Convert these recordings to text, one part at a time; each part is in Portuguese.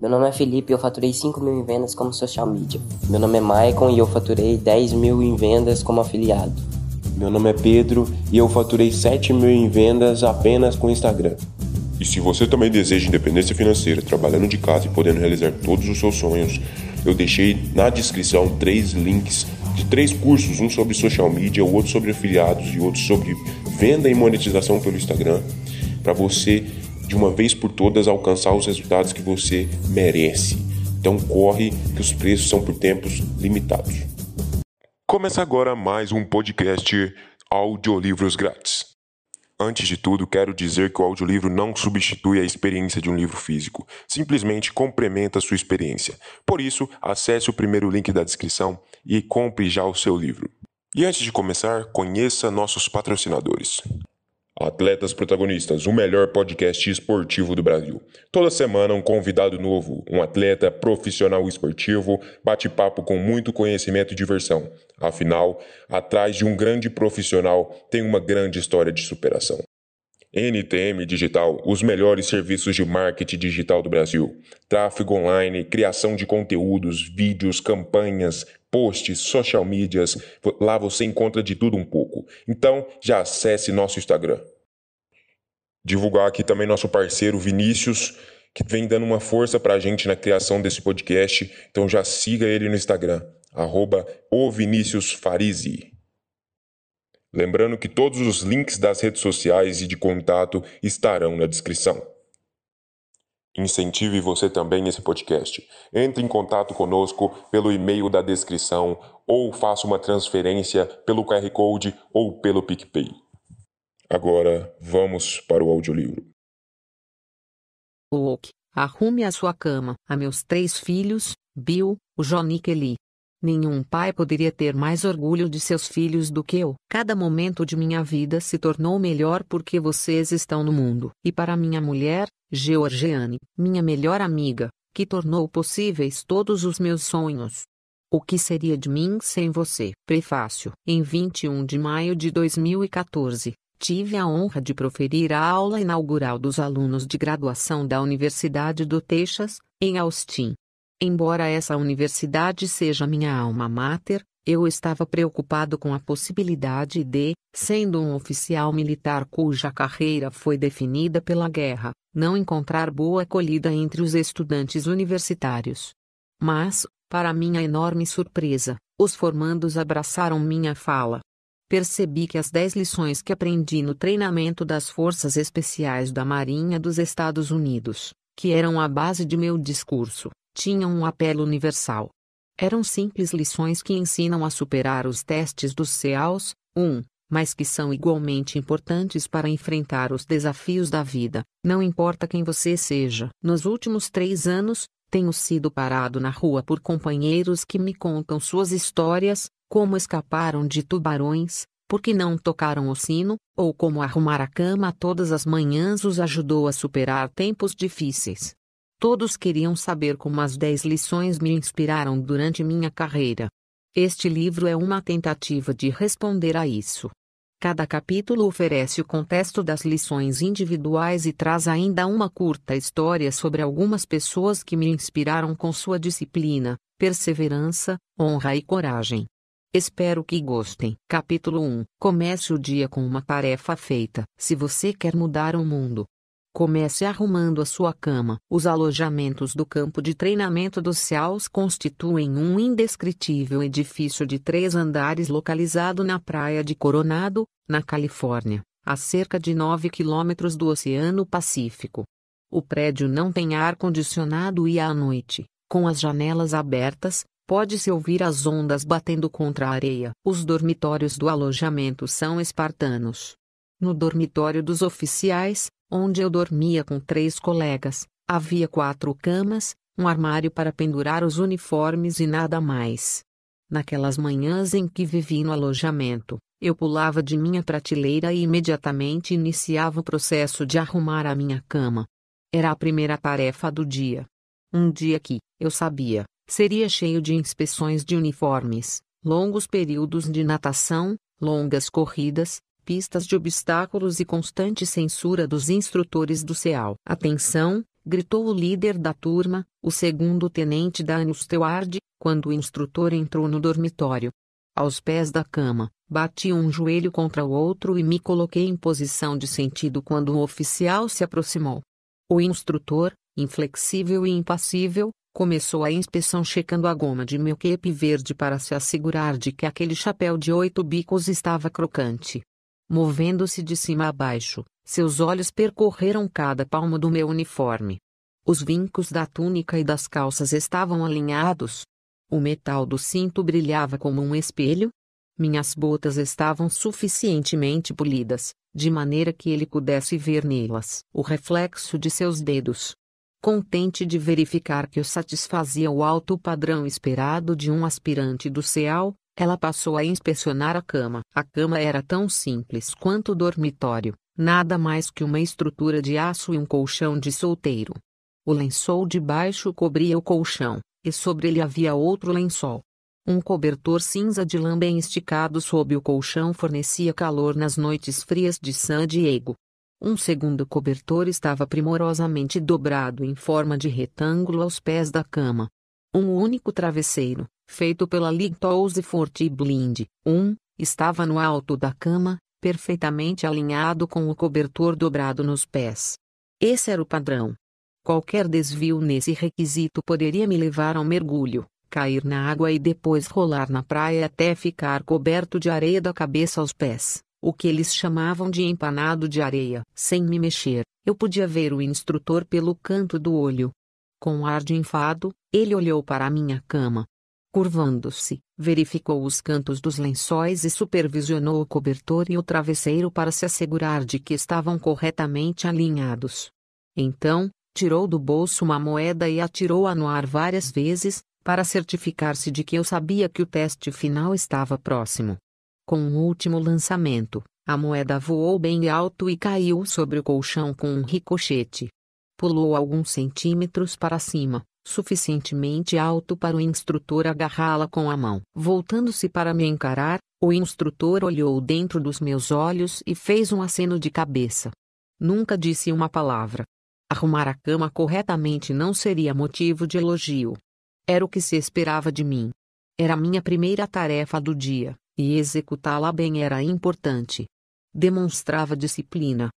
Meu nome é Felipe e eu faturei 5 mil em vendas como social media. Meu nome é Maicon e eu faturei 10 mil em vendas como afiliado. Meu nome é Pedro e eu faturei 7 mil em vendas apenas com Instagram. E se você também deseja independência financeira, trabalhando de casa e podendo realizar todos os seus sonhos, eu deixei na descrição três links de três cursos, um sobre social media, o outro sobre afiliados e outro sobre venda e monetização pelo Instagram, para você de uma vez por todas alcançar os resultados que você merece. Então corre que os preços são por tempos limitados. Começa agora mais um podcast Audiolivros Grátis. Antes de tudo, quero dizer que o audiolivro não substitui a experiência de um livro físico, simplesmente complementa a sua experiência. Por isso, acesse o primeiro link da descrição e compre já o seu livro. E antes de começar, conheça nossos patrocinadores. Atletas Protagonistas, o melhor podcast esportivo do Brasil. Toda semana um convidado novo, um atleta profissional esportivo, bate-papo com muito conhecimento e diversão. Afinal, atrás de um grande profissional tem uma grande história de superação. NTM Digital, os melhores serviços de marketing digital do Brasil. Tráfego online, criação de conteúdos, vídeos, campanhas, posts, social medias. Lá você encontra de tudo um pouco. Então, já acesse nosso Instagram. Divulgar aqui também nosso parceiro Vinícius, que vem dando uma força para a gente na criação desse podcast. Então já siga ele no Instagram, arroba o Vinícius. Lembrando que todos os links das redes sociais e de contato estarão na descrição. Incentive você também esse podcast. Entre em contato conosco pelo e-mail da descrição ou faça uma transferência pelo QR Code ou pelo PicPay. Agora vamos para o audiolivro. Oak, arrume a sua cama a meus três filhos, Bill, o John e Kelly. Nenhum pai poderia ter mais orgulho de seus filhos do que eu. Cada momento de minha vida se tornou melhor porque vocês estão no mundo. E para minha mulher, Georgiane, minha melhor amiga, que tornou possíveis todos os meus sonhos. O que seria de mim sem você? Prefácio. Em 21 de maio de 2014, tive a honra de proferir a aula inaugural dos alunos de graduação da Universidade do Texas, em Austin. Embora essa universidade seja minha alma mater, eu estava preocupado com a possibilidade de, sendo um oficial militar cuja carreira foi definida pela guerra, não encontrar boa acolhida entre os estudantes universitários. Mas, para minha enorme surpresa, os formandos abraçaram minha fala. Percebi que as dez lições que aprendi no treinamento das Forças Especiais da Marinha dos Estados Unidos, que eram a base de meu discurso, tinham um apelo universal. Eram simples lições que ensinam a superar os testes dos CEAUs, 1, mas que são igualmente importantes para enfrentar os desafios da vida, não importa quem você seja. Nos últimos três anos, tenho sido parado na rua por companheiros que me contam suas histórias, como escaparam de tubarões, porque não tocaram o sino, ou como arrumar a cama todas as manhãs os ajudou a superar tempos difíceis. Todos queriam saber como as 10 lições me inspiraram durante minha carreira. Este livro é uma tentativa de responder a isso. Cada capítulo oferece o contexto das lições individuais e traz ainda uma curta história sobre algumas pessoas que me inspiraram com sua disciplina, perseverança, honra e coragem. Espero que gostem. Capítulo 1 Comece o dia com uma tarefa feita. Se você quer mudar o mundo, Comece arrumando a sua cama. Os alojamentos do campo de treinamento dos CEAUs constituem um indescritível edifício de três andares localizado na praia de Coronado, na Califórnia, a cerca de 9 quilômetros do Oceano Pacífico. O prédio não tem ar-condicionado e à noite, com as janelas abertas, pode-se ouvir as ondas batendo contra a areia. Os dormitórios do alojamento são espartanos. No dormitório dos oficiais, onde eu dormia com três colegas, havia quatro camas, um armário para pendurar os uniformes e nada mais. Naquelas manhãs em que vivi no alojamento, eu pulava de minha prateleira e imediatamente iniciava o processo de arrumar a minha cama. Era a primeira tarefa do dia. Um dia que, eu sabia, seria cheio de inspeções de uniformes, longos períodos de natação, longas corridas, pistas de obstáculos e constante censura dos instrutores do CEAL. Atenção, gritou o líder da turma, o segundo tenente Daniel Stewart, quando o instrutor entrou no dormitório. Aos pés da cama, bati um joelho contra o outro e me coloquei em posição de sentido quando o oficial se aproximou. O instrutor, inflexível e impassível, começou a inspeção checando a goma de meu cape verde para se assegurar de que aquele chapéu de oito bicos estava crocante. Movendo-se de cima a baixo, seus olhos percorreram cada palmo do meu uniforme. Os vincos da túnica e das calças estavam alinhados. O metal do cinto brilhava como um espelho. Minhas botas estavam suficientemente polidas, de maneira que ele pudesse ver nelas o reflexo de seus dedos. Contente de verificar que eu satisfazia o alto padrão esperado de um aspirante do CEAL, ela passou a inspecionar a cama. A cama era tão simples quanto o dormitório, nada mais que uma estrutura de aço e um colchão de solteiro. O lençol de baixo cobria o colchão, e sobre ele havia outro lençol. Um cobertor cinza de lã bem esticado sob o colchão fornecia calor nas noites frias de San Diego. Um segundo cobertor estava primorosamente dobrado em forma de retângulo aos pés da cama. Um único travesseiro, feito pela Lighthouse Forte Blind, um, estava no alto da cama, perfeitamente alinhado com o cobertor dobrado nos pés. Esse era o padrão. Qualquer desvio nesse requisito poderia me levar a um mergulho, cair na água e depois rolar na praia até ficar coberto de areia da cabeça aos pés, o que eles chamavam de empanado de areia. Sem me mexer, eu podia ver o instrutor pelo canto do olho. Com ar de enfado, ele olhou para a minha cama, Curvando-se, verificou os cantos dos lençóis e supervisionou o cobertor e o travesseiro para se assegurar de que estavam corretamente alinhados. Então, tirou do bolso uma moeda e atirou-a no ar várias vezes, para certificar-se de que eu sabia que o teste final estava próximo. Com o um último lançamento, a moeda voou bem alto e caiu sobre o colchão com um ricochete. Pulou alguns centímetros para cima, suficientemente alto para o instrutor agarrá-la com a mão. Voltando-se para me encarar, o instrutor olhou dentro dos meus olhos e fez um aceno de cabeça. Nunca disse uma palavra. Arrumar a cama corretamente não seria motivo de elogio. Era o que se esperava de mim. Era minha primeira tarefa do dia, e executá-la bem era importante. Demonstrava disciplina.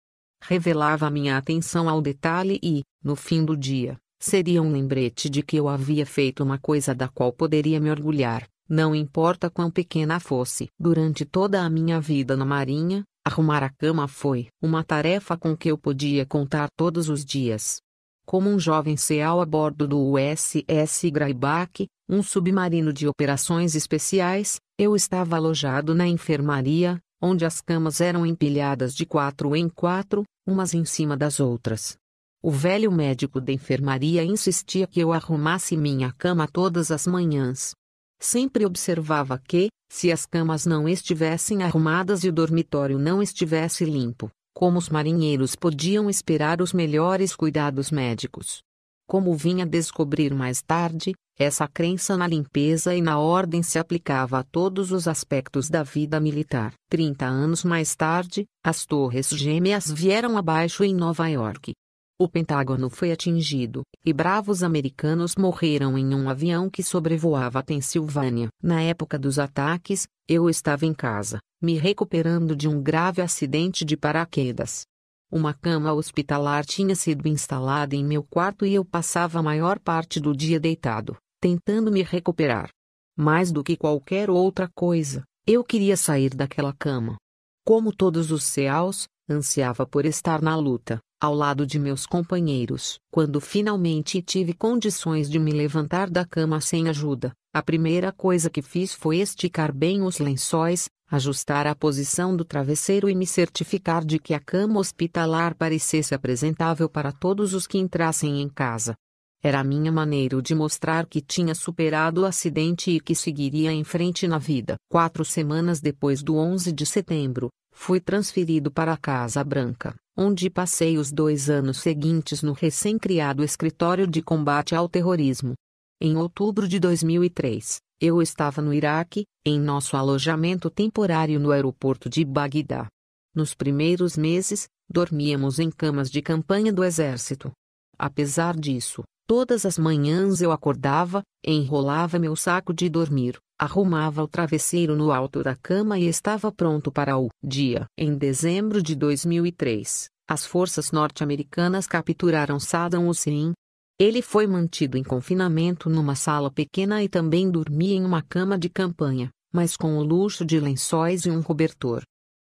Revelava minha atenção ao detalhe e, no fim do dia, Seria um lembrete de que eu havia feito uma coisa da qual poderia me orgulhar, não importa quão pequena fosse. Durante toda a minha vida na Marinha, arrumar a cama foi uma tarefa com que eu podia contar todos os dias. Como um jovem seal a bordo do USS Grayback, um submarino de operações especiais, eu estava alojado na enfermaria, onde as camas eram empilhadas de quatro em quatro, umas em cima das outras. O velho médico da enfermaria insistia que eu arrumasse minha cama todas as manhãs. Sempre observava que, se as camas não estivessem arrumadas e o dormitório não estivesse limpo, como os marinheiros podiam esperar os melhores cuidados médicos. Como vinha descobrir mais tarde, essa crença na limpeza e na ordem se aplicava a todos os aspectos da vida militar. Trinta anos mais tarde, as Torres Gêmeas vieram abaixo em Nova York. O Pentágono foi atingido, e bravos americanos morreram em um avião que sobrevoava a Pensilvânia. Na época dos ataques, eu estava em casa, me recuperando de um grave acidente de paraquedas. Uma cama hospitalar tinha sido instalada em meu quarto e eu passava a maior parte do dia deitado, tentando me recuperar. Mais do que qualquer outra coisa, eu queria sair daquela cama. Como todos os CEAUs, ansiava por estar na luta ao lado de meus companheiros. Quando finalmente tive condições de me levantar da cama sem ajuda, a primeira coisa que fiz foi esticar bem os lençóis, ajustar a posição do travesseiro e me certificar de que a cama hospitalar parecesse apresentável para todos os que entrassem em casa. Era a minha maneira de mostrar que tinha superado o acidente e que seguiria em frente na vida. Quatro semanas depois do 11 de setembro, fui transferido para a Casa Branca, onde passei os dois anos seguintes no recém-criado Escritório de Combate ao Terrorismo. Em outubro de 2003, eu estava no Iraque, em nosso alojamento temporário no aeroporto de Bagdá. Nos primeiros meses, dormíamos em camas de campanha do exército. Apesar disso, todas as manhãs eu acordava, enrolava meu saco de dormir, arrumava o travesseiro no alto da cama e estava pronto para o dia. Em dezembro de 2003, as forças norte-americanas capturaram Saddam Hussein. Ele foi mantido em confinamento numa sala pequena e também dormia em uma cama de campanha, mas com o luxo de lençóis e um cobertor.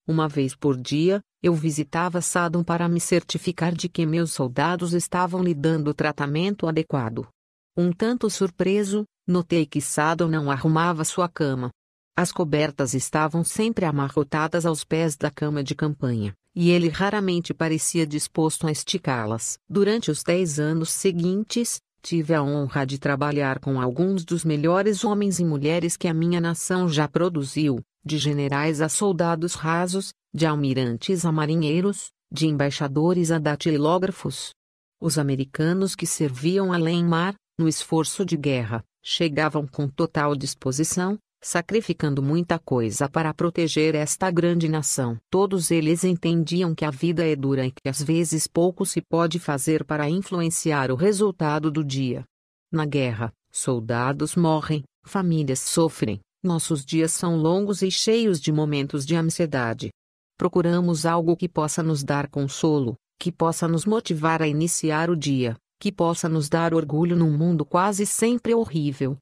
Uma vez por dia, eu visitava Saddam para me certificar de que meus soldados estavam lhe dando o tratamento adequado. Um tanto surpreso, notei que Saddam não arrumava sua cama. As cobertas estavam sempre amarrotadas aos pés da cama de campanha, e ele raramente parecia disposto a esticá-las. Durante os dez anos seguintes, tive a honra de trabalhar com alguns dos melhores homens e mulheres que a minha nação já produziu, de generais a soldados rasos, de almirantes a marinheiros, de embaixadores a datilógrafos. Os americanos que serviam além-mar, no esforço de guerra, chegavam com total disposição, sacrificando muita coisa para proteger esta grande nação. Todos eles entendiam que a vida é dura e que às vezes pouco se pode fazer para influenciar o resultado do dia. Na guerra, soldados morrem, famílias sofrem, nossos dias são longos e cheios de momentos de ansiedade. Procuramos algo que possa nos dar consolo, que possa nos motivar a iniciar o dia, que possa nos dar orgulho num mundo quase sempre horrível.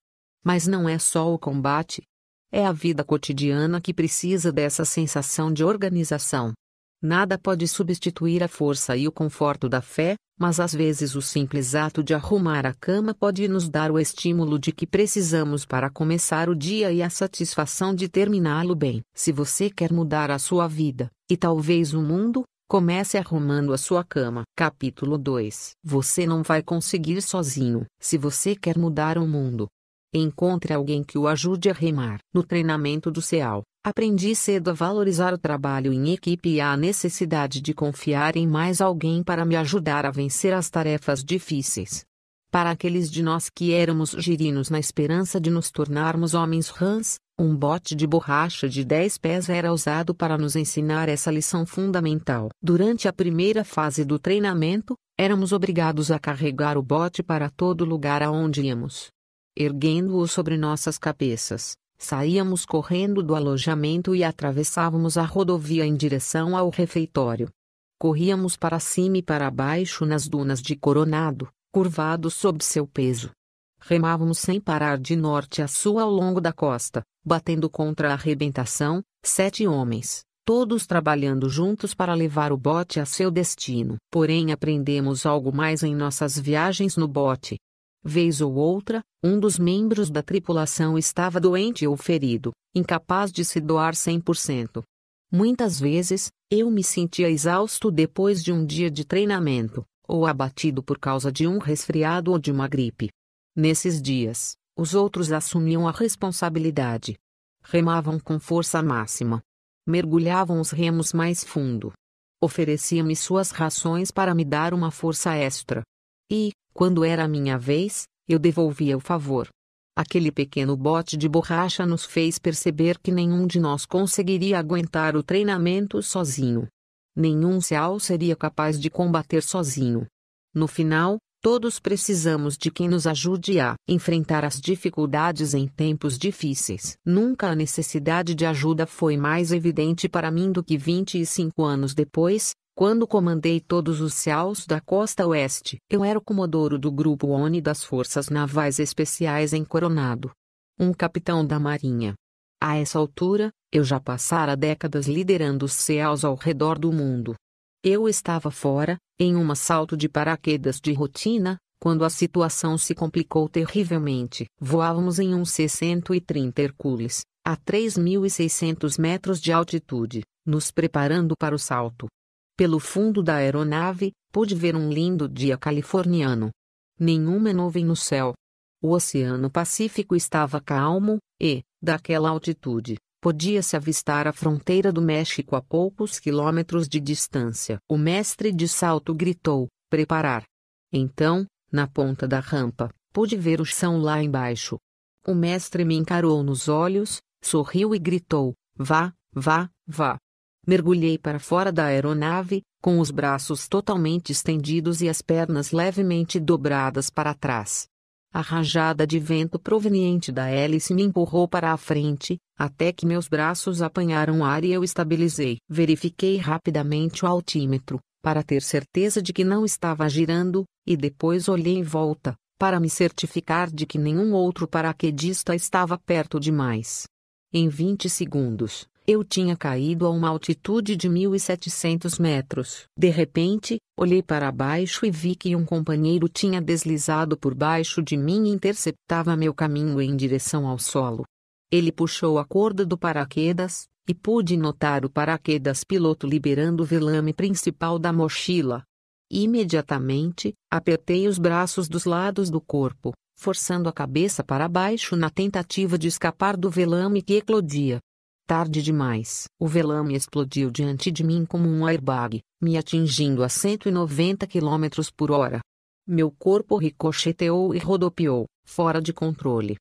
Mas não é só o combate. É a vida cotidiana que precisa dessa sensação de organização. Nada pode substituir a força e o conforto da fé, mas às vezes o simples ato de arrumar a cama pode nos dar o estímulo de que precisamos para começar o dia e a satisfação de terminá-lo bem. Se você quer mudar a sua vida, e talvez o mundo, comece arrumando a sua cama. Capítulo 2 Você não vai conseguir sozinho. Se você quer mudar o mundo, encontre alguém que o ajude a remar. No treinamento do CEAL, Aprendi cedo a valorizar o trabalho em equipe e a necessidade de confiar em mais alguém para me ajudar a vencer as tarefas difíceis. Para aqueles de nós que éramos girinos na esperança de nos tornarmos homens rãs, um bote de borracha de 10 pés era usado para nos ensinar essa lição fundamental. Durante a primeira fase do treinamento, éramos obrigados a carregar o bote para todo lugar aonde íamos. Erguendo-o sobre nossas cabeças, Saíamos correndo do alojamento e atravessávamos a rodovia em direção ao refeitório. Corríamos para cima e para baixo nas dunas de Coronado, curvados sob seu peso. Remávamos sem parar de norte a sul ao longo da costa, batendo contra a arrebentação, sete homens, todos trabalhando juntos para levar o bote a seu destino. Porém, aprendemos algo mais em nossas viagens no bote. Vez ou outra, um dos membros da tripulação estava doente ou ferido, incapaz de se doar 100%. Muitas vezes, eu me sentia exausto depois de um dia de treinamento, ou abatido por causa de um resfriado ou de uma gripe. Nesses dias, os outros assumiam a responsabilidade. Remavam com força máxima. Mergulhavam os remos mais fundo. Ofereciam-me suas rações para me dar uma força extra. E, quando era a minha vez, eu devolvia o favor. Aquele pequeno bote de borracha nos fez perceber que nenhum de nós conseguiria aguentar o treinamento sozinho. Nenhum seal seria capaz de combater sozinho. No final, todos precisamos de quem nos ajude a enfrentar as dificuldades em tempos difíceis. Nunca a necessidade de ajuda foi mais evidente para mim do que 25 anos depois, quando comandei todos os CEAUs da costa oeste, eu era o comodoro do Grupo ONI das Forças Navais Especiais em Coronado. Um capitão da Marinha. A essa altura, eu já passara décadas liderando os CEAUs ao redor do mundo. Eu estava fora, em um assalto de paraquedas de rotina, quando a situação se complicou terrivelmente. Voávamos em um C-130 Hercules, a 3.600 metros de altitude, nos preparando para o salto. Pelo fundo da aeronave, pude ver um lindo dia californiano. Nenhuma nuvem no céu. O Oceano Pacífico estava calmo, e, daquela altitude, podia-se avistar a fronteira do México a poucos quilômetros de distância. O mestre de salto gritou: Preparar! Então, na ponta da rampa, pude ver o chão lá embaixo. O mestre me encarou nos olhos, sorriu e gritou: Vá, vá, vá. Mergulhei para fora da aeronave, com os braços totalmente estendidos e as pernas levemente dobradas para trás. A rajada de vento proveniente da hélice me empurrou para a frente, até que meus braços apanharam ar e eu estabilizei. Verifiquei rapidamente o altímetro, para ter certeza de que não estava girando, e depois olhei em volta, para me certificar de que nenhum outro paraquedista estava perto demais. Em 20 segundos, eu tinha caído a uma altitude de 1.700 metros. De repente, olhei para baixo e vi que um companheiro tinha deslizado por baixo de mim e interceptava meu caminho em direção ao solo. Ele puxou a corda do paraquedas, e pude notar o paraquedas piloto liberando o velame principal da mochila. Imediatamente, apertei os braços dos lados do corpo, forçando a cabeça para baixo na tentativa de escapar do velame que eclodia. Tarde demais. O velame explodiu diante de mim como um airbag, me atingindo a 190 km por hora. Meu corpo ricocheteou e rodopiou, fora de controle.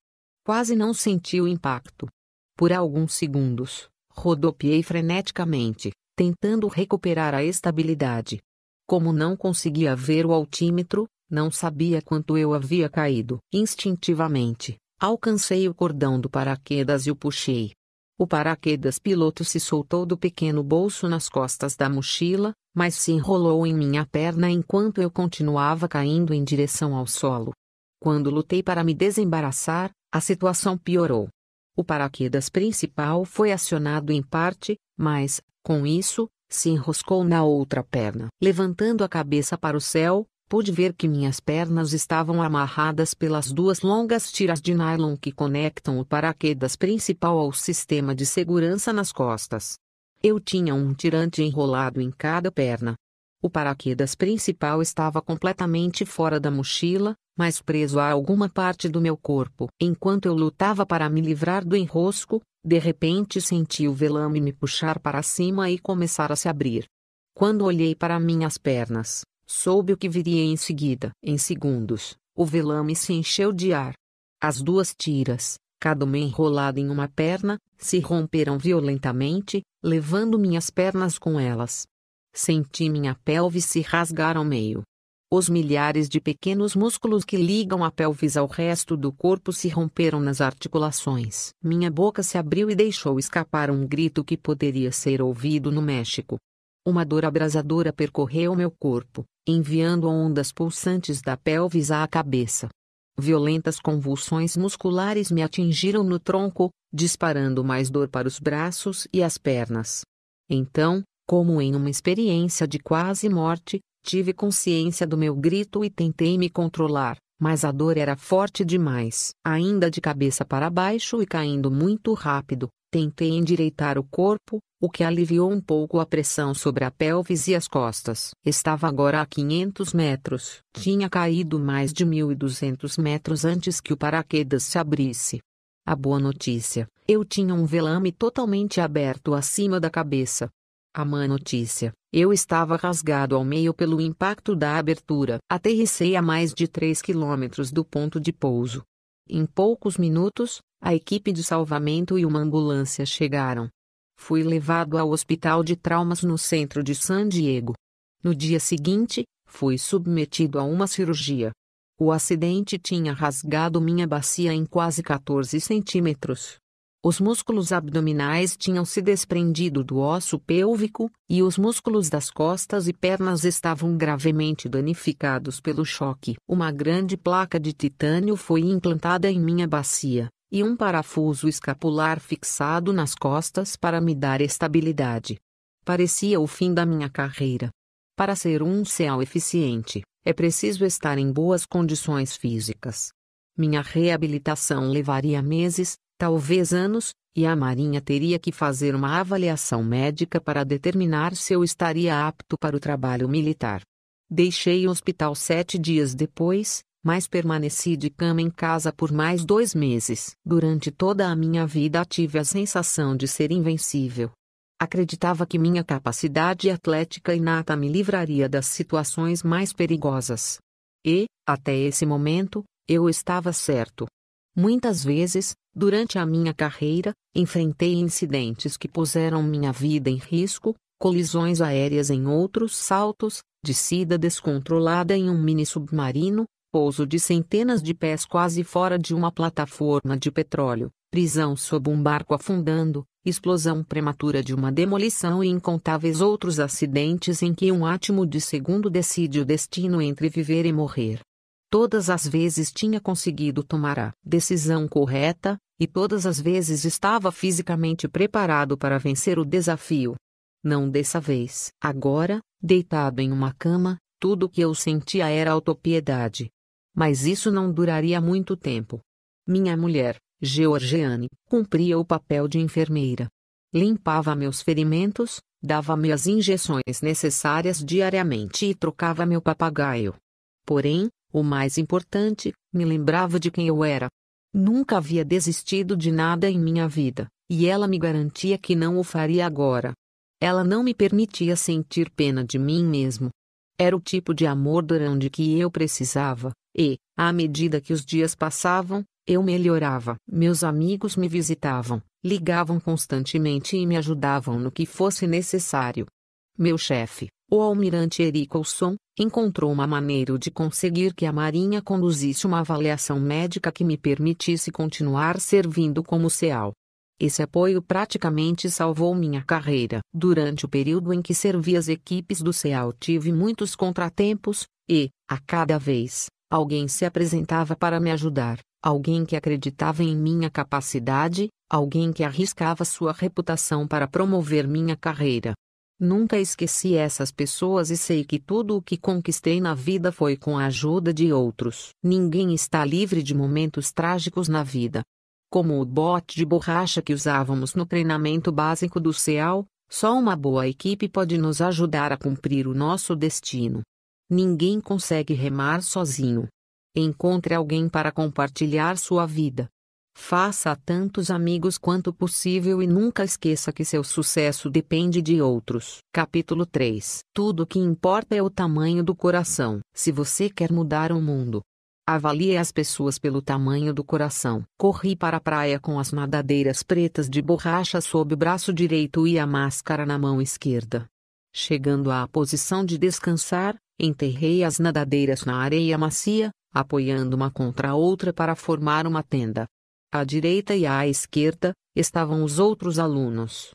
Quase não senti o impacto. Por alguns segundos, rodopiei freneticamente, tentando recuperar a estabilidade. Como não conseguia ver o altímetro, não sabia quanto eu havia caído. Instintivamente, alcancei o cordão do paraquedas e o puxei. O paraquedas piloto se soltou do pequeno bolso nas costas da mochila, mas se enrolou em minha perna enquanto eu continuava caindo em direção ao solo. Quando lutei para me desembaraçar, a situação piorou. O paraquedas principal foi acionado em parte, mas, com isso, se enroscou na outra perna. Levantando a cabeça para o céu, pude ver que minhas pernas estavam amarradas pelas duas longas tiras de nylon que conectam o paraquedas principal ao sistema de segurança nas costas. Eu tinha um tirante enrolado em cada perna. O paraquedas principal estava completamente fora da mochila, mas preso a alguma parte do meu corpo. Enquanto eu lutava para me livrar do enrosco, de repente senti o velame me puxar para cima e começar a se abrir. Quando olhei para minhas pernas, Soube o que viria em seguida. Em segundos, o velame se encheu de ar. As duas tiras, cada uma enrolada em uma perna, se romperam violentamente, levando minhas pernas com elas. Senti minha pelve se rasgar ao meio. Os milhares de pequenos músculos que ligam a pelvis ao resto do corpo se romperam nas articulações. Minha boca se abriu e deixou escapar um grito que poderia ser ouvido no México. Uma dor abrasadora percorreu meu corpo, enviando ondas pulsantes da pelvis à cabeça. Violentas convulsões musculares me atingiram no tronco, disparando mais dor para os braços e as pernas. Então, como em uma experiência de quase morte, tive consciência do meu grito e tentei me controlar, mas a dor era forte demais. Ainda de cabeça para baixo e caindo muito rápido, tentei endireitar o corpo, o que aliviou um pouco a pressão sobre a pelvis e as costas. Estava agora a 500 metros. Tinha caído mais de 1.200 metros antes que o paraquedas se abrisse. A boa notícia: eu tinha um velame totalmente aberto acima da cabeça. A má notícia: eu estava rasgado ao meio pelo impacto da abertura. Aterrissei a mais de 3 quilômetros do ponto de pouso. Em poucos minutos, a equipe de salvamento e uma ambulância chegaram. Fui levado ao hospital de traumas no centro de San Diego. No dia seguinte, fui submetido a uma cirurgia. O acidente tinha rasgado minha bacia em quase 14 centímetros. Os músculos abdominais tinham se desprendido do osso pélvico, e os músculos das costas e pernas estavam gravemente danificados pelo choque. Uma grande placa de titânio foi implantada em minha bacia, e um parafuso escapular fixado nas costas para me dar estabilidade. Parecia o fim da minha carreira. Para ser um céu eficiente, é preciso estar em boas condições físicas. Minha reabilitação levaria meses, talvez anos, e a Marinha teria que fazer uma avaliação médica para determinar se eu estaria apto para o trabalho militar. Deixei o hospital sete dias depois, mas permaneci de cama em casa por mais dois meses. Durante toda a minha vida tive a sensação de ser invencível. Acreditava que minha capacidade atlética inata me livraria das situações mais perigosas. E, até esse momento, eu estava certo. Muitas vezes, durante a minha carreira, enfrentei incidentes que puseram minha vida em risco, colisões aéreas em outros saltos, descida descontrolada em um mini submarino, pouso de centenas de pés quase fora de uma plataforma de petróleo, prisão sob um barco afundando, explosão prematura de uma demolição e incontáveis outros acidentes em que um átimo de segundo decide o destino entre viver e morrer. Todas as vezes tinha conseguido tomar a decisão correta, e todas as vezes estava fisicamente preparado para vencer o desafio. Não dessa vez. Agora, deitado em uma cama, tudo o que eu sentia era autopiedade. Mas isso não duraria muito tempo. Minha mulher, Georgiane, cumpria o papel de enfermeira. Limpava meus ferimentos, dava-me as injeções necessárias diariamente e trocava meu papagaio. Porém, o mais importante, me lembrava de quem eu era. Nunca havia desistido de nada em minha vida, e ela me garantia que não o faria agora. Ela não me permitia sentir pena de mim mesmo. Era o tipo de amor durante que eu precisava, e, à medida que os dias passavam, eu melhorava. Meus amigos me visitavam, ligavam constantemente e me ajudavam no que fosse necessário. Meu chefe, o almirante Eric Olson, encontrou uma maneira de conseguir que a Marinha conduzisse uma avaliação médica que me permitisse continuar servindo como SEAL. Esse apoio praticamente salvou minha carreira. Durante o período em que servi as equipes do SEAL tive muitos contratempos, e, a cada vez, alguém se apresentava para me ajudar alguém que acreditava em minha capacidade, alguém que arriscava sua reputação para promover minha carreira. Nunca esqueci essas pessoas e sei que tudo o que conquistei na vida foi com a ajuda de outros. Ninguém está livre de momentos trágicos na vida. Como o bote de borracha que usávamos no treinamento básico do CEAL, só uma boa equipe pode nos ajudar a cumprir o nosso destino. Ninguém consegue remar sozinho. Encontre alguém para compartilhar sua vida. Faça tantos amigos quanto possível e nunca esqueça que seu sucesso depende de outros. Capítulo 3 Tudo o que importa é o tamanho do coração. Se você quer mudar o mundo, Avalie as pessoas pelo tamanho do coração. Corri para a praia com as nadadeiras pretas de borracha sob o braço direito e a máscara na mão esquerda. Chegando à posição de descansar, enterrei as nadadeiras na areia macia, apoiando uma contra a outra para formar uma tenda. À direita e à esquerda estavam os outros alunos.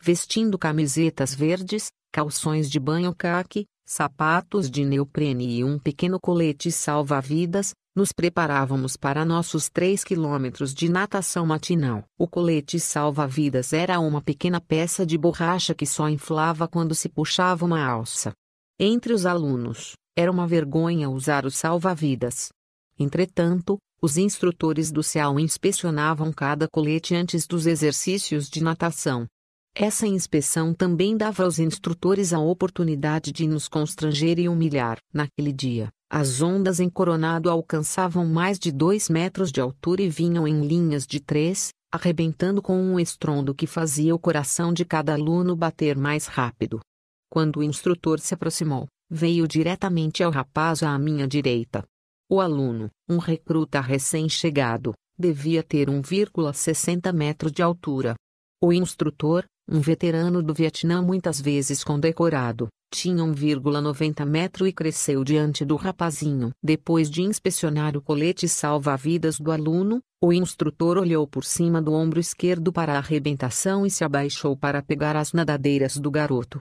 Vestindo camisetas verdes, calções de banho caque, sapatos de neoprene e um pequeno colete salva-vidas, nos preparávamos para nossos três quilômetros de natação matinal. O colete salva-vidas era uma pequena peça de borracha que só inflava quando se puxava uma alça. Entre os alunos, era uma vergonha usar o salva-vidas. Entretanto, os instrutores do CEAL inspecionavam cada colete antes dos exercícios de natação. Essa inspeção também dava aos instrutores a oportunidade de nos constranger e humilhar. Naquele dia, as ondas em Coronado alcançavam mais de dois metros de altura e vinham em linhas de três, arrebentando com um estrondo que fazia o coração de cada aluno bater mais rápido. Quando o instrutor se aproximou, veio diretamente ao rapaz à minha direita. O aluno, um recruta recém-chegado, devia ter 1,60 metros de altura. O instrutor, um veterano do Vietnã muitas vezes condecorado, tinha 1,90 metro e cresceu diante do rapazinho. Depois de inspecionar o colete salva-vidas do aluno, o instrutor olhou por cima do ombro esquerdo para a arrebentação e se abaixou para pegar as nadadeiras do garoto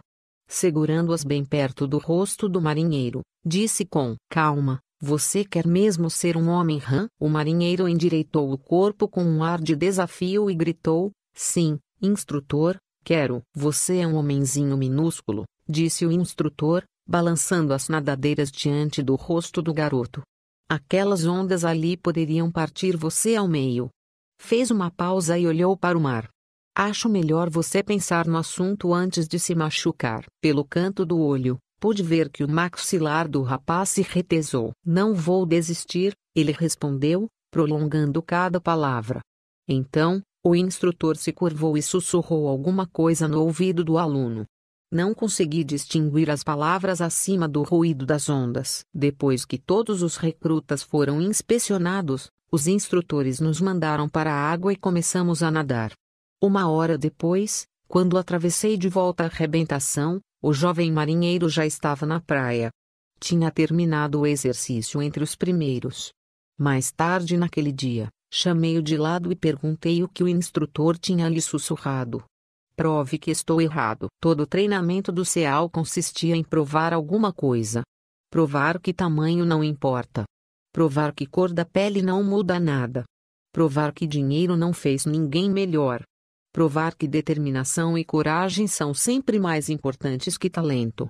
segurando-as bem perto do rosto do marinheiro, disse com calma: Você quer mesmo ser um homem rã? O marinheiro endireitou o corpo com um ar de desafio e gritou: Sim, instrutor, quero. Você é um homenzinho minúsculo, disse o instrutor, balançando as nadadeiras diante do rosto do garoto. Aquelas ondas ali poderiam partir você ao meio. Fez uma pausa e olhou para o mar. Acho melhor você pensar no assunto antes de se machucar. Pelo canto do olho, pude ver que o maxilar do rapaz se retesou. Não vou desistir, ele respondeu, prolongando cada palavra. Então, o instrutor se curvou e sussurrou alguma coisa no ouvido do aluno. Não consegui distinguir as palavras acima do ruído das ondas. Depois que todos os recrutas foram inspecionados, os instrutores nos mandaram para a água e começamos a nadar. Uma hora depois, Quando atravessei de volta a arrebentação, o jovem marinheiro já estava na praia. Tinha terminado o exercício entre os primeiros. Mais tarde naquele dia, chamei-o de lado e perguntei o que o instrutor tinha lhe sussurrado. Prove que estou errado. Todo o treinamento do CEAL consistia em provar alguma coisa. Provar que tamanho não importa. Provar que cor da pele não muda nada. Provar que dinheiro não fez ninguém melhor. Provar que determinação e coragem são sempre mais importantes que talento.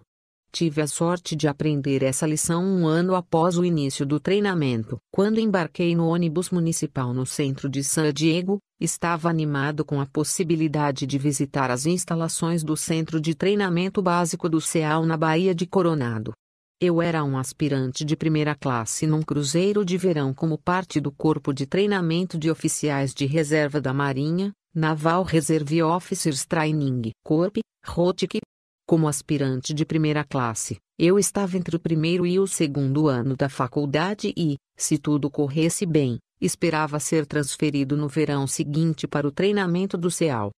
Tive a sorte de aprender essa lição um ano após o início do treinamento. Quando embarquei no ônibus municipal no centro de San Diego, estava animado com a possibilidade de visitar as instalações do Centro de Treinamento Básico do CEAL na Baía de Coronado. Eu era um aspirante de primeira classe num cruzeiro de verão como parte do Corpo de Treinamento de Oficiais de Reserva da Marinha, Naval Reserve Officers Training Corp, ROTC, como aspirante de primeira classe, eu estava entre o primeiro e o segundo ano da faculdade e, se tudo corresse bem, esperava ser transferido no verão seguinte para o treinamento do CEAL.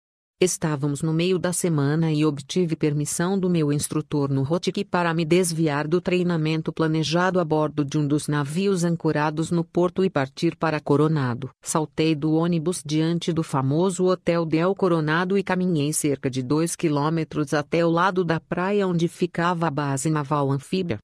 Estávamos no meio da semana e obtive permissão do meu instrutor no ROTIC para me desviar do treinamento planejado a bordo de um dos navios ancorados no porto e partir para Coronado. Saltei do ônibus diante do famoso Hotel Del Coronado e caminhei cerca de dois quilômetros até o lado da praia onde ficava a base naval anfíbia.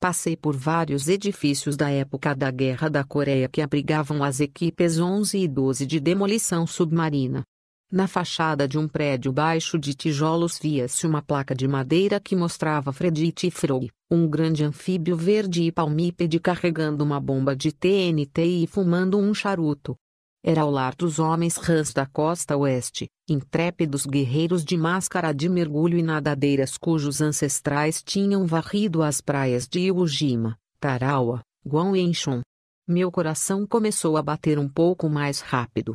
Passei por vários edifícios da época da Guerra da Coreia que abrigavam as equipes 11 e 12 de demolição submarina. Na fachada de um prédio baixo de tijolos via-se uma placa de madeira que mostrava Fredit Frog, um grande anfíbio verde e palmípede carregando uma bomba de TNT e fumando um charuto. Era o lar dos homens rãs da costa oeste, intrépidos guerreiros de máscara de mergulho e nadadeiras cujos ancestrais tinham varrido as praias de Iwo Jima, Tarawa, Guam e Incheon. Meu coração começou a bater um pouco mais rápido.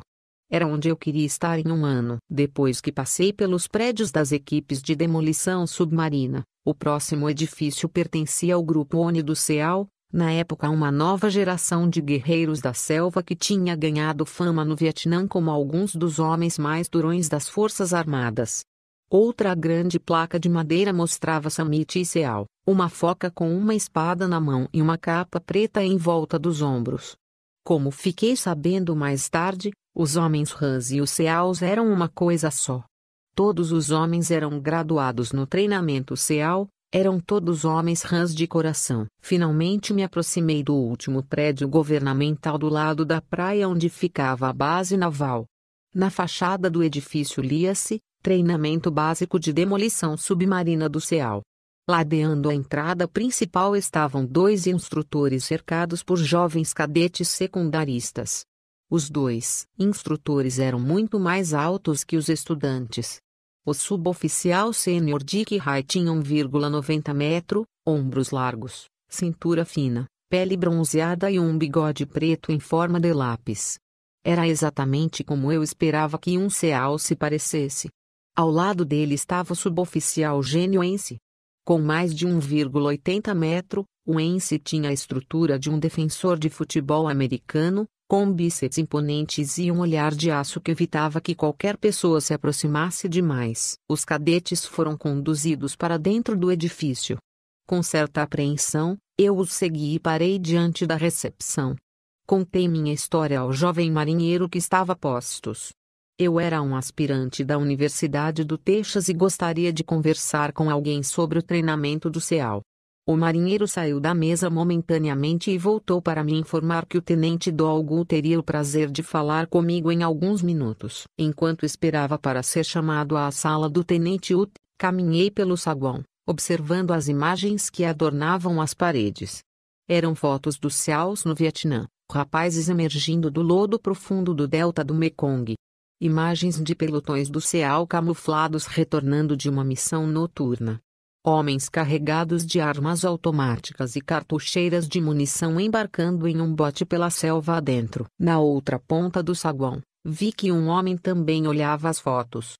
Era onde eu queria estar em um ano. Depois que passei pelos prédios das equipes de demolição submarina, o próximo edifício pertencia ao Grupo ONI do CEAL, na época uma nova geração de guerreiros da selva que tinha ganhado fama no Vietnã como alguns dos homens mais durões das Forças Armadas. Outra grande placa de madeira mostrava Samit e Seal, uma foca com uma espada na mão e uma capa preta em volta dos ombros. Como fiquei sabendo mais tarde, os homens Rãs e os Seals eram uma coisa só. Todos os homens eram graduados no treinamento Seal, eram todos homens Rãs de coração. Finalmente me aproximei do último prédio governamental do lado da praia onde ficava a base naval. Na fachada do edifício lia-se: Treinamento Básico de Demolição Submarina do Seal. Ladeando a entrada principal estavam dois instrutores cercados por jovens cadetes secundaristas. Os dois instrutores eram muito mais altos que os estudantes. O suboficial sênior Dick High tinha 1,90 metro, ombros largos, cintura fina, pele bronzeada e um bigode preto em forma de lápis. Era exatamente como eu esperava que um seal se parecesse. Ao lado dele estava o suboficial Gênio Ence. Com mais de 1,80 metro, o Ence tinha a estrutura de um defensor de futebol americano, com bíceps imponentes e um olhar de aço que evitava que qualquer pessoa se aproximasse demais. Os cadetes foram conduzidos para dentro do edifício. Com certa apreensão, eu os segui e parei diante da recepção. Contei minha história ao jovem marinheiro que estava postos. Eu era um aspirante da Universidade do Texas e gostaria de conversar com alguém sobre o treinamento do CEAL. O marinheiro saiu da mesa momentaneamente e voltou para me informar que o tenente Dolgu teria o prazer de falar comigo em alguns minutos. Enquanto esperava para ser chamado à sala do tenente Ut, caminhei pelo saguão, observando as imagens que adornavam as paredes. Eram fotos dos céus no Vietnã, rapazes emergindo do lodo profundo do delta do Mekong. Imagens de pelotões do CEAL camuflados retornando de uma missão noturna. Homens carregados de armas automáticas e cartucheiras de munição embarcando em um bote pela selva adentro. Na outra ponta do saguão, vi que um homem também olhava as fotos.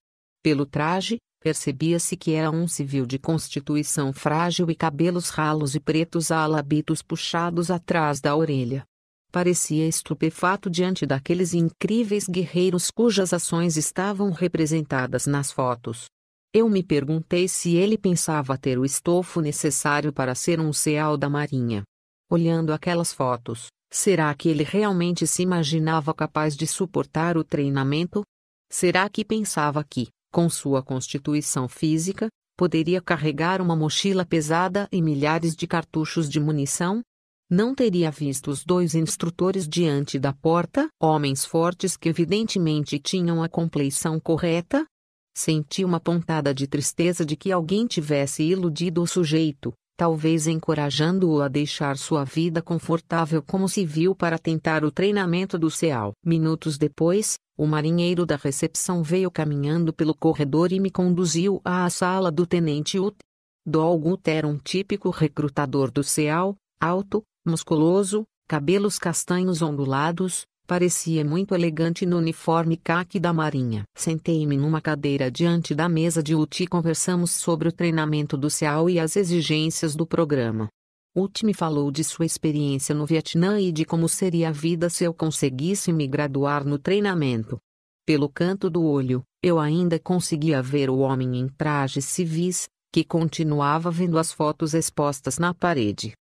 Pelo traje, percebia-se que era um civil de constituição frágil e cabelos ralos e pretos alabitos puxados atrás da orelha. parecia estupefato diante daqueles incríveis guerreiros cujas ações estavam representadas nas fotos. Eu me perguntei se ele pensava ter o estofo necessário para ser um seal da Marinha. Olhando aquelas fotos, será que ele realmente se imaginava capaz de suportar o treinamento? Será que pensava que, com sua constituição física, poderia carregar uma mochila pesada e milhares de cartuchos de munição? Não teria visto os dois instrutores diante da porta, homens fortes que evidentemente tinham a compleição correta? Senti uma pontada de tristeza de que alguém tivesse iludido o sujeito, talvez encorajando-o a deixar sua vida confortável como civil para tentar o treinamento do CEAL. Minutos depois, o marinheiro da recepção veio caminhando pelo corredor e me conduziu à sala do tenente Ut. Dolgut era um típico recrutador do CEAL, alto, musculoso, cabelos castanhos ondulados, parecia muito elegante no uniforme caque da marinha. Sentei-me numa cadeira diante da mesa de Uti e conversamos sobre o treinamento do CEAL e as exigências do programa. Uti me falou de sua experiência no Vietnã e de como seria a vida se eu conseguisse me graduar no treinamento. Pelo canto do olho, eu ainda conseguia ver o homem em trajes civis, que continuava vendo as fotos expostas na parede.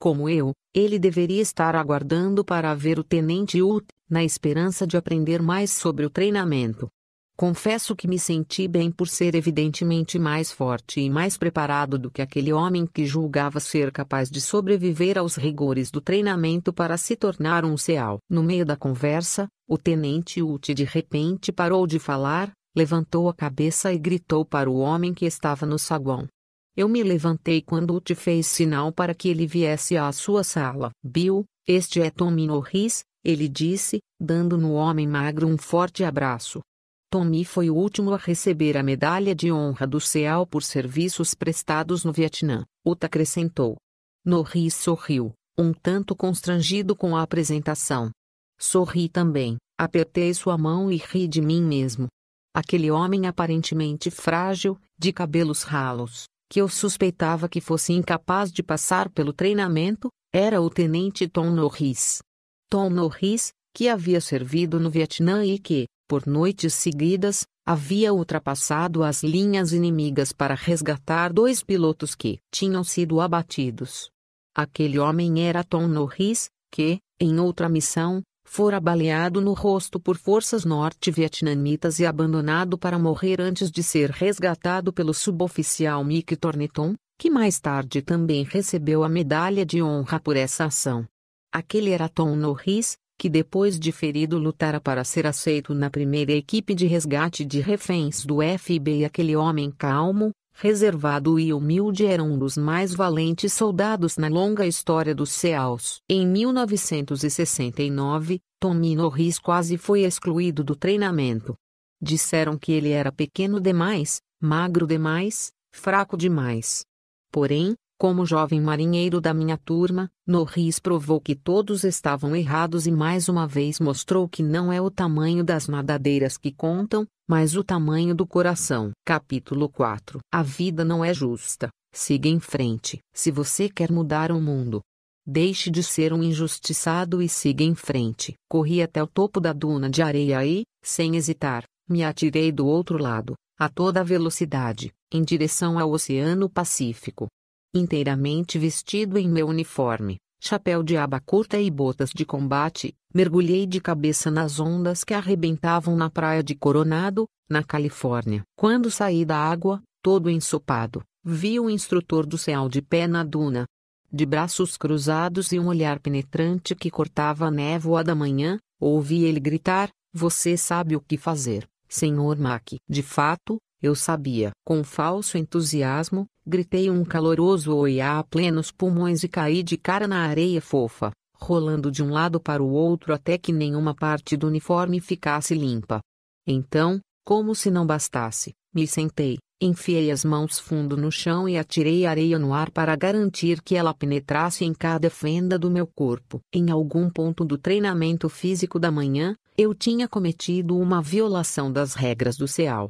Como eu, ele deveria estar aguardando para ver o tenente Ut, na esperança de aprender mais sobre o treinamento. Confesso que me senti bem por ser evidentemente mais forte e mais preparado do que aquele homem que julgava ser capaz de sobreviver aos rigores do treinamento para se tornar um seal. No meio da conversa, o tenente Ut de repente parou de falar, levantou a cabeça e gritou para o homem que estava no saguão. Eu me levantei quando te fez sinal para que ele viesse à sua sala. Bill, este é Tommy Norris, ele disse, dando no homem magro um forte abraço. Tommy foi o último a receber a medalha de honra do CEAL por serviços prestados no Vietnã, Uta acrescentou. Norris sorriu, um tanto constrangido com a apresentação. Sorri também, apertei sua mão e ri de mim mesmo. Aquele homem aparentemente frágil, de cabelos ralos, que eu suspeitava que fosse incapaz de passar pelo treinamento, era o tenente Tom Norris. Tom Norris, que havia servido no Vietnã e que, por noites seguidas, havia ultrapassado as linhas inimigas para resgatar dois pilotos que tinham sido abatidos. Aquele homem era Tom Norris, que, em outra missão, fora baleado no rosto por forças norte-vietnamitas e abandonado para morrer antes de ser resgatado pelo suboficial Mick Torneton, que mais tarde também recebeu a medalha de honra por essa ação. Aquele era Tom Norris, que depois de ferido lutara para ser aceito na primeira equipe de resgate de reféns do FBI. Aquele homem calmo, reservado e humilde era um dos mais valentes soldados na longa história dos SEALs. Em 1969, Tommy Norris quase foi excluído do treinamento. Disseram que ele era pequeno demais, magro demais, fraco demais. Porém, como jovem marinheiro da minha turma, Norris provou que todos estavam errados e mais uma vez mostrou que não é o tamanho das nadadeiras que contam, mas o tamanho do coração. Capítulo 4 A vida não é justa. Siga em frente. Se você quer mudar o mundo, deixe de ser um injustiçado e siga em frente. Corri até o topo da duna de areia e, sem hesitar, me atirei do outro lado, a toda velocidade, em direção ao Oceano Pacífico inteiramente vestido em meu uniforme, chapéu de aba curta e botas de combate, mergulhei de cabeça nas ondas que arrebentavam na praia de Coronado, na Califórnia. Quando saí da água, todo ensopado, vi o instrutor do céu de pé na duna. De braços cruzados e um olhar penetrante que cortava a névoa da manhã, ouvi ele gritar: Você sabe o que fazer, Sr. Mack. De fato, eu sabia. Com falso entusiasmo, gritei um caloroso oiá a plenos pulmões e caí de cara na areia fofa, rolando de um lado para o outro até que nenhuma parte do uniforme ficasse limpa. Então, como se não bastasse, me sentei, enfiei as mãos fundo no chão e atirei areia no ar para garantir que ela penetrasse em cada fenda do meu corpo. Em algum ponto do treinamento físico da manhã, eu tinha cometido uma violação das regras do CEAL.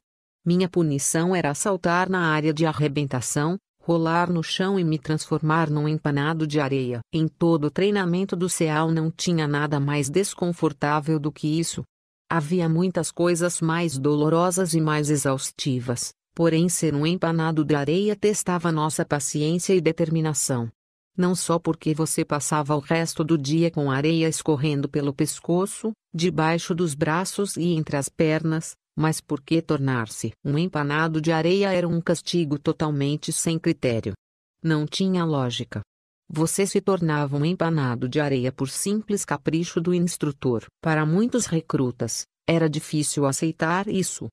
Minha punição era saltar na área de arrebentação, rolar no chão e me transformar num empanado de areia. Em todo o treinamento do CEAL não tinha nada mais desconfortável do que isso. Havia muitas coisas mais dolorosas e mais exaustivas, porém ser um empanado de areia testava nossa paciência e determinação. Não só porque você passava o resto do dia com areia escorrendo pelo pescoço, debaixo dos braços e entre as pernas, mas porque tornar-se um empanado de areia era um castigo totalmente sem critério. Não tinha lógica. Você se tornava um empanado de areia por simples capricho do instrutor. Para muitos recrutas, era difícil aceitar isso.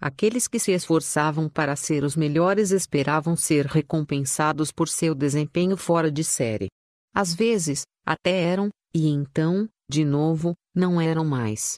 Aqueles que se esforçavam para ser os melhores esperavam ser recompensados por seu desempenho fora de série. Às vezes, até eram, e então, de novo, não eram mais.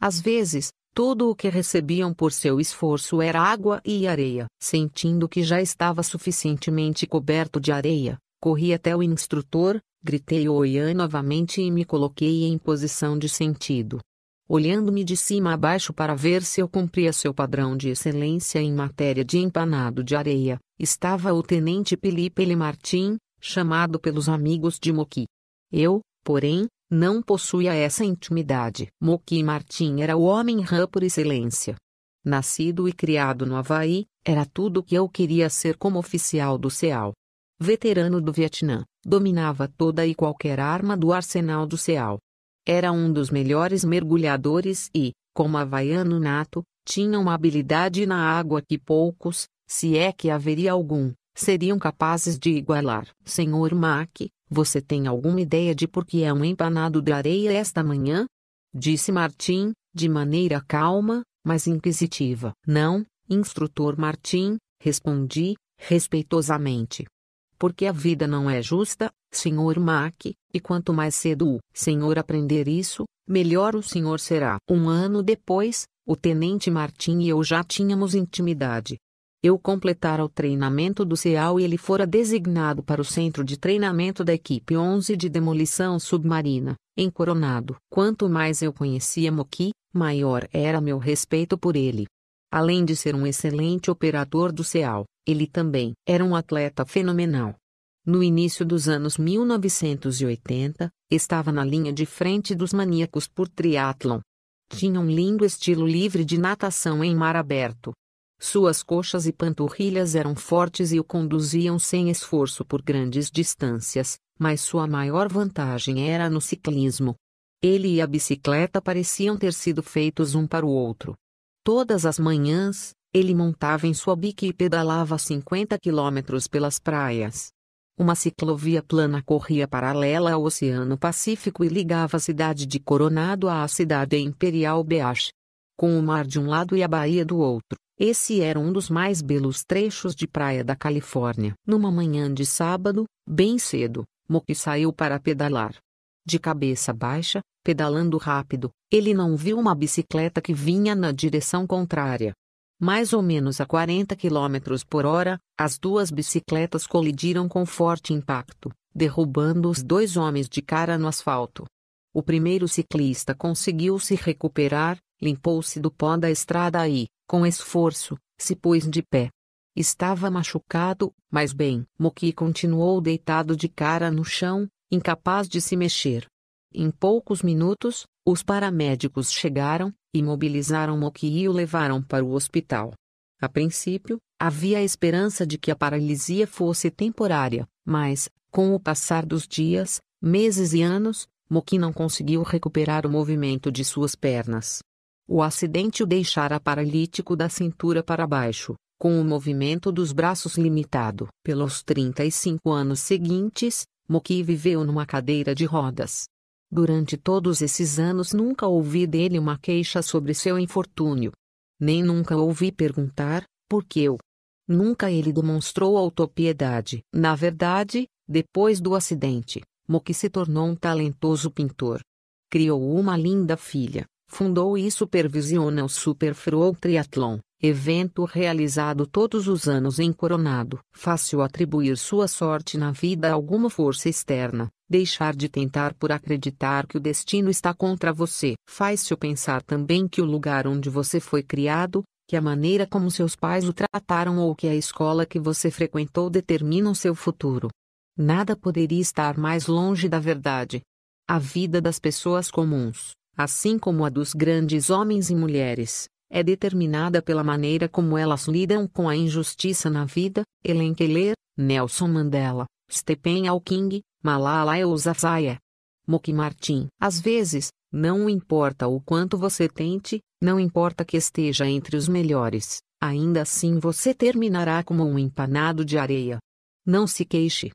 Às vezes, tudo o que recebiam por seu esforço era água e areia. Sentindo que já estava suficientemente coberto de areia, corri até o instrutor, gritei Oian novamente e me coloquei em posição de sentido. Olhando-me de cima a baixo para ver se eu cumpria seu padrão de excelência em matéria de empanado de areia, estava o tenente Felipe L. Martin, chamado pelos amigos de Moki. Eu, porém, não possuía essa intimidade. Moki Martin era o homem rã por excelência. Nascido e criado no Havaí, era tudo o que eu queria ser como oficial do CEAL. Veterano do Vietnã, dominava toda e qualquer arma do arsenal do CEAL. Era um dos melhores mergulhadores e, como havaiano nato, tinha uma habilidade na água que poucos, se é que haveria algum, seriam capazes de igualar. Senhor Mack, você tem alguma ideia de por que é um empanado de areia esta manhã? Disse Martim, de maneira calma, mas inquisitiva. Não, instrutor Martim, respondi, respeitosamente. Porque a vida não é justa, Sr. Mack, e quanto mais cedo o senhor aprender isso, melhor o senhor será. Um ano depois, o tenente Martim e eu já tínhamos intimidade. Eu completara o treinamento do CEAL e ele fora designado para o centro de treinamento da equipe 11 de demolição submarina, em Coronado. Quanto mais eu conhecia Moki, maior era meu respeito por ele. Além de ser um excelente operador do CEAL, ele também era um atleta fenomenal. No início dos anos 1980, estava na linha de frente dos maníacos por triatlon. Tinha um lindo estilo livre de natação em mar aberto, suas coxas e panturrilhas eram fortes e o conduziam sem esforço por grandes distâncias, mas sua maior vantagem era no ciclismo. Ele e a bicicleta pareciam ter sido feitos um para o outro. Todas as manhãs, ele montava em sua bique e pedalava 50 quilômetros pelas praias. Uma ciclovia plana corria paralela ao Oceano Pacífico e ligava a cidade de Coronado à cidade imperial Beach. Com o mar de um lado e a baía do outro, esse era um dos mais belos trechos de praia da Califórnia. Numa manhã de sábado, bem cedo, Moki saiu para pedalar. De cabeça baixa, pedalando rápido, ele não viu uma bicicleta que vinha na direção contrária. Mais ou menos a 40 km por hora, as duas bicicletas colidiram com forte impacto, derrubando os dois homens de cara no asfalto. O primeiro ciclista conseguiu se recuperar, limpou-se do pó da estrada e, com esforço, se pôs de pé. Estava machucado, mas bem. Moki continuou deitado de cara no chão, incapaz de se mexer. Em poucos minutos, os paramédicos chegaram, imobilizaram Moki e o levaram para o hospital. A princípio, havia a esperança de que a paralisia fosse temporária, mas, com o passar dos dias, meses e anos, Moki não conseguiu recuperar o movimento de suas pernas. O acidente o deixara paralítico da cintura para baixo, com o movimento dos braços limitado. Pelos 35 anos seguintes, Moki viveu numa cadeira de rodas. Durante todos esses anos nunca ouvi dele uma queixa sobre seu infortúnio. Nem nunca ouvi perguntar, por que eu? Nunca ele demonstrou autopiedade. Na verdade, depois do acidente, Moki se tornou um talentoso pintor. Criou uma linda filha, Fundou e supervisiona o Super Frow Triathlon, evento realizado todos os anos em Coronado. Fácil atribuir sua sorte na vida a alguma força externa, deixar de tentar por acreditar que o destino está contra você. Faz-se pensar também que o lugar onde você foi criado, que a maneira como seus pais o trataram ou que a escola que você frequentou determinam seu futuro. Nada poderia estar mais longe da verdade. A vida das pessoas comuns, assim como a dos grandes homens e mulheres, é determinada pela maneira como elas lidam com a injustiça na vida. Helen Keller, Nelson Mandela, Stephen Hawking, Malala Yousafzai. Moki Martin. Às vezes, não importa o quanto você tente, não importa que esteja entre os melhores, ainda assim você terminará como um empanado de areia. Não se queixe.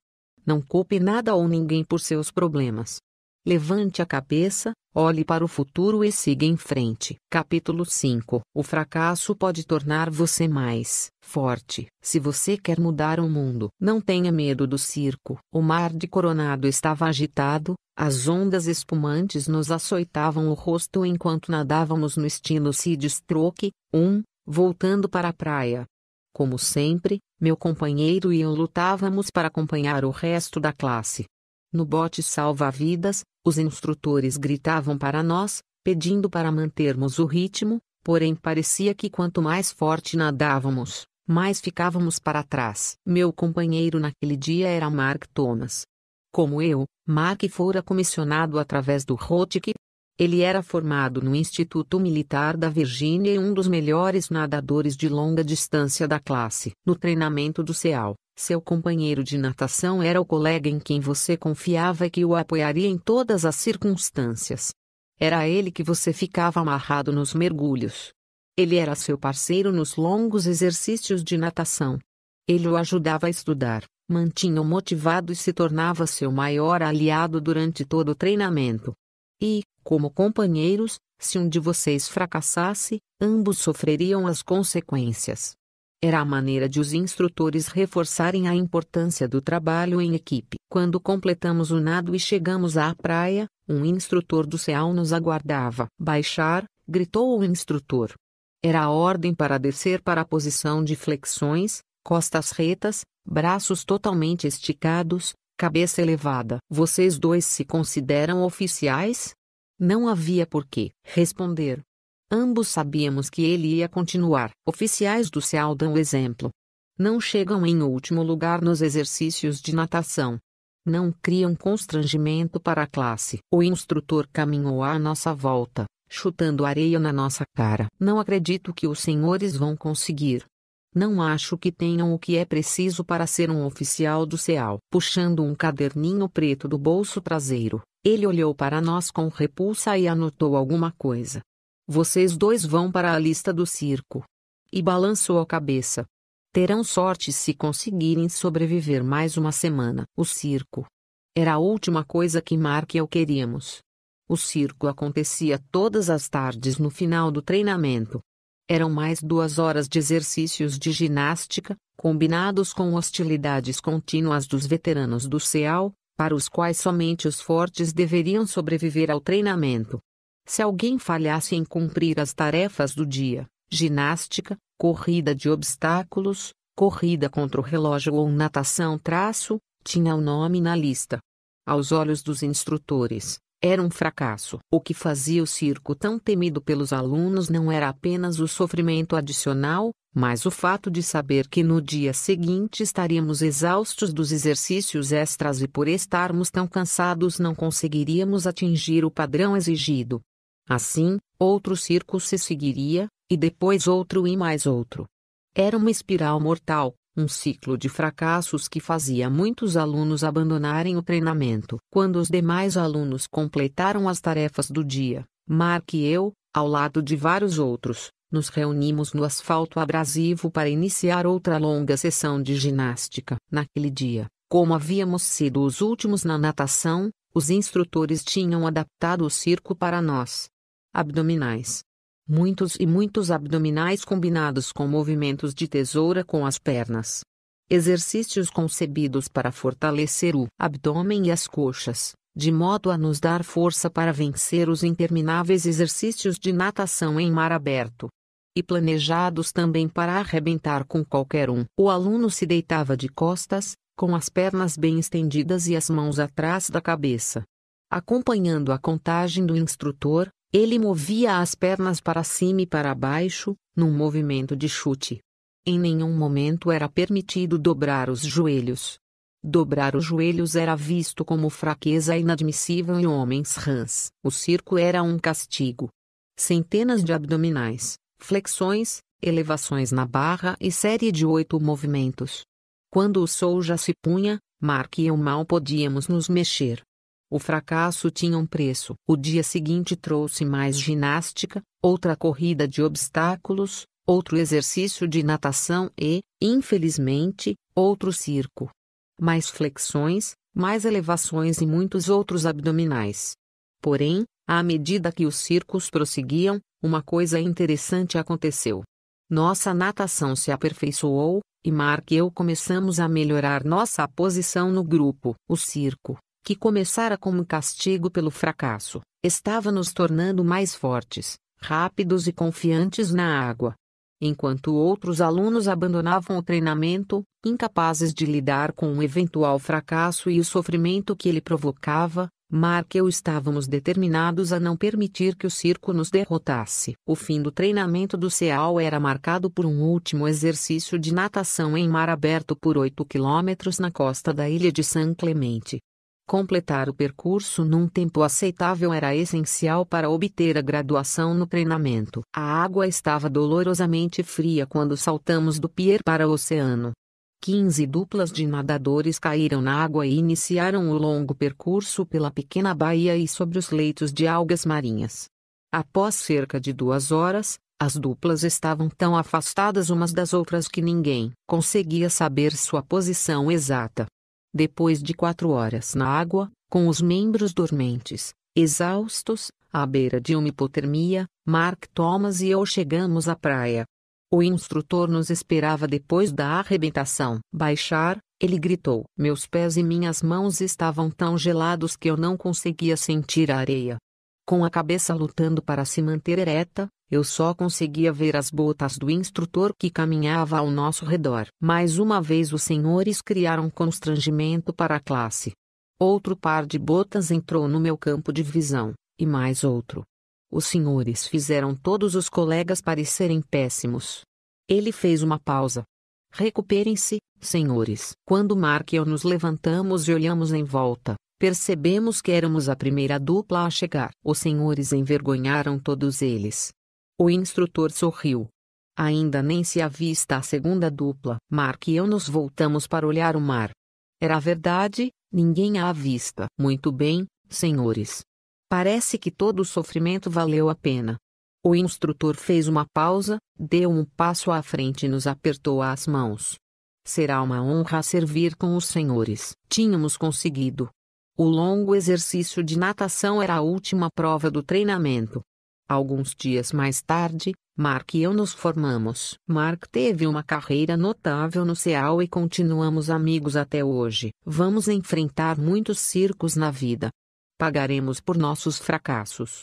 Não culpe nada ou ninguém por seus problemas. Levante a cabeça, olhe para o futuro e siga em frente. Capítulo 5 O fracasso pode tornar você mais forte. Se você quer mudar o mundo, não tenha medo do circo. O mar de Coronado estava agitado, as ondas espumantes nos açoitavam o rosto enquanto nadávamos no estilo Sid Stroke, um, voltando para a praia. Como sempre, meu companheiro e eu lutávamos para acompanhar o resto da classe. No bote salva-vidas, os instrutores gritavam para nós, pedindo para mantermos o ritmo, porém parecia que quanto mais forte nadávamos, mais ficávamos para trás. Meu companheiro naquele dia era Mark Thomas, como eu, Mark fora comissionado através do ROTC. Ele era formado no Instituto Militar da Virgínia e um dos melhores nadadores de longa distância da classe. No treinamento do CEAL, seu companheiro de natação era o colega em quem você confiava e que o apoiaria em todas as circunstâncias. Era a ele que você ficava amarrado nos mergulhos. Ele era seu parceiro nos longos exercícios de natação. Ele o ajudava a estudar, mantinha-o motivado e se tornava seu maior aliado durante todo o treinamento. E, como companheiros, se um de vocês fracassasse, ambos sofreriam as consequências. Era a maneira de os instrutores reforçarem a importância do trabalho em equipe. Quando completamos o nado e chegamos à praia, um instrutor do CEAL nos aguardava. Baixar, gritou o instrutor. Era a ordem para descer para a posição de flexões, costas retas, braços totalmente esticados, cabeça elevada. Vocês dois se consideram oficiais? Não havia por que responder. Ambos sabíamos que ele ia continuar. Oficiais do céu dão exemplo. Não chegam em último lugar nos exercícios de natação. Não criam constrangimento para a classe. O instrutor caminhou à nossa volta, chutando areia na nossa cara. Não acredito que os senhores vão conseguir. Não acho que tenham o que é preciso para ser um oficial do CEAL. Puxando um caderninho preto do bolso traseiro, ele olhou para nós com repulsa e anotou alguma coisa. Vocês dois vão para a lista do circo. E balançou a cabeça. Terão sorte se conseguirem sobreviver mais uma semana. O circo. Era a última coisa que Mark e eu queríamos. O circo acontecia todas as tardes no final do treinamento. Eram mais duas horas de exercícios de ginástica, combinados com hostilidades contínuas dos veteranos do CEAL, para os quais somente os fortes deveriam sobreviver ao treinamento. Se alguém falhasse em cumprir as tarefas do dia, ginástica, corrida de obstáculos, corrida contra o relógio ou natação traço, tinha o nome na lista. Aos olhos dos instrutores, era um fracasso. O que fazia o circo tão temido pelos alunos não era apenas o sofrimento adicional, mas o fato de saber que no dia seguinte estaríamos exaustos dos exercícios extras e por estarmos tão cansados não conseguiríamos atingir o padrão exigido. Assim, outro circo se seguiria, e depois outro e mais outro. Era uma espiral mortal, um ciclo de fracassos que fazia muitos alunos abandonarem o treinamento. Quando os demais alunos completaram as tarefas do dia, Mark e eu, ao lado de vários outros, nos reunimos no asfalto abrasivo para iniciar outra longa sessão de ginástica. Naquele dia, como havíamos sido os últimos na natação, os instrutores tinham adaptado o circo para nós. Abdominais, Muitos e muitos abdominais combinados com movimentos de tesoura com as pernas. Exercícios concebidos para fortalecer o abdômen e as coxas, de modo a nos dar força para vencer os intermináveis exercícios de natação em mar aberto. E planejados também para arrebentar com qualquer um. O aluno se deitava de costas, com as pernas bem estendidas e as mãos atrás da cabeça. Acompanhando a contagem do instrutor, Ele movia as pernas para cima e para baixo, num movimento de chute. Em nenhum momento era permitido dobrar os joelhos. Dobrar os joelhos era visto como fraqueza inadmissível em homens rãs. O circo era um castigo. Centenas de abdominais, flexões, elevações na barra e série de oito movimentos. Quando o sol já se punha, Mark e eu mal podíamos nos mexer. O fracasso tinha um preço. O dia seguinte trouxe mais ginástica, outra corrida de obstáculos, outro exercício de natação e, infelizmente, outro circo. Mais flexões, mais elevações e muitos outros abdominais. Porém, à medida que os circos prosseguiam, uma coisa interessante aconteceu. Nossa natação se aperfeiçoou, e Mark e eu começamos a melhorar nossa posição no grupo. O circo, que começara como castigo pelo fracasso, estava nos tornando mais fortes, rápidos e confiantes na água. Enquanto outros alunos abandonavam o treinamento, incapazes de lidar com um eventual fracasso e o sofrimento que ele provocava, Mark e eu estávamos determinados a não permitir que o circo nos derrotasse. O fim do treinamento do CEAL era marcado por um último exercício de natação em mar aberto por 8 quilômetros na costa da ilha de San Clemente. Completar o percurso num tempo aceitável era essencial para obter a graduação no treinamento. A água estava dolorosamente fria quando saltamos do pier para o oceano. 15 duplas de nadadores caíram na água e iniciaram o longo percurso pela pequena baía e sobre os leitos de algas marinhas. Após cerca de duas horas, as duplas estavam tão afastadas umas das outras que ninguém conseguia saber sua posição exata. Depois de quatro horas na água, com os membros dormentes, exaustos, à beira de uma hipotermia, Mark Thomas e eu chegamos à praia. O instrutor nos esperava depois da arrebentação. Baixar, ele gritou. Meus pés e minhas mãos estavam tão gelados que eu não conseguia sentir a areia. Com a cabeça lutando para se manter ereta, eu só conseguia ver as botas do instrutor que caminhava ao nosso redor. Mais uma vez os senhores criaram constrangimento para a classe. Outro par de botas entrou no meu campo de visão, e mais outro. Os senhores fizeram todos os colegas parecerem péssimos. Ele fez uma pausa. Recuperem-se, senhores. Quando Mark e eu nos levantamos e olhamos em volta, percebemos que éramos a primeira dupla a chegar. Os senhores envergonharam todos eles. O instrutor sorriu. Ainda nem se avista a segunda dupla. Mark e eu nos voltamos para olhar o mar. Era verdade, ninguém a avista. Muito bem, senhores. Parece que todo o sofrimento valeu a pena. O instrutor fez uma pausa, deu um passo à frente e nos apertou as mãos. Será uma honra servir com os senhores. Tínhamos conseguido. O longo exercício de natação era a última prova do treinamento. Alguns dias mais tarde, Mark e eu nos formamos. Mark teve uma carreira notável no CEAL e continuamos amigos até hoje. Vamos enfrentar muitos circos na vida pagaremos por nossos fracassos.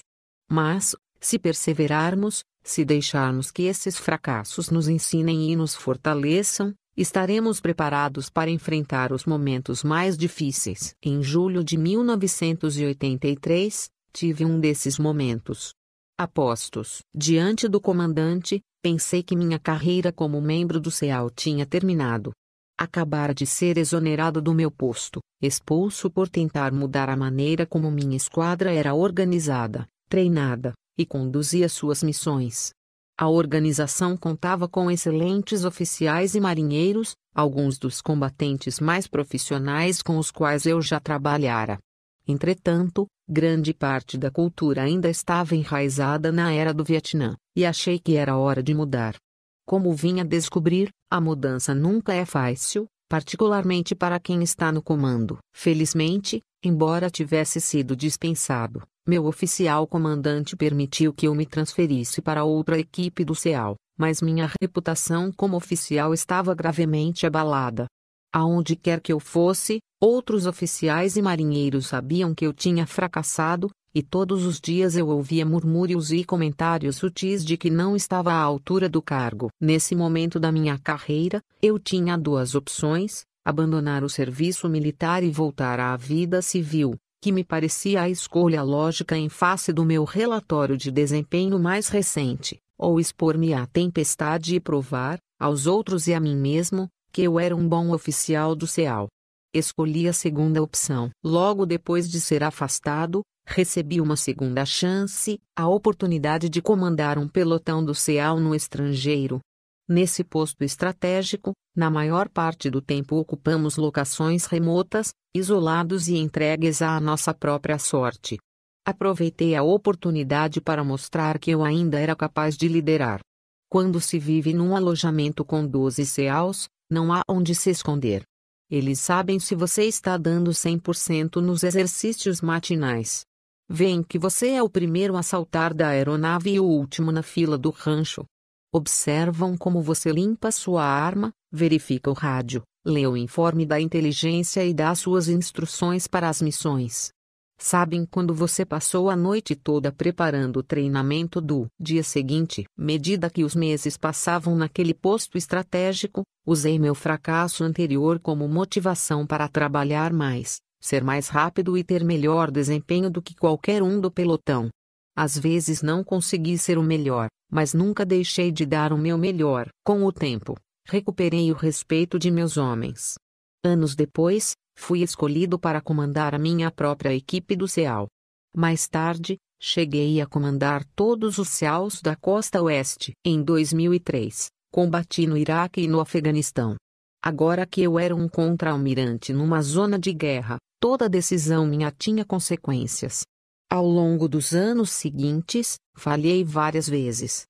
Mas, se perseverarmos, se deixarmos que esses fracassos nos ensinem e nos fortaleçam, estaremos preparados para enfrentar os momentos mais difíceis. Em julho de 1983, tive um desses momentos. Apostos. Diante do comandante, pensei que minha carreira como membro do CEAL tinha terminado acabara de ser exonerado do meu posto, expulso por tentar mudar a maneira como minha esquadra era organizada, treinada e conduzia suas missões. A organização contava com excelentes oficiais e marinheiros, alguns dos combatentes mais profissionais com os quais eu já trabalhara. Entretanto, grande parte da cultura ainda estava enraizada na era do Vietnã, e achei que era hora de mudar. Como vinha descobrir, a mudança nunca é fácil, particularmente para quem está no comando. Felizmente, embora tivesse sido dispensado, meu oficial comandante permitiu que eu me transferisse para outra equipe do CEAL, mas minha reputação como oficial estava gravemente abalada. Aonde quer que eu fosse, outros oficiais e marinheiros sabiam que eu tinha fracassado, e todos os dias eu ouvia murmúrios e comentários sutis de que não estava à altura do cargo. Nesse momento da minha carreira, eu tinha duas opções: abandonar o serviço militar e voltar à vida civil, que me parecia a escolha lógica em face do meu relatório de desempenho mais recente, ou expor-me à tempestade e provar, aos outros e a mim mesmo, que eu era um bom oficial do CEAL. Escolhi a segunda opção. Logo depois de ser afastado, recebi uma segunda chance, a oportunidade de comandar um pelotão do CEAL no estrangeiro. Nesse posto estratégico, na maior parte do tempo ocupamos locações remotas, isolados e entregues à nossa própria sorte. Aproveitei a oportunidade para mostrar que eu ainda era capaz de liderar. Quando se vive num alojamento com 12 CEAUs, não há onde se esconder. Eles sabem se você está dando 100% nos exercícios matinais. Veem que você é o primeiro a saltar da aeronave e o último na fila do rancho. Observam como você limpa sua arma, verifica o rádio, lê o informe da inteligência e dá suas instruções para as missões. Sabem quando você passou a noite toda preparando o treinamento do dia seguinte. Medida que os meses passavam naquele posto estratégico, usei meu fracasso anterior como motivação para trabalhar mais, ser mais rápido e ter melhor desempenho do que qualquer um do pelotão. Às vezes não consegui ser o melhor, mas nunca deixei de dar o meu melhor. Com o tempo, recuperei o respeito de meus homens. Anos depois, fui escolhido para comandar a minha própria equipe do CEAL. Mais tarde, cheguei a comandar todos os CEALs da costa oeste. Em 2003, combati no Iraque e no Afeganistão. Agora que eu era um contra-almirante numa zona de guerra, toda decisão minha tinha consequências. Ao longo dos anos seguintes, falhei várias vezes.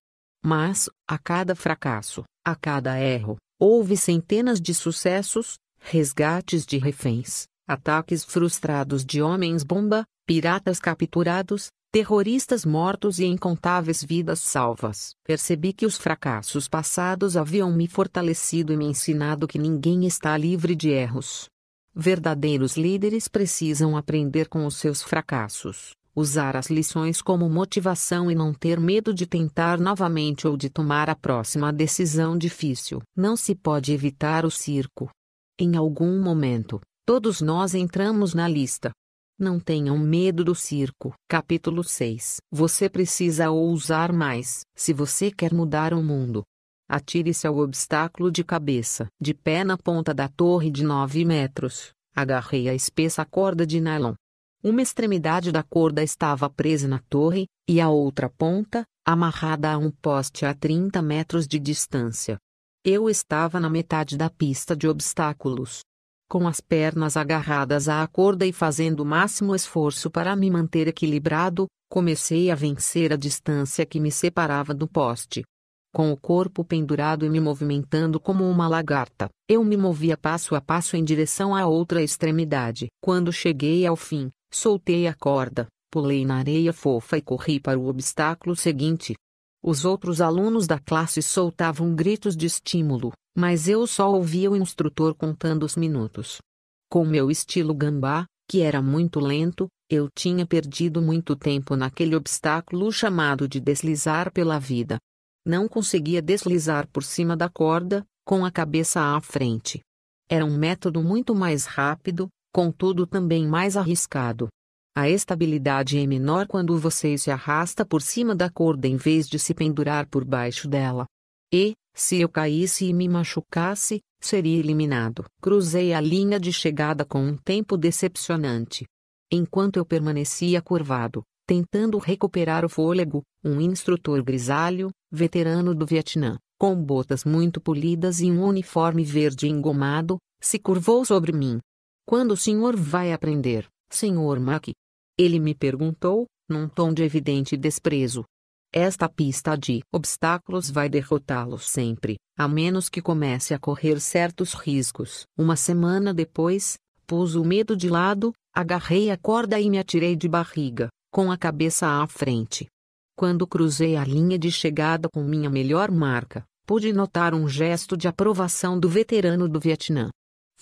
Mas, a cada fracasso, a cada erro, houve centenas de sucessos, resgates de reféns, ataques frustrados de homens-bomba, piratas capturados, terroristas mortos e incontáveis vidas salvas. Percebi que os fracassos passados haviam me fortalecido e me ensinado que ninguém está livre de erros. Verdadeiros líderes precisam aprender com os seus fracassos, usar as lições como motivação e não ter medo de tentar novamente ou de tomar a próxima decisão difícil. Não se pode evitar o circo, em algum momento, todos nós entramos na lista. Não tenham medo do circo. Capítulo 6 Você precisa ousar mais, se você quer mudar o mundo. Atire-se ao obstáculo de cabeça. De pé na ponta da torre de 9 metros, agarrei a espessa corda de nylon. Uma extremidade da corda estava presa na torre, e a outra ponta, amarrada a um poste a 30 metros de distância. Eu estava na metade da pista de obstáculos. Com as pernas agarradas à corda e fazendo o máximo esforço para me manter equilibrado, comecei a vencer a distância que me separava do poste. Com o corpo pendurado e me movimentando como uma lagarta, eu me movia passo a passo em direção à outra extremidade. Quando cheguei ao fim, soltei a corda, pulei na areia fofa e corri para o obstáculo seguinte. Os outros alunos da classe soltavam gritos de estímulo, mas eu só ouvia o instrutor contando os minutos. Com meu estilo gambá, que era muito lento, eu tinha perdido muito tempo naquele obstáculo chamado de deslizar pela vida. Não conseguia deslizar por cima da corda, com a cabeça à frente. Era um método muito mais rápido, contudo também mais arriscado. A estabilidade é menor quando você se arrasta por cima da corda em vez de se pendurar por baixo dela. E, se eu caísse e me machucasse, seria eliminado. Cruzei a linha de chegada com um tempo decepcionante. Enquanto eu permanecia curvado, tentando recuperar o fôlego, um instrutor grisalho, veterano do Vietnã, com botas muito polidas e um uniforme verde engomado, se curvou sobre mim. Quando o senhor vai aprender? Senhor Mack? Ele me perguntou, num tom de evidente desprezo. Esta pista de obstáculos vai derrotá-lo sempre, a menos que comece a correr certos riscos. Uma semana depois, pus o medo de lado, agarrei a corda e me atirei de barriga, com a cabeça à frente. Quando cruzei a linha de chegada com minha melhor marca, pude notar um gesto de aprovação do veterano do Vietnã.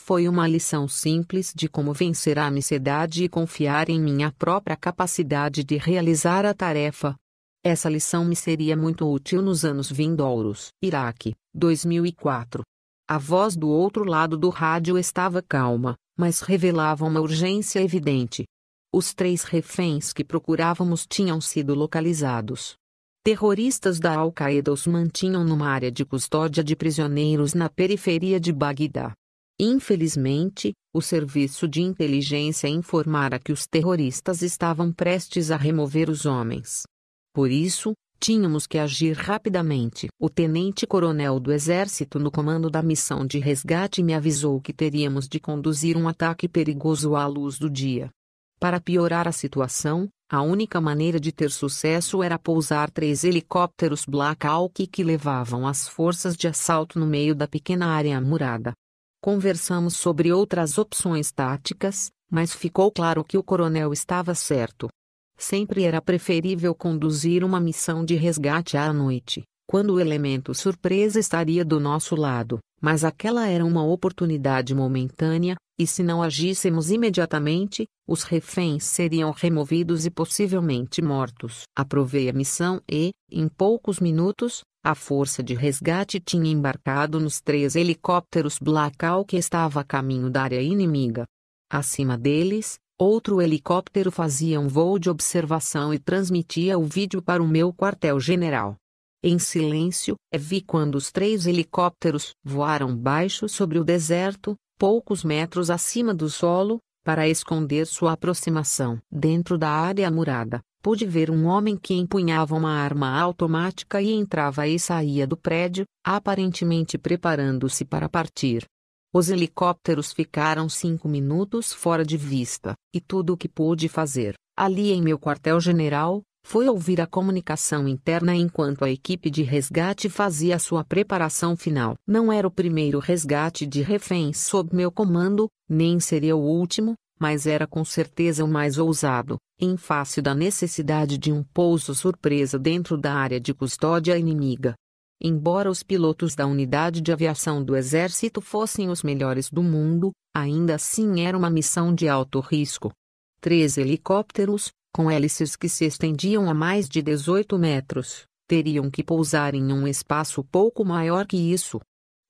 Foi uma lição simples de como vencer a ansiedade e confiar em minha própria capacidade de realizar a tarefa. Essa lição me seria muito útil nos anos vindouros. Iraque, 2004. A voz do outro lado do rádio estava calma, mas revelava uma urgência evidente. Os três reféns que procurávamos tinham sido localizados. Terroristas da Al-Qaeda os mantinham numa área de custódia de prisioneiros na periferia de Bagdá. Infelizmente, o serviço de inteligência informara que os terroristas estavam prestes a remover os homens. Por isso, tínhamos que agir rapidamente. O tenente-coronel do exército no comando da missão de resgate me avisou que teríamos de conduzir um ataque perigoso à luz do dia. Para piorar a situação, a única maneira de ter sucesso era pousar três helicópteros Black Hawk que levavam as forças de assalto no meio da pequena área amurada. Conversamos sobre outras opções táticas, mas ficou claro que o coronel estava certo. Sempre era preferível conduzir uma missão de resgate à noite, quando o elemento surpresa estaria do nosso lado, mas aquela era uma oportunidade momentânea, e se não agíssemos imediatamente, os reféns seriam removidos e possivelmente mortos. Aprovei a missão e, em poucos minutos, a força de resgate tinha embarcado nos três helicópteros Blackout que estava a caminho da área inimiga. Acima deles, outro helicóptero fazia um voo de observação e transmitia o vídeo para o meu quartel-general. Em silêncio, vi quando os três helicópteros voaram baixo sobre o deserto, poucos metros acima do solo, para esconder sua aproximação. Dentro da área murada, pude ver um homem que empunhava uma arma automática e entrava e saía do prédio, aparentemente preparando-se para partir. Os helicópteros ficaram cinco minutos fora de vista, e tudo o que pude fazer, ali em meu quartel-general, foi ouvir a comunicação interna enquanto a equipe de resgate fazia sua preparação final. Não era o primeiro resgate de reféns sob meu comando, nem seria o último, mas era com certeza o mais ousado, em face da necessidade de um pouso surpresa dentro da área de custódia inimiga. Embora os pilotos da unidade de aviação do Exército fossem os melhores do mundo, ainda assim era uma missão de alto risco. Três helicópteros, com hélices que se estendiam a mais de 18 metros, teriam que pousar em um espaço pouco maior que isso.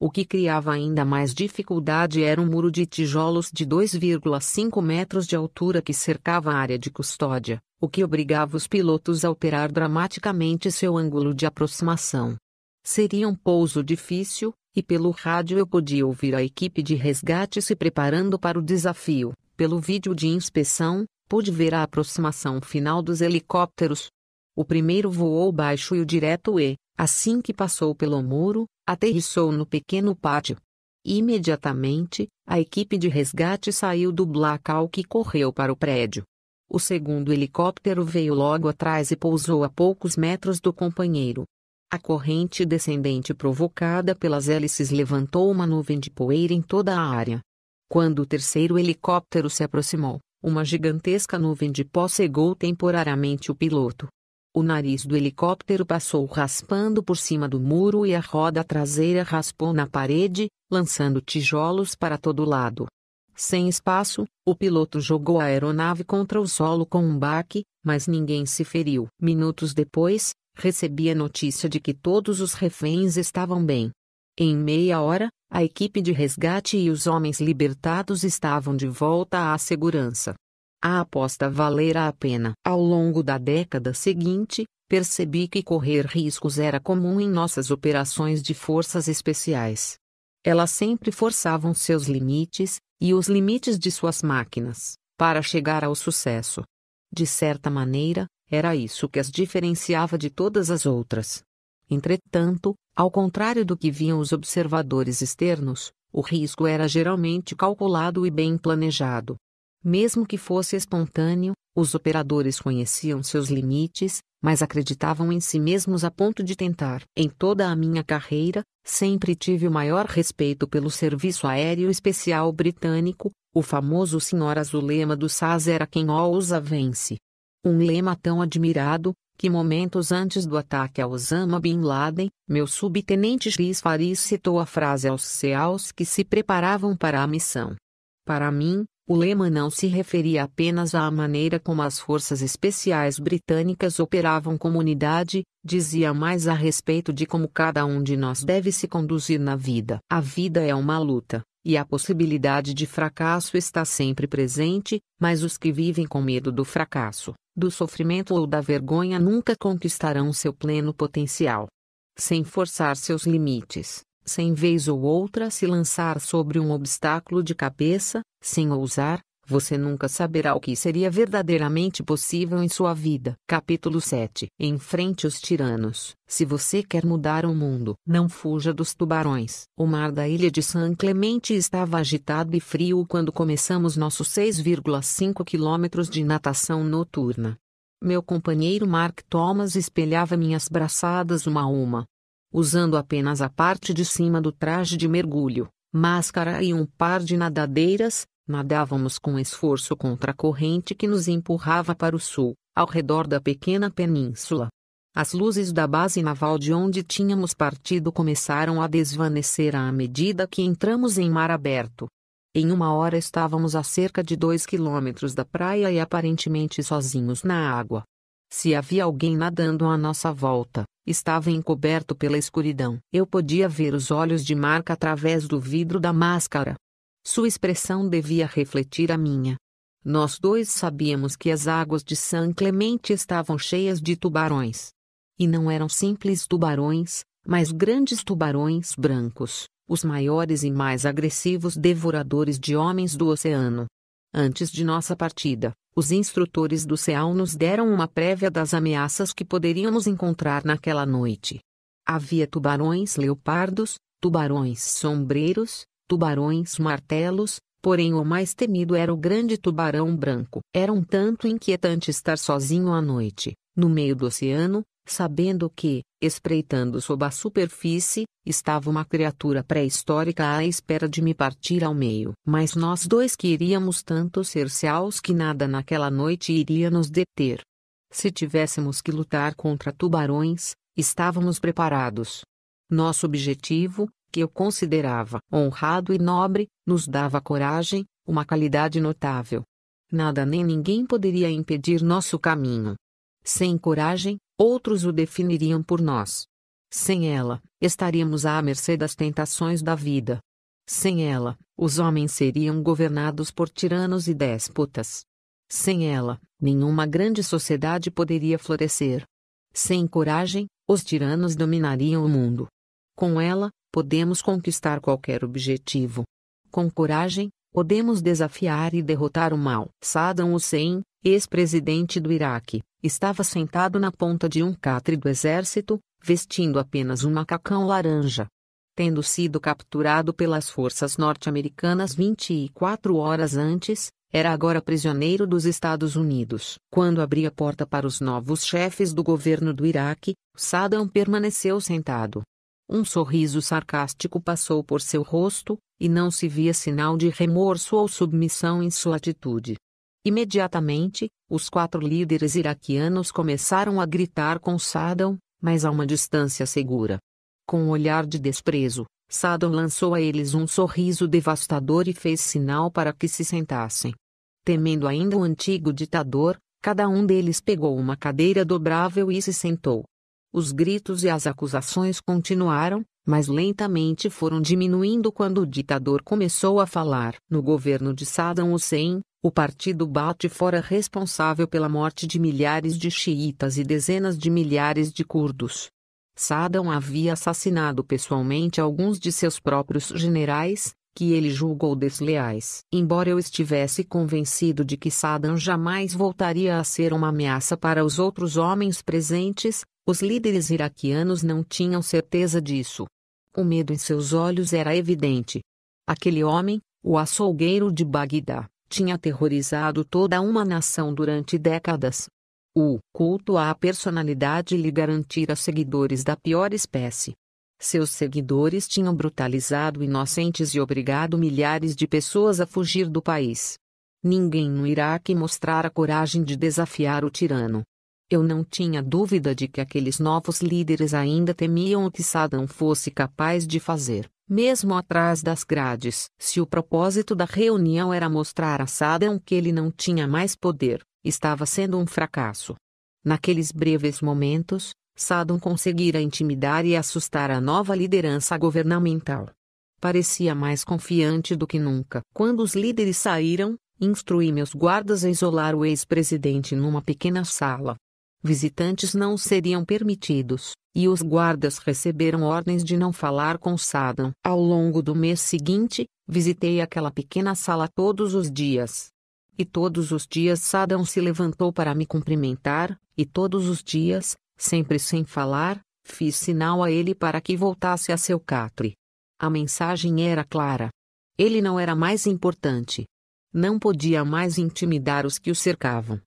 O que criava ainda mais dificuldade era um muro de tijolos de 2,5 metros de altura que cercava a área de custódia, o que obrigava os pilotos a alterar dramaticamente seu ângulo de aproximação. Seria um pouso difícil, e pelo rádio eu podia ouvir a equipe de resgate se preparando para o desafio. Pelo vídeo de inspeção, pude ver a aproximação final dos helicópteros. O primeiro voou baixo e o direto e, assim que passou pelo muro, aterrissou no pequeno pátio. Imediatamente, a equipe de resgate saiu do Blackout e correu para o prédio. O segundo helicóptero veio logo atrás e pousou a poucos metros do companheiro. A corrente descendente provocada pelas hélices levantou uma nuvem de poeira em toda a área. Quando o terceiro helicóptero se aproximou, uma gigantesca nuvem de pó cegou temporariamente o piloto. O nariz do helicóptero passou raspando por cima do muro e a roda traseira raspou na parede, lançando tijolos para todo lado. Sem espaço, o piloto jogou a aeronave contra o solo com um baque, mas ninguém se feriu. Minutos depois, recebi a notícia de que todos os reféns estavam bem. Em meia hora, a equipe de resgate e os homens libertados estavam de volta à segurança. A aposta valera a pena. Ao longo da década seguinte, percebi que correr riscos era comum em nossas operações de forças especiais. Elas sempre forçavam seus limites, e os limites de suas máquinas, para chegar ao sucesso. De certa maneira, era isso que as diferenciava de todas as outras. Entretanto, ao contrário do que viam os observadores externos, o risco era geralmente calculado e bem planejado. Mesmo que fosse espontâneo, os operadores conheciam seus limites, mas acreditavam em si mesmos a ponto de tentar. Em toda a minha carreira, sempre tive o maior respeito pelo Serviço Aéreo Especial Britânico, o famoso Sr. Azulema do SAS era quem ousa vence. Um lema tão admirado, que momentos antes do ataque a Osama Bin Laden, meu subtenente Chris Faris citou a frase aos SEALs que se preparavam para a missão. Para mim, o lema não se referia apenas à maneira como as forças especiais britânicas operavam comunidade, dizia mais a respeito de como cada um de nós deve se conduzir na vida. A vida é uma luta, e a possibilidade de fracasso está sempre presente, mas os que vivem com medo do fracasso, do sofrimento ou da vergonha nunca conquistarão seu pleno potencial. Sem forçar seus limites, sem vez ou outra se lançar sobre um obstáculo de cabeça, sem ousar, você nunca saberá o que seria verdadeiramente possível em sua vida. Capítulo 7 Enfrente os tiranos. Se você quer mudar o mundo, não fuja dos tubarões. O mar da ilha de San Clemente estava agitado e frio quando começamos nossos 6,5 quilômetros de natação noturna. Meu companheiro Mark Thomas espelhava minhas braçadas uma a uma. Usando apenas a parte de cima do traje de mergulho, máscara e um par de nadadeiras, Nadávamos com esforço contra a corrente que nos empurrava para o sul, ao redor da pequena península. As luzes da base naval de onde tínhamos partido começaram a desvanecer à medida que entramos em mar aberto. Em uma hora estávamos a cerca de dois quilômetros da praia e aparentemente sozinhos na água. Se havia alguém nadando à nossa volta, estava encoberto pela escuridão. Eu podia ver os olhos de Marca através do vidro da máscara, sua expressão devia refletir a minha. Nós dois sabíamos que as águas de San Clemente estavam cheias de tubarões. E não eram simples tubarões, mas grandes tubarões brancos, os maiores e mais agressivos devoradores de homens do oceano. Antes de nossa partida, os instrutores do CEAL nos deram uma prévia das ameaças que poderíamos encontrar naquela noite. Havia tubarões leopardos, tubarões sombreiros, tubarões martelos, porém o mais temido era o grande tubarão branco. Era um tanto inquietante estar sozinho à noite, no meio do oceano, sabendo que, espreitando sob a superfície, estava uma criatura pré-histórica à espera de me partir ao meio. Mas nós dois queríamos tanto ser céus que nada naquela noite iria nos deter. Se tivéssemos que lutar contra tubarões, estávamos preparados. Nosso objetivo, que eu considerava honrado e nobre, nos dava coragem, uma qualidade notável. Nada nem ninguém poderia impedir nosso caminho. Sem coragem, outros o definiriam por nós. Sem ela, estaríamos à mercê das tentações da vida. Sem ela, os homens seriam governados por tiranos e déspotas. Sem ela, nenhuma grande sociedade poderia florescer. Sem coragem, os tiranos dominariam o mundo. Com ela, podemos conquistar qualquer objetivo. Com coragem, podemos desafiar e derrotar o mal. Saddam Hussein, ex-presidente do Iraque, estava sentado na ponta de um catre do exército, vestindo apenas um macacão laranja. Tendo sido capturado pelas forças norte-americanas 24 horas antes, era agora prisioneiro dos Estados Unidos. Quando abria a porta para os novos chefes do governo do Iraque, Saddam permaneceu sentado, um sorriso sarcástico passou por seu rosto, e não se via sinal de remorso ou submissão em sua atitude. Imediatamente, os quatro líderes iraquianos começaram a gritar com Saddam, mas a uma distância segura. Com um olhar de desprezo, Saddam lançou a eles um sorriso devastador e fez sinal para que se sentassem. Temendo ainda o antigo ditador, cada um deles pegou uma cadeira dobrável e se sentou. Os gritos e as acusações continuaram, mas lentamente foram diminuindo quando o ditador começou a falar. No governo de Saddam Hussein, o partido bate fora responsável pela morte de milhares de xiitas e dezenas de milhares de curdos. Saddam havia assassinado pessoalmente alguns de seus próprios generais, que ele julgou desleais. Embora eu estivesse convencido de que Saddam jamais voltaria a ser uma ameaça para os outros homens presentes, os líderes iraquianos não tinham certeza disso. O medo em seus olhos era evidente. Aquele homem, o açougueiro de Bagdá, tinha aterrorizado toda uma nação durante décadas. O culto à personalidade lhe garantira seguidores da pior espécie. Seus seguidores tinham brutalizado inocentes e obrigado milhares de pessoas a fugir do país. Ninguém no Iraque mostrara coragem de desafiar o tirano. Eu não tinha dúvida de que aqueles novos líderes ainda temiam o que Saddam fosse capaz de fazer, mesmo atrás das grades. Se o propósito da reunião era mostrar a Saddam que ele não tinha mais poder, estava sendo um fracasso. Naqueles breves momentos, Saddam conseguira intimidar e assustar a nova liderança governamental. Parecia mais confiante do que nunca. Quando os líderes saíram, instruí meus guardas a isolar o ex-presidente numa pequena sala. Visitantes não seriam permitidos, e os guardas receberam ordens de não falar com Saddam. Ao longo do mês seguinte, visitei aquela pequena sala todos os dias. E todos os dias Saddam se levantou para me cumprimentar, e todos os dias, sempre sem falar, fiz sinal a ele para que voltasse a seu catre. A mensagem era clara. Ele não era mais importante. Não podia mais intimidar os que o cercavam.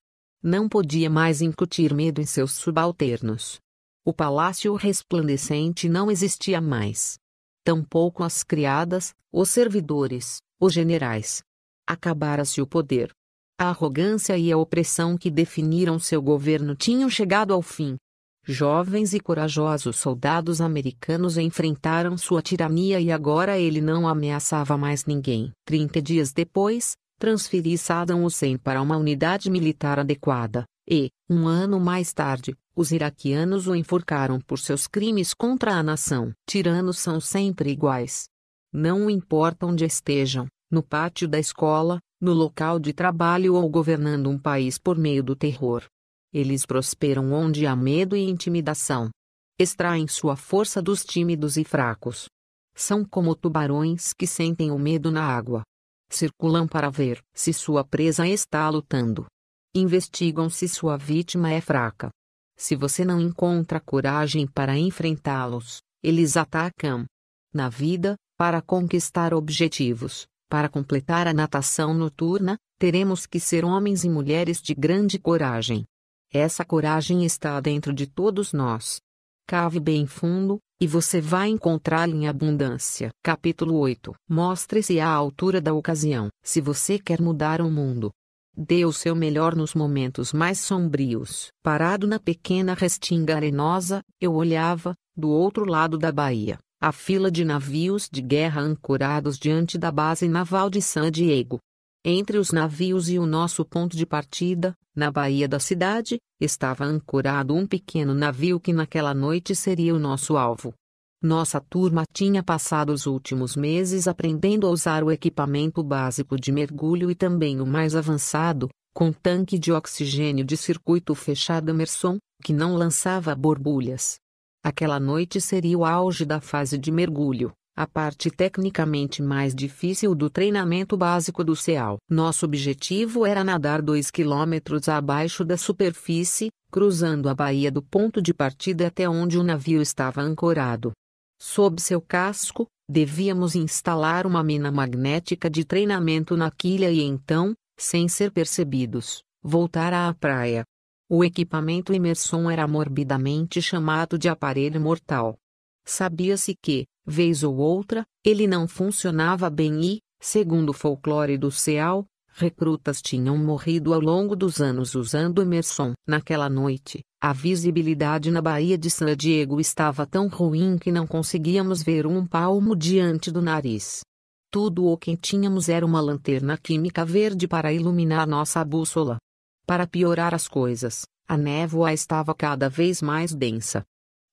Não podia mais incutir medo em seus subalternos. O palácio resplandecente não existia mais. Tampouco as criadas, os servidores, os generais. Acabara-se o poder. A arrogância e a opressão que definiram seu governo tinham chegado ao fim. Jovens e corajosos soldados americanos enfrentaram sua tirania e agora ele não ameaçava mais ninguém. Trinta dias depois, transferi Saddam Hussein para uma unidade militar adequada, e, um ano mais tarde, os iraquianos o enforcaram por seus crimes contra a nação. Tiranos são sempre iguais. Não importa onde estejam, no pátio da escola, no local de trabalho ou governando um país por meio do terror. Eles prosperam onde há medo e intimidação. Extraem sua força dos tímidos e fracos. São como tubarões que sentem o medo na água. Circulam para ver se sua presa está lutando. Investigam se sua vítima é fraca. Se você não encontra coragem para enfrentá-los, eles atacam. Na vida, para conquistar objetivos, para completar a natação noturna, teremos que ser homens e mulheres de grande coragem. Essa coragem está dentro de todos nós. Cave bem fundo, e você vai encontrá-la em abundância. Capítulo 8 Mostre-se à altura da ocasião. Se você quer mudar o mundo, dê o seu melhor nos momentos mais sombrios. Parado na pequena restinga arenosa, eu olhava, do outro lado da baía, a fila de navios de guerra ancorados diante da base naval de San Diego. Entre os navios e o nosso ponto de partida, na baía da cidade, estava ancorado um pequeno navio que naquela noite seria o nosso alvo. Nossa turma tinha passado os últimos meses aprendendo a usar o equipamento básico de mergulho e também o mais avançado, com tanque de oxigênio de circuito fechado Emerson, que não lançava borbulhas. Aquela noite seria o auge da fase de mergulho a parte tecnicamente mais difícil do treinamento básico do CEAL. Nosso objetivo era nadar 2 quilômetros abaixo da superfície, cruzando a baía do ponto de partida até onde o navio estava ancorado. Sob seu casco, devíamos instalar uma mina magnética de treinamento na quilha e então, sem ser percebidos, voltar à praia. O equipamento Emerson era morbidamente chamado de aparelho mortal. Sabia-se que, vez ou outra, ele não funcionava bem e, segundo o folclore do Ceal, recrutas tinham morrido ao longo dos anos usando Emerson. Naquela noite, a visibilidade na Baía de San Diego estava tão ruim que não conseguíamos ver um palmo diante do nariz. Tudo o que tínhamos era uma lanterna química verde para iluminar nossa bússola. Para piorar as coisas, a névoa estava cada vez mais densa.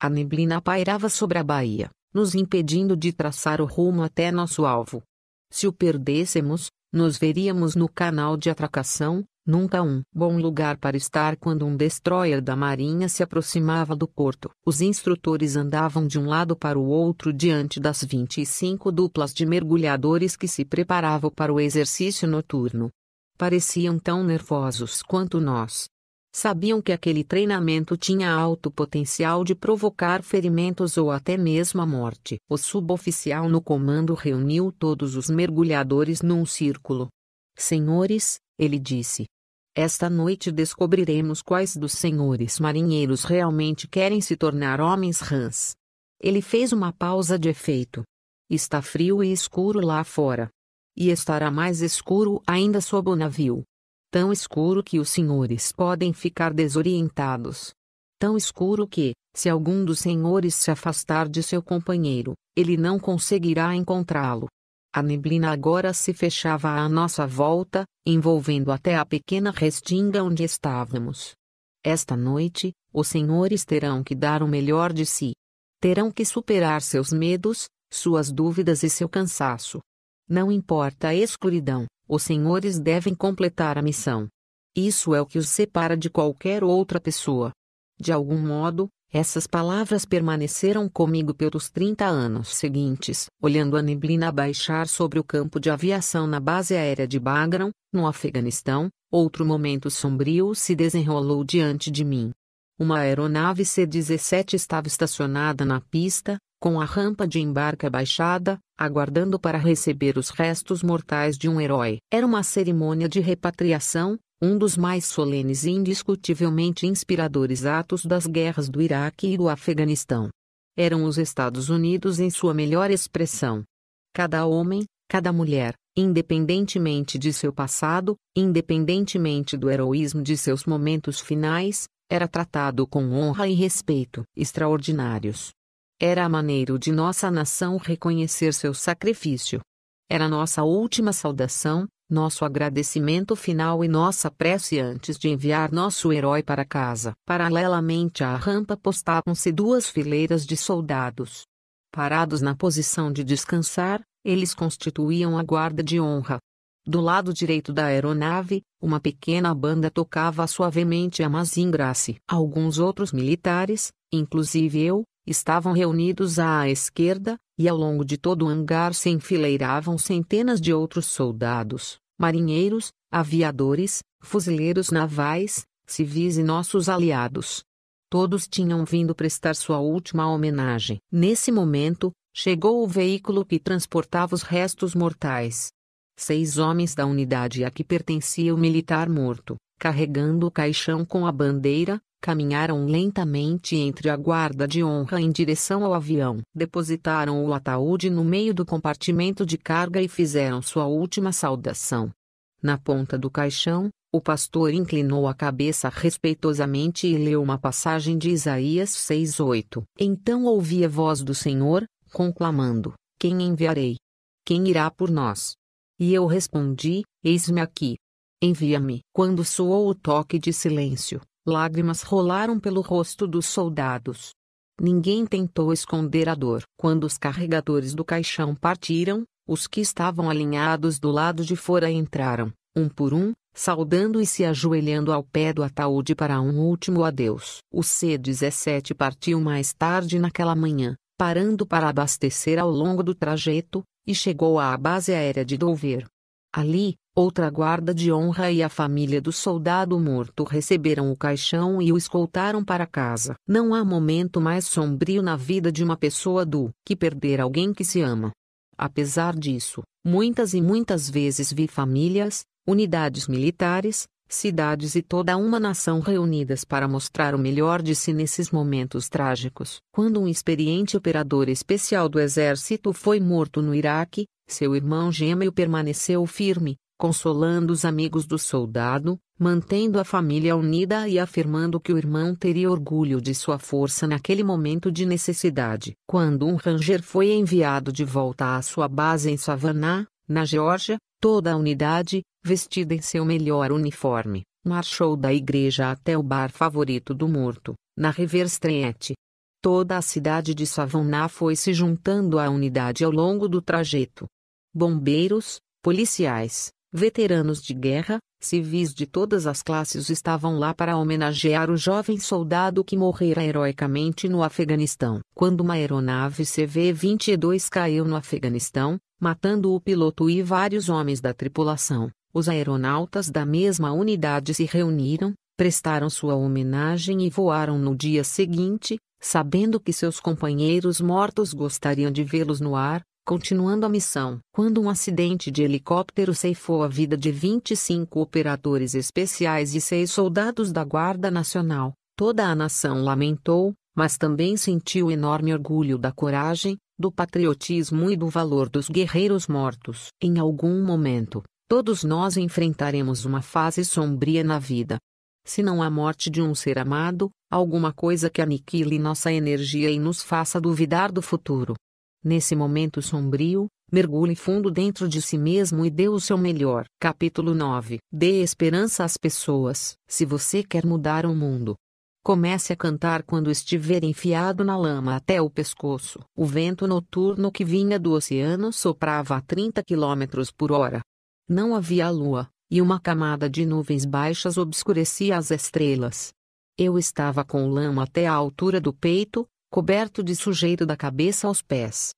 A neblina pairava sobre a baía nos impedindo de traçar o rumo até nosso alvo. Se o perdêssemos, nos veríamos no canal de atracação, nunca um bom lugar para estar quando um destroyer da marinha se aproximava do porto. Os instrutores andavam de um lado para o outro diante das 25 duplas de mergulhadores que se preparavam para o exercício noturno. Pareciam tão nervosos quanto nós. Sabiam que aquele treinamento tinha alto potencial de provocar ferimentos ou até mesmo a morte. O suboficial no comando reuniu todos os mergulhadores num círculo. Senhores, ele disse. Esta noite descobriremos quais dos senhores marinheiros realmente querem se tornar homens rãs. Ele fez uma pausa de efeito. Está frio e escuro lá fora. E estará mais escuro ainda sob o navio. Tão escuro que os senhores podem ficar desorientados. Tão escuro que, se algum dos senhores se afastar de seu companheiro, ele não conseguirá encontrá-lo. A neblina agora se fechava à nossa volta, envolvendo até a pequena restinga onde estávamos. Esta noite, os senhores terão que dar o melhor de si. Terão que superar seus medos, suas dúvidas e seu cansaço. Não importa a escuridão, os senhores devem completar a missão. Isso é o que os separa de qualquer outra pessoa. De algum modo, essas palavras permaneceram comigo pelos 30 anos seguintes, olhando a neblina baixar sobre o campo de aviação na base aérea de Bagram, no Afeganistão. Outro momento sombrio se desenrolou diante de mim. Uma aeronave C-17 estava estacionada na pista, com a rampa de embarque abaixada, aguardando para receber os restos mortais de um herói. Era uma cerimônia de repatriação, um dos mais solenes e indiscutivelmente inspiradores atos das guerras do Iraque e do Afeganistão. Eram os Estados Unidos em sua melhor expressão. Cada homem, cada mulher, independentemente de seu passado, independentemente do heroísmo de seus momentos finais, era tratado com honra e respeito extraordinários. Era a maneira de nossa nação reconhecer seu sacrifício. Era nossa última saudação, nosso agradecimento final e nossa prece antes de enviar nosso herói para casa. Paralelamente à rampa postavam-se duas fileiras de soldados. Parados na posição de descansar, eles constituíam a guarda de honra. Do lado direito da aeronave, uma pequena banda tocava suavemente a Mazingrace. Alguns outros militares, inclusive eu, estavam reunidos à esquerda, e ao longo de todo o hangar se enfileiravam centenas de outros soldados, marinheiros, aviadores, fuzileiros navais, civis e nossos aliados. Todos tinham vindo prestar sua última homenagem. Nesse momento, chegou o veículo que transportava os restos mortais. Seis homens da unidade a que pertencia o militar morto, carregando o caixão com a bandeira, Caminharam lentamente entre a guarda de honra em direção ao avião. Depositaram o ataúde no meio do compartimento de carga e fizeram sua última saudação. Na ponta do caixão, o pastor inclinou a cabeça respeitosamente e leu uma passagem de Isaías 6:8. Então ouvi a voz do Senhor, conclamando: Quem enviarei? Quem irá por nós? E eu respondi: Eis-me aqui. Envia-me. Quando soou o toque de silêncio, Lágrimas rolaram pelo rosto dos soldados. Ninguém tentou esconder a dor. Quando os carregadores do caixão partiram, os que estavam alinhados do lado de fora entraram, um por um, saudando e se ajoelhando ao pé do ataúde para um último adeus. O C-17 partiu mais tarde naquela manhã, parando para abastecer ao longo do trajeto, e chegou à base aérea de Dover. Ali, Outra guarda de honra e a família do soldado morto receberam o caixão e o escoltaram para casa. Não há momento mais sombrio na vida de uma pessoa do que perder alguém que se ama. Apesar disso, muitas e muitas vezes vi famílias, unidades militares, cidades e toda uma nação reunidas para mostrar o melhor de si nesses momentos trágicos. Quando um experiente operador especial do exército foi morto no Iraque, seu irmão gêmeo permaneceu firme, consolando os amigos do soldado, mantendo a família unida e afirmando que o irmão teria orgulho de sua força naquele momento de necessidade. Quando um ranger foi enviado de volta à sua base em Savannah, na Geórgia, toda a unidade, vestida em seu melhor uniforme, marchou da igreja até o bar favorito do morto, na River Street. Toda a cidade de Savannah foi se juntando à unidade ao longo do trajeto. Bombeiros, policiais, Veteranos de guerra, civis de todas as classes estavam lá para homenagear o jovem soldado que morrera heroicamente no Afeganistão. Quando uma aeronave CV-22 caiu no Afeganistão, matando o piloto e vários homens da tripulação, os aeronautas da mesma unidade se reuniram, prestaram sua homenagem e voaram no dia seguinte, sabendo que seus companheiros mortos gostariam de vê-los no ar, Continuando a missão, quando um acidente de helicóptero ceifou a vida de 25 operadores especiais e seis soldados da Guarda Nacional, toda a nação lamentou, mas também sentiu enorme orgulho da coragem, do patriotismo e do valor dos guerreiros mortos. Em algum momento, todos nós enfrentaremos uma fase sombria na vida. Se não a morte de um ser amado, alguma coisa que aniquile nossa energia e nos faça duvidar do futuro. Nesse momento sombrio, mergulhe fundo dentro de si mesmo e dê o seu melhor. Capítulo 9 Dê esperança às pessoas. Se você quer mudar o mundo, Comece a cantar quando estiver enfiado na lama até o pescoço. O vento noturno que vinha do oceano soprava a 30 km por hora. Não havia lua, e uma camada de nuvens baixas obscurecia as estrelas. Eu estava com lama até a altura do peito, coberto de sujeira da cabeça aos pés.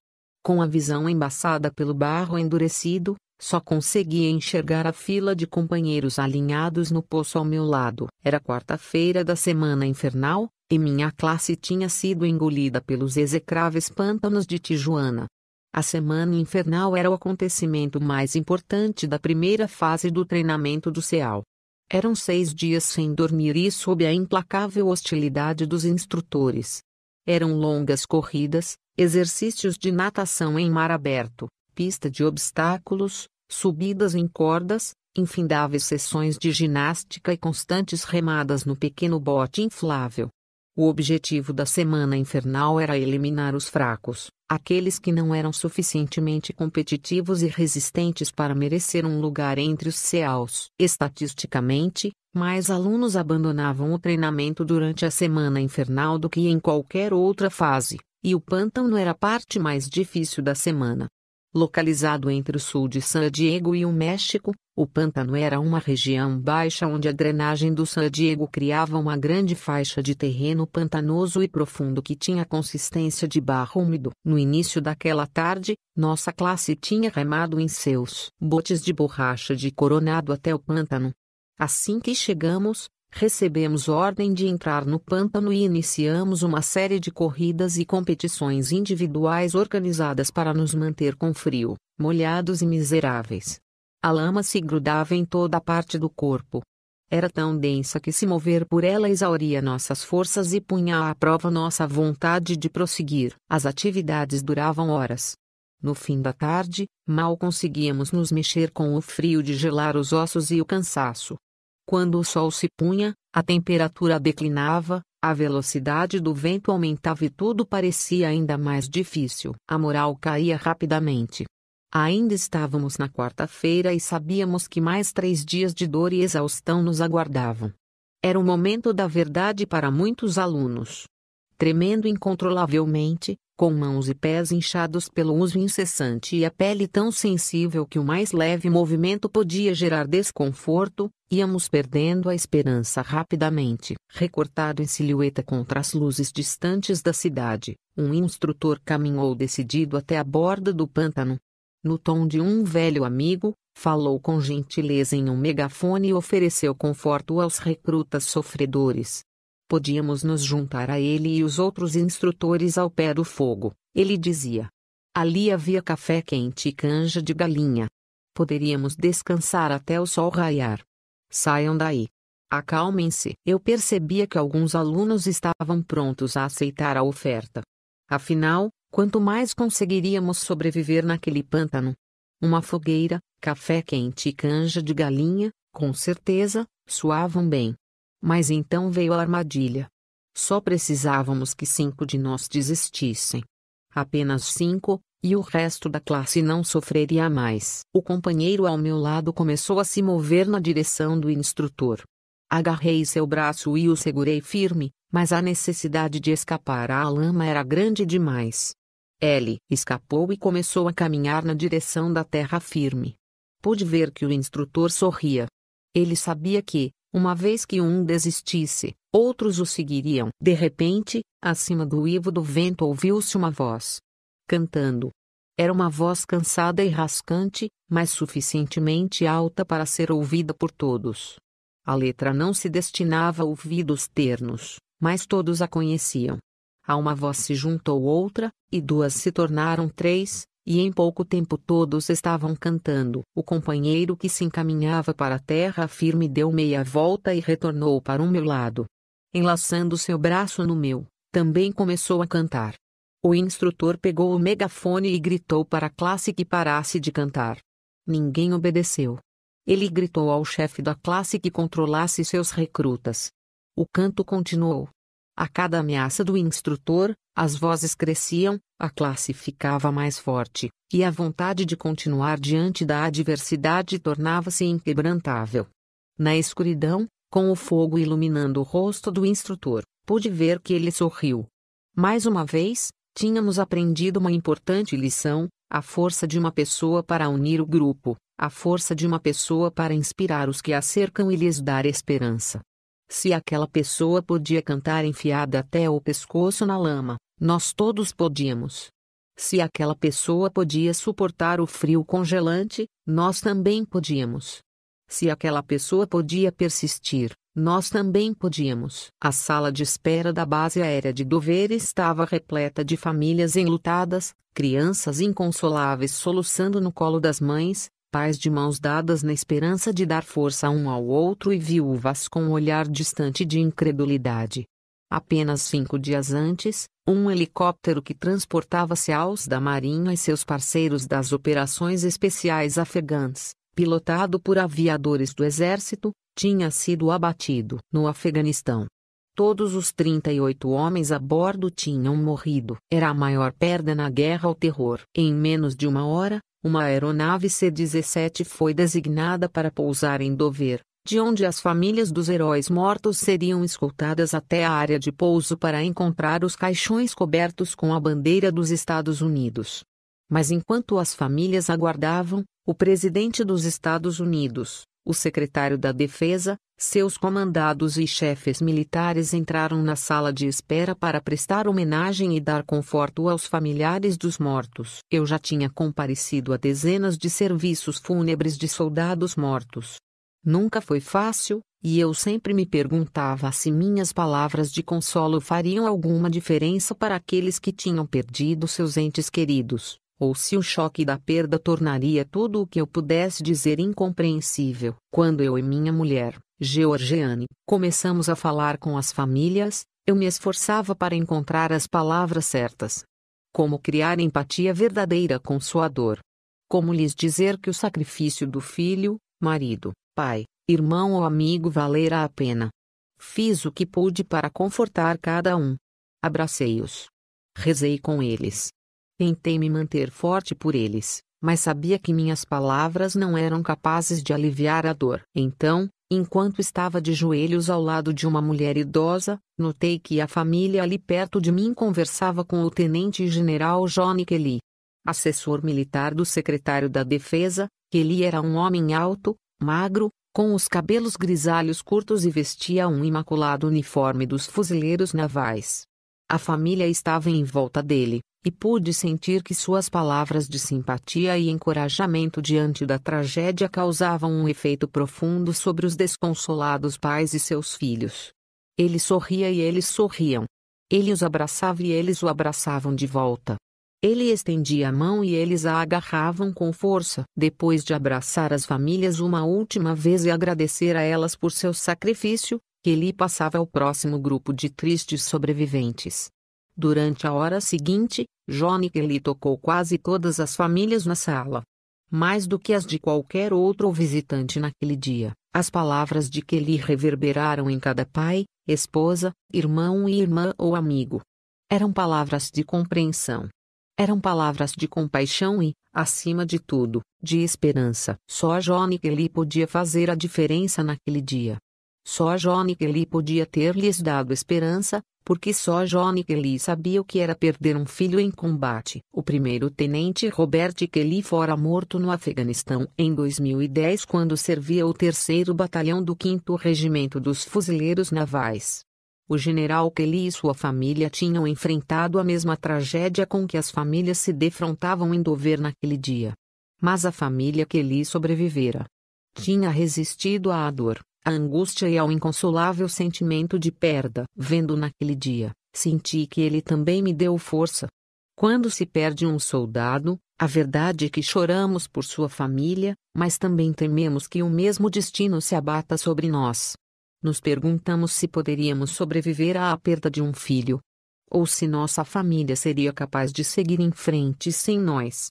Com a visão embaçada pelo barro endurecido, só conseguia enxergar a fila de companheiros alinhados no poço ao meu lado. Era quarta-feira da semana infernal, e minha classe tinha sido engolida pelos execráveis pântanos de Tijuana. A semana infernal era o acontecimento mais importante da primeira fase do treinamento do CEAL. Eram seis dias sem dormir e sob a implacável hostilidade dos instrutores. Eram longas corridas, exercícios de natação em mar aberto, pista de obstáculos, subidas em cordas, infindáveis sessões de ginástica e constantes remadas no pequeno bote inflável. O objetivo da semana infernal era eliminar os fracos, aqueles que não eram suficientemente competitivos e resistentes para merecer um lugar entre os CEAUs. Estatisticamente, mais alunos abandonavam o treinamento durante a semana infernal do que em qualquer outra fase, e o pântano era a parte mais difícil da semana. Localizado entre o sul de San Diego e o México, o pântano era uma região baixa onde a drenagem do San Diego criava uma grande faixa de terreno pantanoso e profundo que tinha consistência de barro úmido. No início daquela tarde, nossa classe tinha remado em seus botes de borracha de coronado até o pântano. Assim que chegamos, recebemos ordem de entrar no pântano e iniciamos uma série de corridas e competições individuais organizadas para nos manter com frio, molhados e miseráveis. A lama se grudava em toda a parte do corpo. Era tão densa que se mover por ela exauria nossas forças e punha à prova nossa vontade de prosseguir. As atividades duravam horas. No fim da tarde, mal conseguíamos nos mexer com o frio de gelar os ossos e o cansaço. Quando o sol se punha, a temperatura declinava, a velocidade do vento aumentava e tudo parecia ainda mais difícil. A moral caía rapidamente. Ainda estávamos na quarta-feira e sabíamos que mais três dias de dor e exaustão nos aguardavam. Era o momento da verdade para muitos alunos. Tremendo incontrolavelmente, com mãos e pés inchados pelo uso incessante e a pele tão sensível que o mais leve movimento podia gerar desconforto, íamos perdendo a esperança rapidamente. Recortado em silhueta contra as luzes distantes da cidade, um instrutor caminhou decidido até a borda do pântano. No tom de um velho amigo, falou com gentileza em um megafone e ofereceu conforto aos recrutas sofredores. Podíamos nos juntar a ele e os outros instrutores ao pé do fogo, ele dizia. Ali havia café quente e canja de galinha. Poderíamos descansar até o sol raiar. Saiam daí. Acalmem-se. Eu percebia que alguns alunos estavam prontos a aceitar a oferta. Afinal, quanto mais conseguiríamos sobreviver naquele pântano? Uma fogueira, café quente e canja de galinha, com certeza, suavam bem. Mas então veio a armadilha. Só precisávamos que cinco de nós desistissem. Apenas cinco, e o resto da classe não sofreria mais. O companheiro ao meu lado começou a se mover na direção do instrutor. Agarrei seu braço e o segurei firme, mas a necessidade de escapar à lama era grande demais. Ele escapou e começou a caminhar na direção da terra firme. Pude ver que o instrutor sorria. Ele sabia que, uma vez que um desistisse, outros o seguiriam. De repente, acima do uivo do vento ouviu-se uma voz. Cantando. Era uma voz cansada e rascante, mas suficientemente alta para ser ouvida por todos. A letra não se destinava a ouvidos ternos, mas todos a conheciam. A uma voz se juntou outra, e duas se tornaram três, e em pouco tempo todos estavam cantando. O companheiro que se encaminhava para a terra firme deu meia volta e retornou para o meu lado. Enlaçando seu braço no meu, também começou a cantar. O instrutor pegou o megafone e gritou para a classe que parasse de cantar. Ninguém obedeceu. Ele gritou ao chefe da classe que controlasse seus recrutas. O canto continuou. A cada ameaça do instrutor, as vozes cresciam, a classe ficava mais forte, e a vontade de continuar diante da adversidade tornava-se inquebrantável. Na escuridão, com o fogo iluminando o rosto do instrutor, pude ver que ele sorriu. Mais uma vez, tínhamos aprendido uma importante lição: a força de uma pessoa para unir o grupo, a força de uma pessoa para inspirar os que a cercam e lhes dar esperança. Se aquela pessoa podia cantar enfiada até o pescoço na lama, nós todos podíamos. Se aquela pessoa podia suportar o frio congelante, nós também podíamos. Se aquela pessoa podia persistir, nós também podíamos. A sala de espera da base aérea de Dover estava repleta de famílias enlutadas, crianças inconsoláveis soluçando no colo das mães, pais de mãos dadas na esperança de dar força um ao outro e viúvas com um olhar distante de incredulidade. Apenas cinco dias antes, um helicóptero que transportava aos da Marinha e seus parceiros das operações especiais afegãs, pilotado por aviadores do Exército, tinha sido abatido no Afeganistão. Todos os 38 homens a bordo tinham morrido. Era a maior perda na guerra ao terror. Em menos de uma hora, uma aeronave C-17 foi designada para pousar em Dover, de onde as famílias dos heróis mortos seriam escoltadas até a área de pouso para encontrar os caixões cobertos com a bandeira dos Estados Unidos. Mas enquanto as famílias aguardavam, o presidente dos Estados Unidos, o secretário da Defesa, seus comandados e chefes militares entraram na sala de espera para prestar homenagem e dar conforto aos familiares dos mortos. Eu já tinha comparecido a dezenas de serviços fúnebres de soldados mortos. Nunca foi fácil, e eu sempre me perguntava se minhas palavras de consolo fariam alguma diferença para aqueles que tinham perdido seus entes queridos ou se o choque da perda tornaria tudo o que eu pudesse dizer incompreensível. Quando eu e minha mulher, Georgiane, começamos a falar com as famílias, eu me esforçava para encontrar as palavras certas. Como criar empatia verdadeira com sua dor. Como lhes dizer que o sacrifício do filho, marido, pai, irmão ou amigo valerá a pena. Fiz o que pude para confortar cada um. Abracei-os. Rezei com eles Tentei me manter forte por eles, mas sabia que minhas palavras não eram capazes de aliviar a dor. Então, enquanto estava de joelhos ao lado de uma mulher idosa, notei que a família ali perto de mim conversava com o tenente-general Johnny Kelly. Assessor militar do secretário da Defesa, Kelly era um homem alto, magro, com os cabelos grisalhos curtos e vestia um imaculado uniforme dos fuzileiros navais. A família estava em volta dele, e pude sentir que suas palavras de simpatia e encorajamento diante da tragédia causavam um efeito profundo sobre os desconsolados pais e seus filhos. Ele sorria e eles sorriam. Ele os abraçava e eles o abraçavam de volta. Ele estendia a mão e eles a agarravam com força. Depois de abraçar as famílias uma última vez e agradecer a elas por seu sacrifício, Kelly passava ao próximo grupo de tristes sobreviventes. Durante a hora seguinte, Johnny tocou quase todas as famílias na sala. Mais do que as de qualquer outro visitante naquele dia, as palavras de Kelly reverberaram em cada pai, esposa, irmão e irmã ou amigo. Eram palavras de compreensão. Eram palavras de compaixão e, acima de tudo, de esperança. Só Johnny Kelly podia fazer a diferença naquele dia. Só Johnny Kelly podia ter lhes dado esperança, porque só Johnny Kelly sabia o que era perder um filho em combate. O primeiro-tenente Robert Kelly fora morto no Afeganistão em 2010 quando servia o 3 Batalhão do 5 Regimento dos Fuzileiros Navais. O general Kelly e sua família tinham enfrentado a mesma tragédia com que as famílias se defrontavam em Dover naquele dia. Mas a família Kelly sobrevivera. Tinha resistido à dor, a angústia e ao inconsolável sentimento de perda. Vendo naquele dia, senti que ele também me deu força. Quando se perde um soldado, a verdade é que choramos por sua família, mas também tememos que o mesmo destino se abata sobre nós. Nos perguntamos se poderíamos sobreviver à perda de um filho. Ou se nossa família seria capaz de seguir em frente sem nós.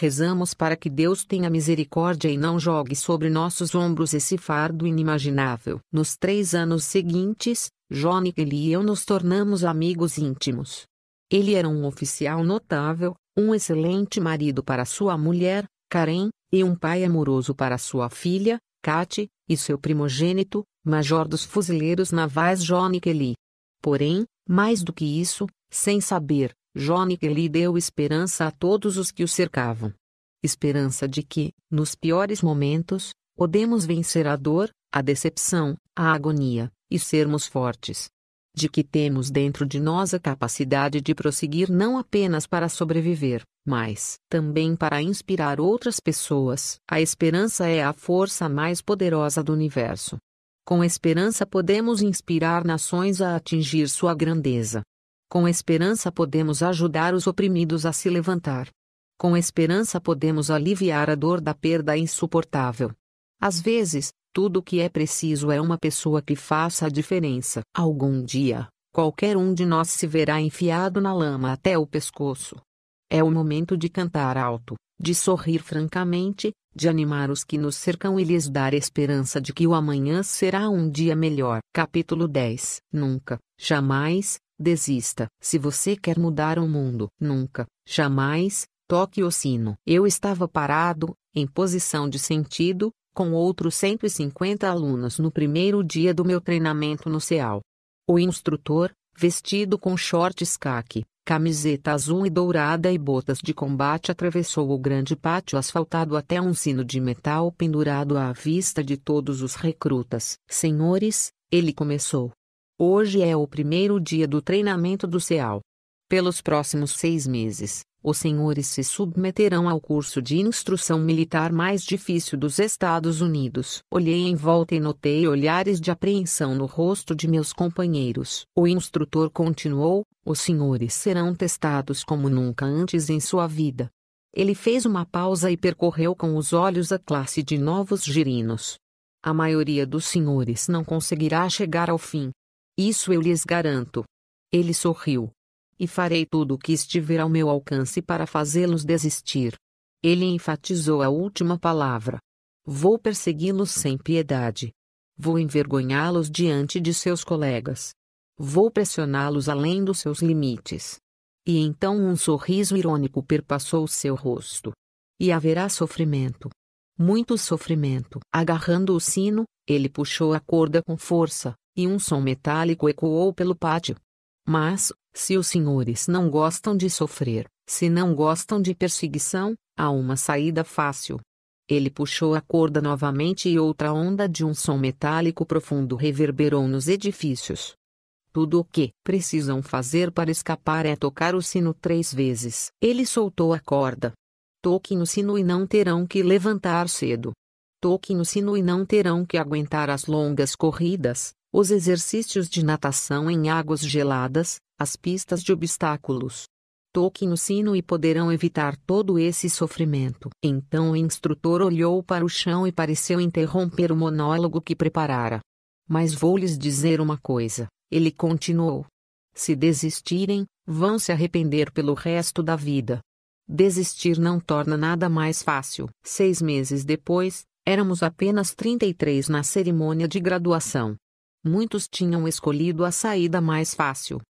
Rezamos para que Deus tenha misericórdia e não jogue sobre nossos ombros esse fardo inimaginável. Nos três anos seguintes, Johnny Kelly e eu nos tornamos amigos íntimos. Ele era um oficial notável, um excelente marido para sua mulher, Karen, e um pai amoroso para sua filha, Kate, e seu primogênito, major dos fuzileiros navais Johnny Kelly. Porém, mais do que isso, sem saber, Johnny lhe deu esperança a todos os que o cercavam. Esperança de que, nos piores momentos, podemos vencer a dor, a decepção, a agonia, e sermos fortes. De que temos dentro de nós a capacidade de prosseguir não apenas para sobreviver, mas também para inspirar outras pessoas. A esperança é a força mais poderosa do universo. Com esperança podemos inspirar nações a atingir sua grandeza. Com esperança podemos ajudar os oprimidos a se levantar. Com esperança podemos aliviar a dor da perda insuportável. Às vezes, tudo o que é preciso é uma pessoa que faça a diferença. Algum dia, qualquer um de nós se verá enfiado na lama até o pescoço. É o momento de cantar alto, de sorrir francamente, de animar os que nos cercam e lhes dar esperança de que o amanhã será um dia melhor. Capítulo 10 Nunca, jamais, desista. Se você quer mudar o mundo, nunca, jamais, toque o sino. Eu estava parado, em posição de sentido, com outros 150 alunos no primeiro dia do meu treinamento no CEAL. O instrutor, vestido com shorts caque, camiseta azul e dourada e botas de combate atravessou o grande pátio asfaltado até um sino de metal pendurado à vista de todos os recrutas. Senhores, ele começou. Hoje é o primeiro dia do treinamento do CEAL. Pelos próximos seis meses, os senhores se submeterão ao curso de instrução militar mais difícil dos Estados Unidos. Olhei em volta e notei olhares de apreensão no rosto de meus companheiros. O instrutor continuou: os senhores serão testados como nunca antes em sua vida. Ele fez uma pausa e percorreu com os olhos a classe de novos girinos. A maioria dos senhores não conseguirá chegar ao fim. Isso eu lhes garanto. Ele sorriu e farei tudo o que estiver ao meu alcance para fazê-los desistir. Ele enfatizou a última palavra. Vou persegui-los sem piedade. Vou envergonhá-los diante de seus colegas. Vou pressioná-los além dos seus limites. E então um sorriso irônico perpassou seu rosto. E haverá sofrimento. Muito sofrimento. Agarrando o sino, ele puxou a corda com força, e um som metálico ecoou pelo pátio. Mas, se os senhores não gostam de sofrer, se não gostam de perseguição, há uma saída fácil. Ele puxou a corda novamente e outra onda de um som metálico profundo reverberou nos edifícios. Tudo o que precisam fazer para escapar é tocar o sino três vezes. Ele soltou a corda. Toquem no sino e não terão que levantar cedo. Toquem no sino e não terão que aguentar as longas corridas, os exercícios de natação em águas geladas, as pistas de obstáculos. Toquem no sino e poderão evitar todo esse sofrimento. Então o instrutor olhou para o chão e pareceu interromper o monólogo que preparara. Mas vou lhes dizer uma coisa, ele continuou. Se desistirem, vão se arrepender pelo resto da vida. Desistir não torna nada mais fácil. Seis meses depois, éramos apenas 33 na cerimônia de graduação. Muitos tinham escolhido a saída mais fácil.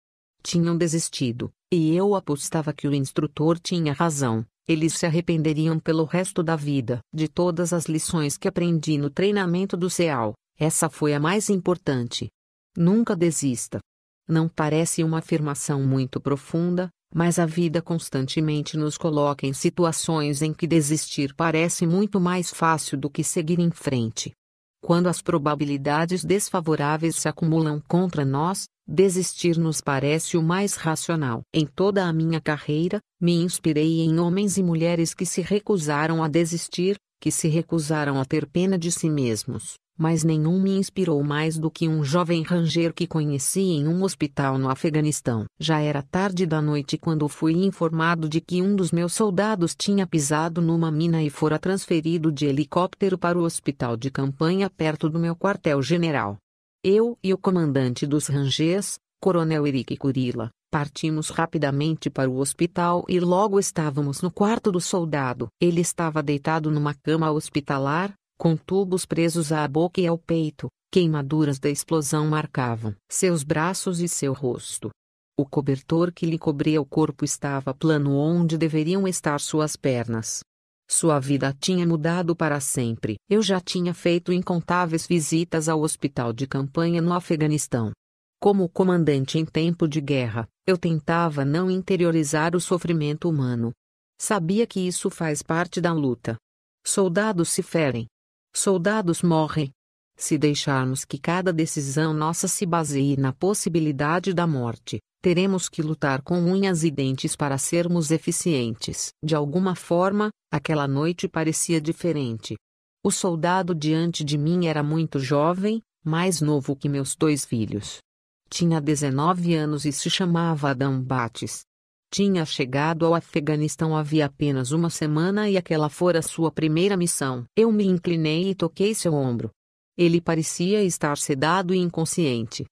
Tinham desistido, e eu apostava que o instrutor tinha razão. Eles se arrependeriam pelo resto da vida. De todas as lições que aprendi no treinamento do CEAL, essa foi a mais importante. Nunca desista. Não parece uma afirmação muito profunda, mas a vida constantemente nos coloca em situações em que desistir parece muito mais fácil do que seguir em frente. Quando as probabilidades desfavoráveis se acumulam contra nós, desistir nos parece o mais racional. Em toda a minha carreira, me inspirei em homens e mulheres que se recusaram a desistir, que se recusaram a ter pena de si mesmos, mas nenhum me inspirou mais do que um jovem ranger que conheci em um hospital no Afeganistão. Já era tarde da noite quando fui informado de que um dos meus soldados tinha pisado numa mina e fora transferido de helicóptero para o hospital de campanha perto do meu quartel-general. Eu e o comandante dos rangers, Coronel Eric Curila, partimos rapidamente para o hospital e logo estávamos no quarto do soldado. Ele estava deitado numa cama hospitalar, com tubos presos à boca e ao peito, queimaduras da explosão marcavam seus braços e seu rosto. O cobertor que lhe cobria o corpo estava plano onde deveriam estar suas pernas. Sua vida tinha mudado para sempre. Eu já tinha feito incontáveis visitas ao hospital de campanha no Afeganistão. Como comandante em tempo de guerra, eu tentava não interiorizar o sofrimento humano. Sabia que isso faz parte da luta. Soldados se ferem. Soldados morrem. Se deixarmos que cada decisão nossa se baseie na possibilidade da morte, teremos que lutar com unhas e dentes para sermos eficientes. De alguma forma, aquela noite parecia diferente. O soldado diante de mim era muito jovem, mais novo que meus dois filhos. Tinha 19 anos e se chamava Adam Bates. Tinha chegado ao Afeganistão havia apenas uma semana e aquela fora sua primeira missão. Eu me inclinei e toquei seu ombro. Ele parecia estar sedado e inconsciente.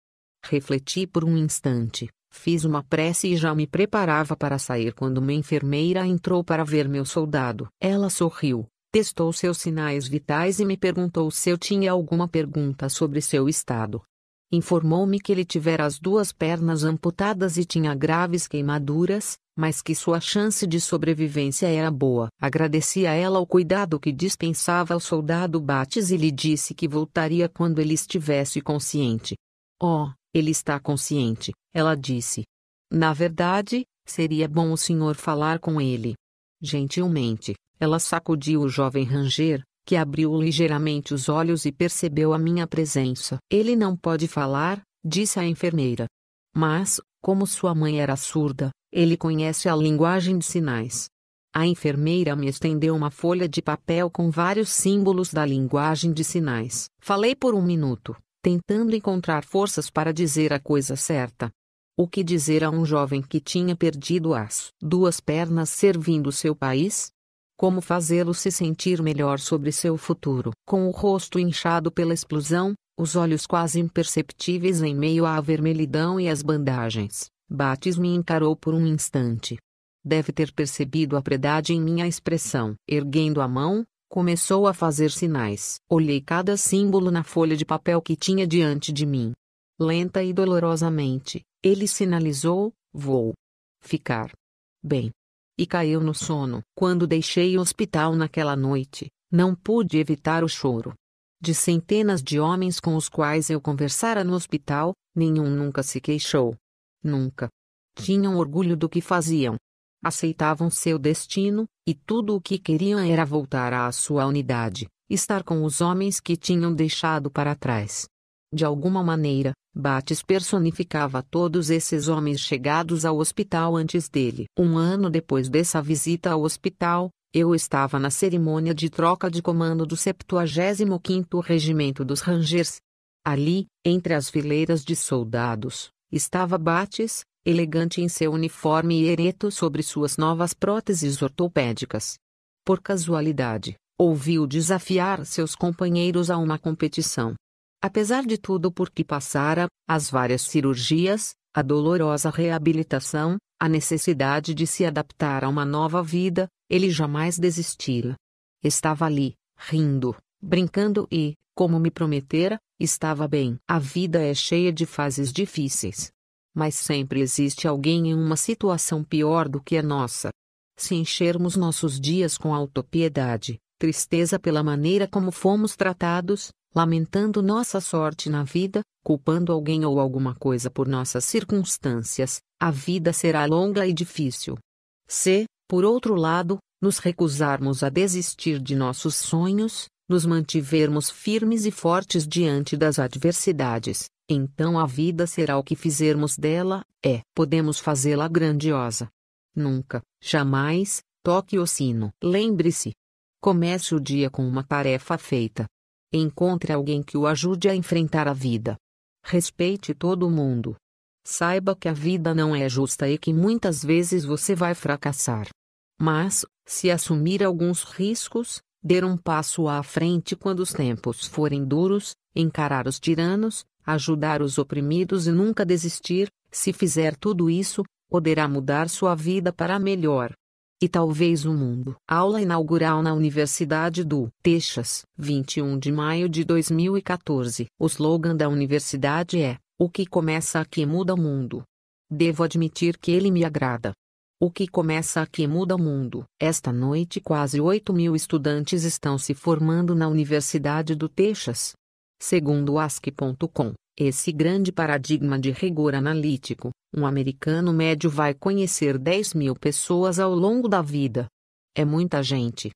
Refleti por um instante, fiz uma prece e já me preparava para sair quando uma enfermeira entrou para ver meu soldado. Ela sorriu, testou seus sinais vitais e me perguntou se eu tinha alguma pergunta sobre seu estado. Informou-me que ele tivera as duas pernas amputadas e tinha graves queimaduras, mas que sua chance de sobrevivência era boa. Agradeci a ela o cuidado que dispensava ao soldado Bates e lhe disse que voltaria quando ele estivesse consciente. Oh, ele está consciente, ela disse. Na verdade, seria bom o senhor falar com ele. Gentilmente, ela sacudiu o jovem ranger, que abriu ligeiramente os olhos e percebeu a minha presença. Ele não pode falar, disse a enfermeira. Mas, como sua mãe era surda, ele conhece a linguagem de sinais. A enfermeira me estendeu uma folha de papel com vários símbolos da linguagem de sinais. Falei por um minuto, tentando encontrar forças para dizer a coisa certa. O que dizer a um jovem que tinha perdido as duas pernas servindo seu país? Como fazê-lo se sentir melhor sobre seu futuro? Com o rosto inchado pela explosão, os olhos quase imperceptíveis em meio à vermelhidão e as bandagens, Bates me encarou por um instante. Deve ter percebido a predade em minha expressão. Erguendo a mão, começou a fazer sinais. Olhei cada símbolo na folha de papel que tinha diante de mim. Lenta e dolorosamente, ele sinalizou: vou ficar bem e caiu no sono. Quando deixei o hospital naquela noite, não pude evitar o choro. De centenas de homens com os quais eu conversara no hospital, nenhum nunca se queixou. Nunca. Tinham orgulho do que faziam. Aceitavam seu destino, e tudo o que queriam era voltar à sua unidade, estar com os homens que tinham deixado para trás. De alguma maneira, Bates personificava todos esses homens chegados ao hospital antes dele. Um ano depois dessa visita ao hospital, eu estava na cerimônia de troca de comando do 75º Regimento dos Rangers. Ali, entre as fileiras de soldados, estava Bates, elegante em seu uniforme e ereto sobre suas novas próteses ortopédicas. Por casualidade, ouviu desafiar seus companheiros a uma competição. Apesar de tudo por que passara, as várias cirurgias, a dolorosa reabilitação, a necessidade de se adaptar a uma nova vida, ele jamais desistira. Estava ali, rindo, brincando e, como me prometera, estava bem. A vida é cheia de fases difíceis. Mas sempre existe alguém em uma situação pior do que a nossa. Se enchermos nossos dias com autopiedade, tristeza pela maneira como fomos tratados, lamentando nossa sorte na vida, culpando alguém ou alguma coisa por nossas circunstâncias, a vida será longa e difícil. Se, por outro lado, nos recusarmos a desistir de nossos sonhos, nos mantivermos firmes e fortes diante das adversidades, então a vida será o que fizermos dela, é, podemos fazê-la grandiosa. Nunca, jamais, toque o sino. Lembre-se. Comece o dia com uma tarefa feita. Encontre alguém que o ajude a enfrentar a vida. Respeite todo mundo. Saiba que a vida não é justa e que muitas vezes você vai fracassar. Mas, se assumir alguns riscos, der um passo à frente quando os tempos forem duros, encarar os tiranos, ajudar os oprimidos e nunca desistir, se fizer tudo isso, poderá mudar sua vida para melhor e talvez o mundo. Aula inaugural na Universidade do Texas, 21 de maio de 2014. O slogan da universidade é: O que começa aqui muda o mundo. Devo admitir que ele me agrada. O que começa aqui muda o mundo. Esta noite, quase 8 mil estudantes estão se formando na Universidade do Texas. Segundo ASC.com, Esse grande paradigma de rigor analítico, um americano médio vai conhecer 10 mil pessoas ao longo da vida. É muita gente.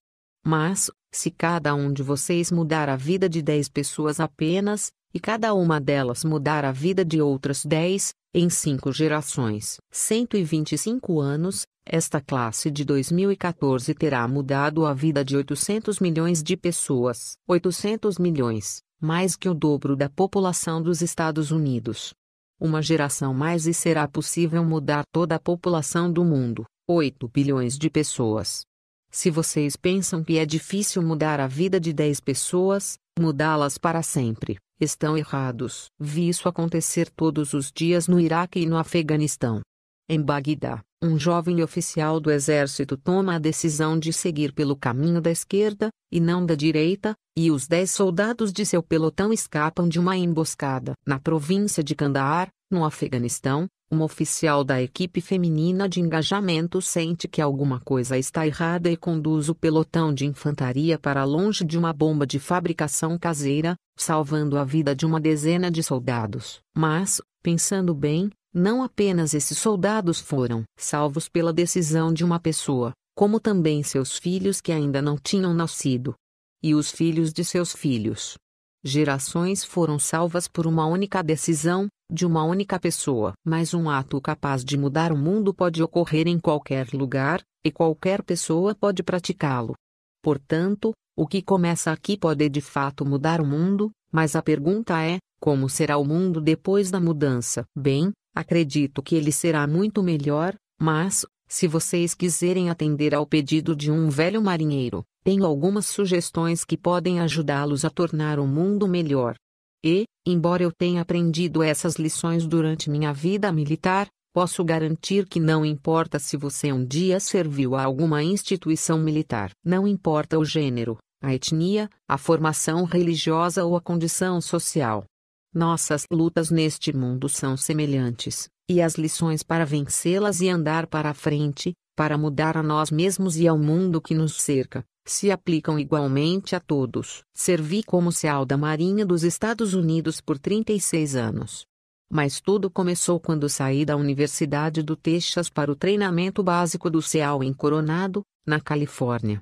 Mas, se cada um de vocês mudar a vida de 10 pessoas apenas, e cada uma delas mudar a vida de outras 10, em cinco gerações, 125 anos, esta classe de 2014 terá mudado a vida de 800 milhões de pessoas. 800 milhões mais que o dobro da população dos Estados Unidos. Uma geração mais e será possível mudar toda a população do mundo, 8 bilhões de pessoas. Se vocês pensam que é difícil mudar a vida de 10 pessoas, mudá-las para sempre, estão errados. Vi isso acontecer todos os dias no Iraque e no Afeganistão. Em Bagdá, um jovem oficial do exército toma a decisão de seguir pelo caminho da esquerda, e não da direita, e os dez soldados de seu pelotão escapam de uma emboscada. Na província de Kandahar, no Afeganistão, uma oficial da equipe feminina de engajamento sente que alguma coisa está errada e conduz o pelotão de infantaria para longe de uma bomba de fabricação caseira, salvando a vida de uma dezena de soldados. Mas, pensando bem, não apenas esses soldados foram salvos pela decisão de uma pessoa, como também seus filhos que ainda não tinham nascido. E os filhos de seus filhos. Gerações foram salvas por uma única decisão, de uma única pessoa. Mas um ato capaz de mudar o mundo pode ocorrer em qualquer lugar, e qualquer pessoa pode praticá-lo. Portanto, o que começa aqui pode de fato mudar o mundo, mas a pergunta é: como será o mundo depois da mudança? Bem, Acredito que ele será muito melhor, mas, se vocês quiserem atender ao pedido de um velho marinheiro, tenho algumas sugestões que podem ajudá-los a tornar o mundo melhor. E, embora eu tenha aprendido essas lições durante minha vida militar, posso garantir que não importa se você um dia serviu a alguma instituição militar, não importa o gênero, a etnia, a formação religiosa ou a condição social. Nossas lutas neste mundo são semelhantes, e as lições para vencê-las e andar para a frente, para mudar a nós mesmos e ao mundo que nos cerca, se aplicam igualmente a todos. Servi como seal da Marinha dos Estados Unidos por 36 anos. Mas tudo começou quando saí da Universidade do Texas para o treinamento básico do SEAL em Coronado, na Califórnia.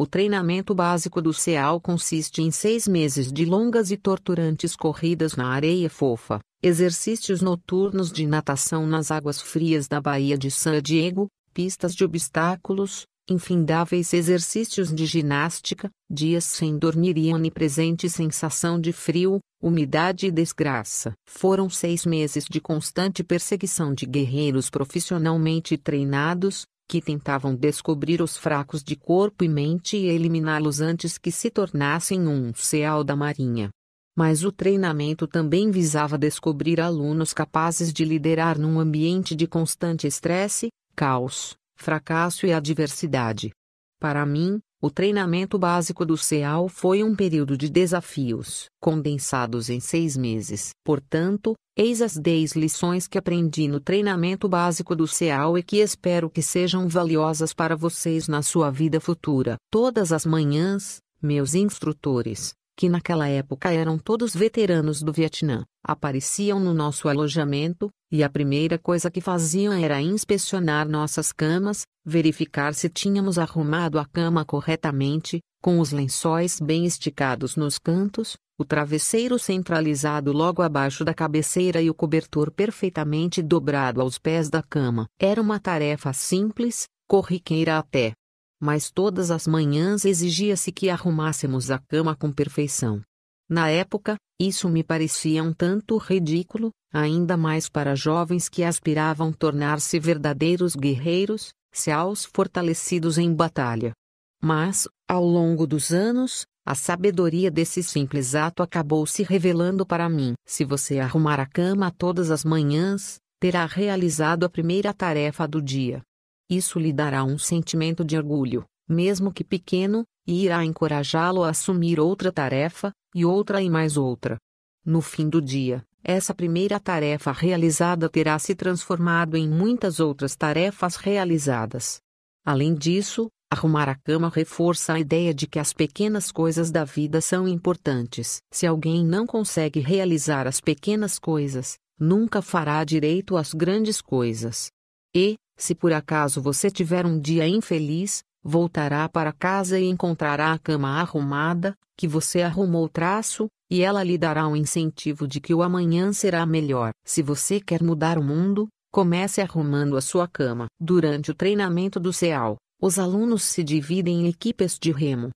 O treinamento básico do CEAL consiste em seis meses de longas e torturantes corridas na areia fofa, exercícios noturnos de natação nas águas frias da Baía de San Diego, pistas de obstáculos, infindáveis exercícios de ginástica, dias sem dormir e onipresente sensação de frio, umidade e desgraça. Foram seis meses de constante perseguição de guerreiros profissionalmente treinados, que tentavam descobrir os fracos de corpo e mente e eliminá-los antes que se tornassem um seal da Marinha. Mas o treinamento também visava descobrir alunos capazes de liderar num ambiente de constante estresse, caos, fracasso e adversidade. Para mim, o treinamento básico do CEAL foi um período de desafios, condensados em seis meses. Portanto, eis as 10 lições que aprendi no treinamento básico do CEAL e que espero que sejam valiosas para vocês na sua vida futura. Todas as manhãs, meus instrutores, que naquela época eram todos veteranos do Vietnã, apareciam no nosso alojamento, e a primeira coisa que faziam era inspecionar nossas camas, verificar se tínhamos arrumado a cama corretamente, com os lençóis bem esticados nos cantos, o travesseiro centralizado logo abaixo da cabeceira e o cobertor perfeitamente dobrado aos pés da cama. Era uma tarefa simples, corriqueira até, mas todas as manhãs exigia-se que arrumássemos a cama com perfeição. Na época, isso me parecia um tanto ridículo, ainda mais para jovens que aspiravam tornar-se verdadeiros guerreiros, seals fortalecidos em batalha. Mas, ao longo dos anos, a sabedoria desse simples ato acabou se revelando para mim. Se você arrumar a cama todas as manhãs, terá realizado a primeira tarefa do dia. Isso lhe dará um sentimento de orgulho, mesmo que pequeno, e irá encorajá-lo a assumir outra tarefa, e outra e mais outra. No fim do dia, essa primeira tarefa realizada terá se transformado em muitas outras tarefas realizadas. Além disso, Arrumar a cama reforça a ideia de que as pequenas coisas da vida são importantes. Se alguém não consegue realizar as pequenas coisas, nunca fará direito às grandes coisas. E, se por acaso você tiver um dia infeliz, voltará para casa e encontrará a cama arrumada, que você arrumou traço, e ela lhe dará um incentivo de que o amanhã será melhor. Se você quer mudar o mundo, comece arrumando a sua cama. Durante o treinamento do CEAL, os alunos se dividem em equipes de remo.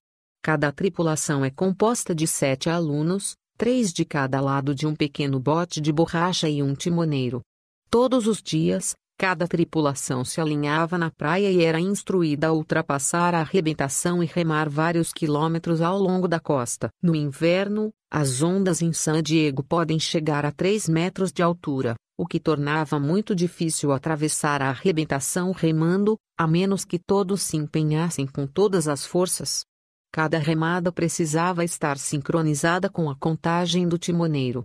Cada tripulação é composta de sete alunos, três de cada lado de um pequeno bote de borracha e um timoneiro. Todos os dias, cada tripulação se alinhava na praia e era instruída a ultrapassar a arrebentação e remar vários quilômetros ao longo da costa. No inverno, as ondas em San Diego podem chegar a 3 metros de altura o que tornava muito difícil atravessar a arrebentação remando, a menos que todos se empenhassem com todas as forças. Cada remada precisava estar sincronizada com a contagem do timoneiro.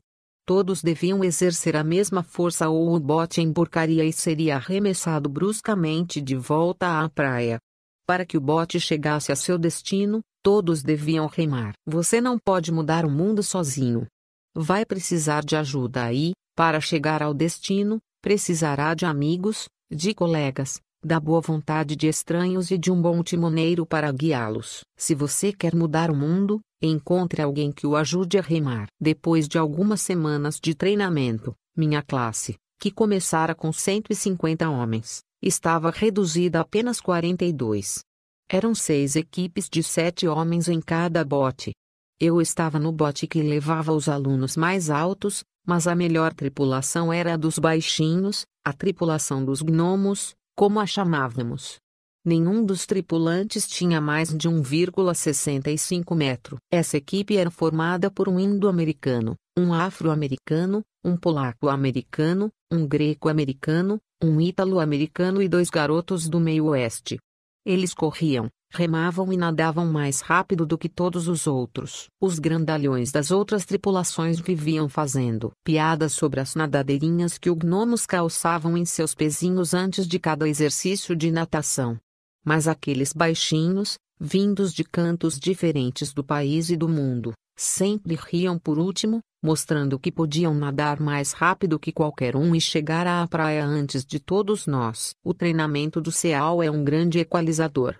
Todos deviam exercer a mesma força ou o bote emborcaria e seria arremessado bruscamente de volta à praia. Para que o bote chegasse a seu destino, todos deviam remar. Você não pode mudar o mundo sozinho. Vai precisar de ajuda aí, para chegar ao destino, precisará de amigos, de colegas, da boa vontade de estranhos e de um bom timoneiro para guiá-los. Se você quer mudar o mundo, encontre alguém que o ajude a remar. Depois de algumas semanas de treinamento, minha classe, que começara com 150 homens, estava reduzida a apenas 42. Eram seis equipes de sete homens em cada bote. Eu estava no bote que levava os alunos mais altos, mas a melhor tripulação era a dos baixinhos, a tripulação dos gnomos, como a chamávamos. Nenhum dos tripulantes tinha mais de 1,65 metro. Essa equipe era formada por um indo-americano, um afro-americano, um polaco-americano, um greco-americano, um ítalo-americano e dois garotos do meio-oeste. Eles corriam, remavam e nadavam mais rápido do que todos os outros. Os grandalhões das outras tripulações viviam fazendo piadas sobre as nadadeirinhas que os gnomos calçavam em seus pezinhos antes de cada exercício de natação. Mas aqueles baixinhos, vindos de cantos diferentes do país e do mundo, sempre riam por último, mostrando que podiam nadar mais rápido que qualquer um e chegar à praia antes de todos nós. O treinamento do CEAL é um grande equalizador.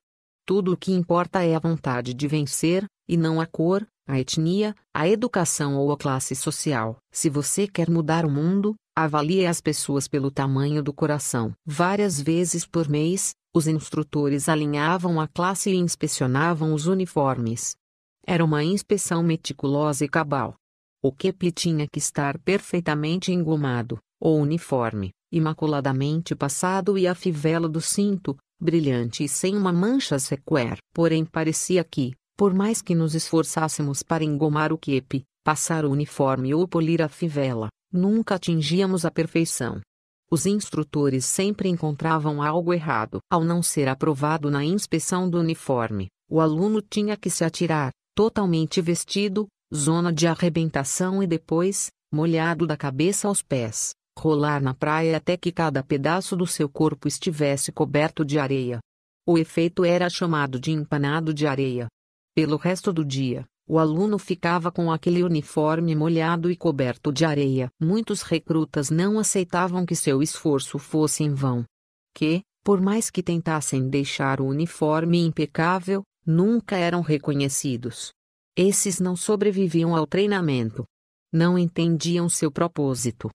Tudo o que importa é a vontade de vencer, e não a cor, a etnia, a educação ou a classe social. Se você quer mudar o mundo, avalie as pessoas pelo tamanho do coração. Várias vezes por mês, os instrutores alinhavam a classe e inspecionavam os uniformes. Era uma inspeção meticulosa e cabal. O kepi tinha que estar perfeitamente engomado, o uniforme, imaculadamente passado e a fivela do cinto, brilhante e sem uma mancha sequer. Porém parecia que, por mais que nos esforçássemos para engomar o quepe, passar o uniforme ou polir a fivela, nunca atingíamos a perfeição. Os instrutores sempre encontravam algo errado. Ao não ser aprovado na inspeção do uniforme, o aluno tinha que se atirar, totalmente vestido, zona de arrebentação e depois, molhado da cabeça aos pés, rolar na praia até que cada pedaço do seu corpo estivesse coberto de areia. O efeito era chamado de empanado de areia. Pelo resto do dia, o aluno ficava com aquele uniforme molhado e coberto de areia. Muitos recrutas não aceitavam que seu esforço fosse em vão. Que, por mais que tentassem deixar o uniforme impecável, nunca eram reconhecidos. Esses não sobreviviam ao treinamento. Não entendiam seu propósito.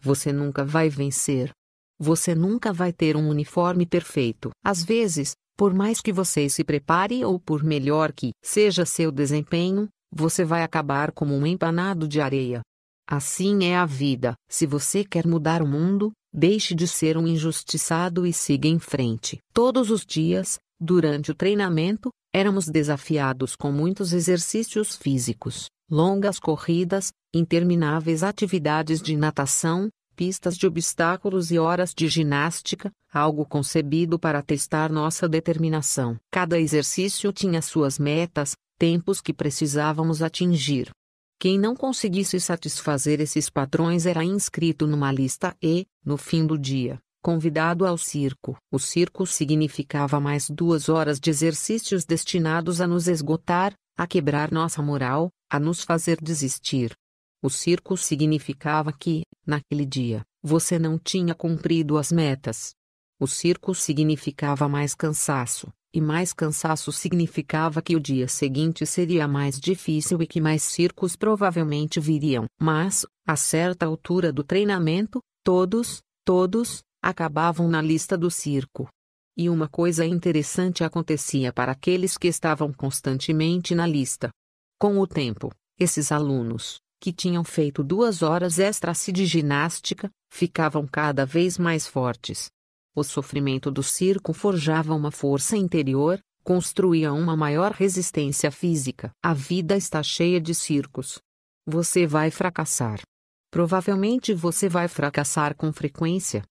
Você nunca vai vencer. Você nunca vai ter um uniforme perfeito. Às vezes, por mais que você se prepare ou por melhor que seja seu desempenho, você vai acabar como um empanado de areia. Assim é a vida. Se você quer mudar o mundo, deixe de ser um injustiçado e siga em frente. Todos os dias, durante o treinamento, éramos desafiados com muitos exercícios físicos longas corridas, intermináveis atividades de natação, pistas de obstáculos e horas de ginástica, algo concebido para testar nossa determinação. Cada exercício tinha suas metas, tempos que precisávamos atingir. Quem não conseguisse satisfazer esses padrões era inscrito numa lista e, no fim do dia, Convidado ao circo. O circo significava mais duas horas de exercícios destinados a nos esgotar, a quebrar nossa moral, a nos fazer desistir. O circo significava que, naquele dia, você não tinha cumprido as metas. O circo significava mais cansaço, e mais cansaço significava que o dia seguinte seria mais difícil e que mais circos provavelmente viriam. Mas, a certa altura do treinamento, todos, todos, acabavam na lista do circo. E uma coisa interessante acontecia para aqueles que estavam constantemente na lista. Com o tempo, esses alunos, que tinham feito duas horas extras de ginástica, ficavam cada vez mais fortes. O sofrimento do circo forjava uma força interior, construía uma maior resistência física. A vida está cheia de circos. Você vai fracassar. Provavelmente você vai fracassar com frequência.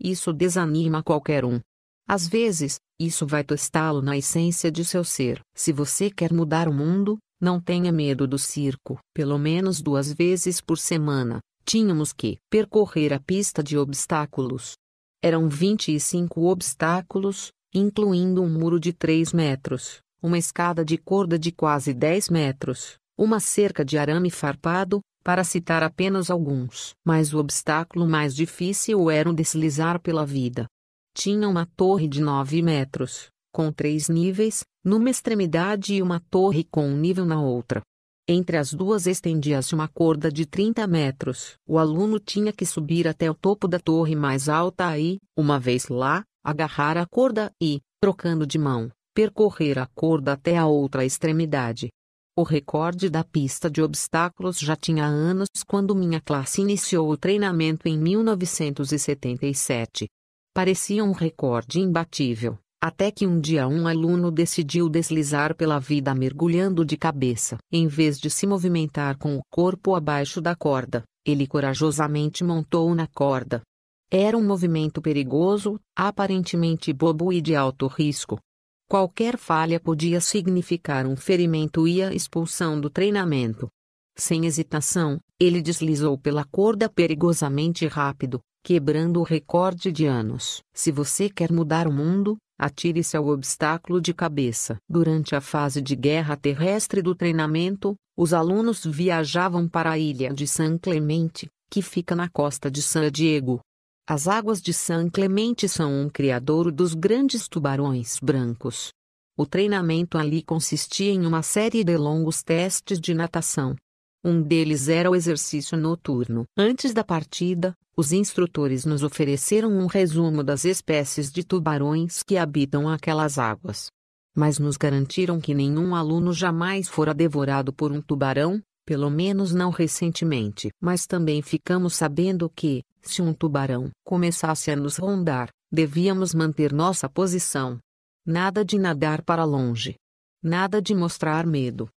Isso desanima qualquer um. Às vezes, isso vai testá-lo na essência de seu ser. Se você quer mudar o mundo, não tenha medo do circo. Pelo menos duas vezes por semana, tínhamos que percorrer a pista de obstáculos. Eram 25 obstáculos, incluindo um muro de 3 metros, uma escada de corda de quase 10 metros, uma cerca de arame farpado, para citar apenas alguns. Mas o obstáculo mais difícil era o deslizar pela vida. Tinha uma torre de 9 metros, com três níveis, numa extremidade e uma torre com um nível na outra. Entre as duas estendia-se uma corda de 30 metros. O aluno tinha que subir até o topo da torre mais alta e, uma vez lá, agarrar a corda e, trocando de mão, percorrer a corda até a outra extremidade. O recorde da pista de obstáculos já tinha anos quando minha classe iniciou o treinamento em 1977. Parecia um recorde imbatível. Até que um dia um aluno decidiu deslizar pela vida mergulhando de cabeça. Em vez de se movimentar com o corpo abaixo da corda, ele corajosamente montou na corda. Era um movimento perigoso, aparentemente bobo e de alto risco. Qualquer falha podia significar um ferimento e a expulsão do treinamento. Sem hesitação, ele deslizou pela corda perigosamente rápido, quebrando o recorde de anos. Se você quer mudar o mundo, Atire-se ao obstáculo de cabeça. Durante a fase de guerra terrestre do treinamento, os alunos viajavam para a ilha de San Clemente, que fica na costa de San Diego. As águas de San Clemente são um criadouro dos grandes tubarões brancos. O treinamento ali consistia em uma série de longos testes de natação, um deles era o exercício noturno. Antes da partida, os instrutores nos ofereceram um resumo das espécies de tubarões que habitam aquelas águas. Mas nos garantiram que nenhum aluno jamais fora devorado por um tubarão, pelo menos não recentemente. Mas também ficamos sabendo que, se um tubarão começasse a nos rondar, devíamos manter nossa posição. Nada de nadar para longe. Nada de mostrar medo.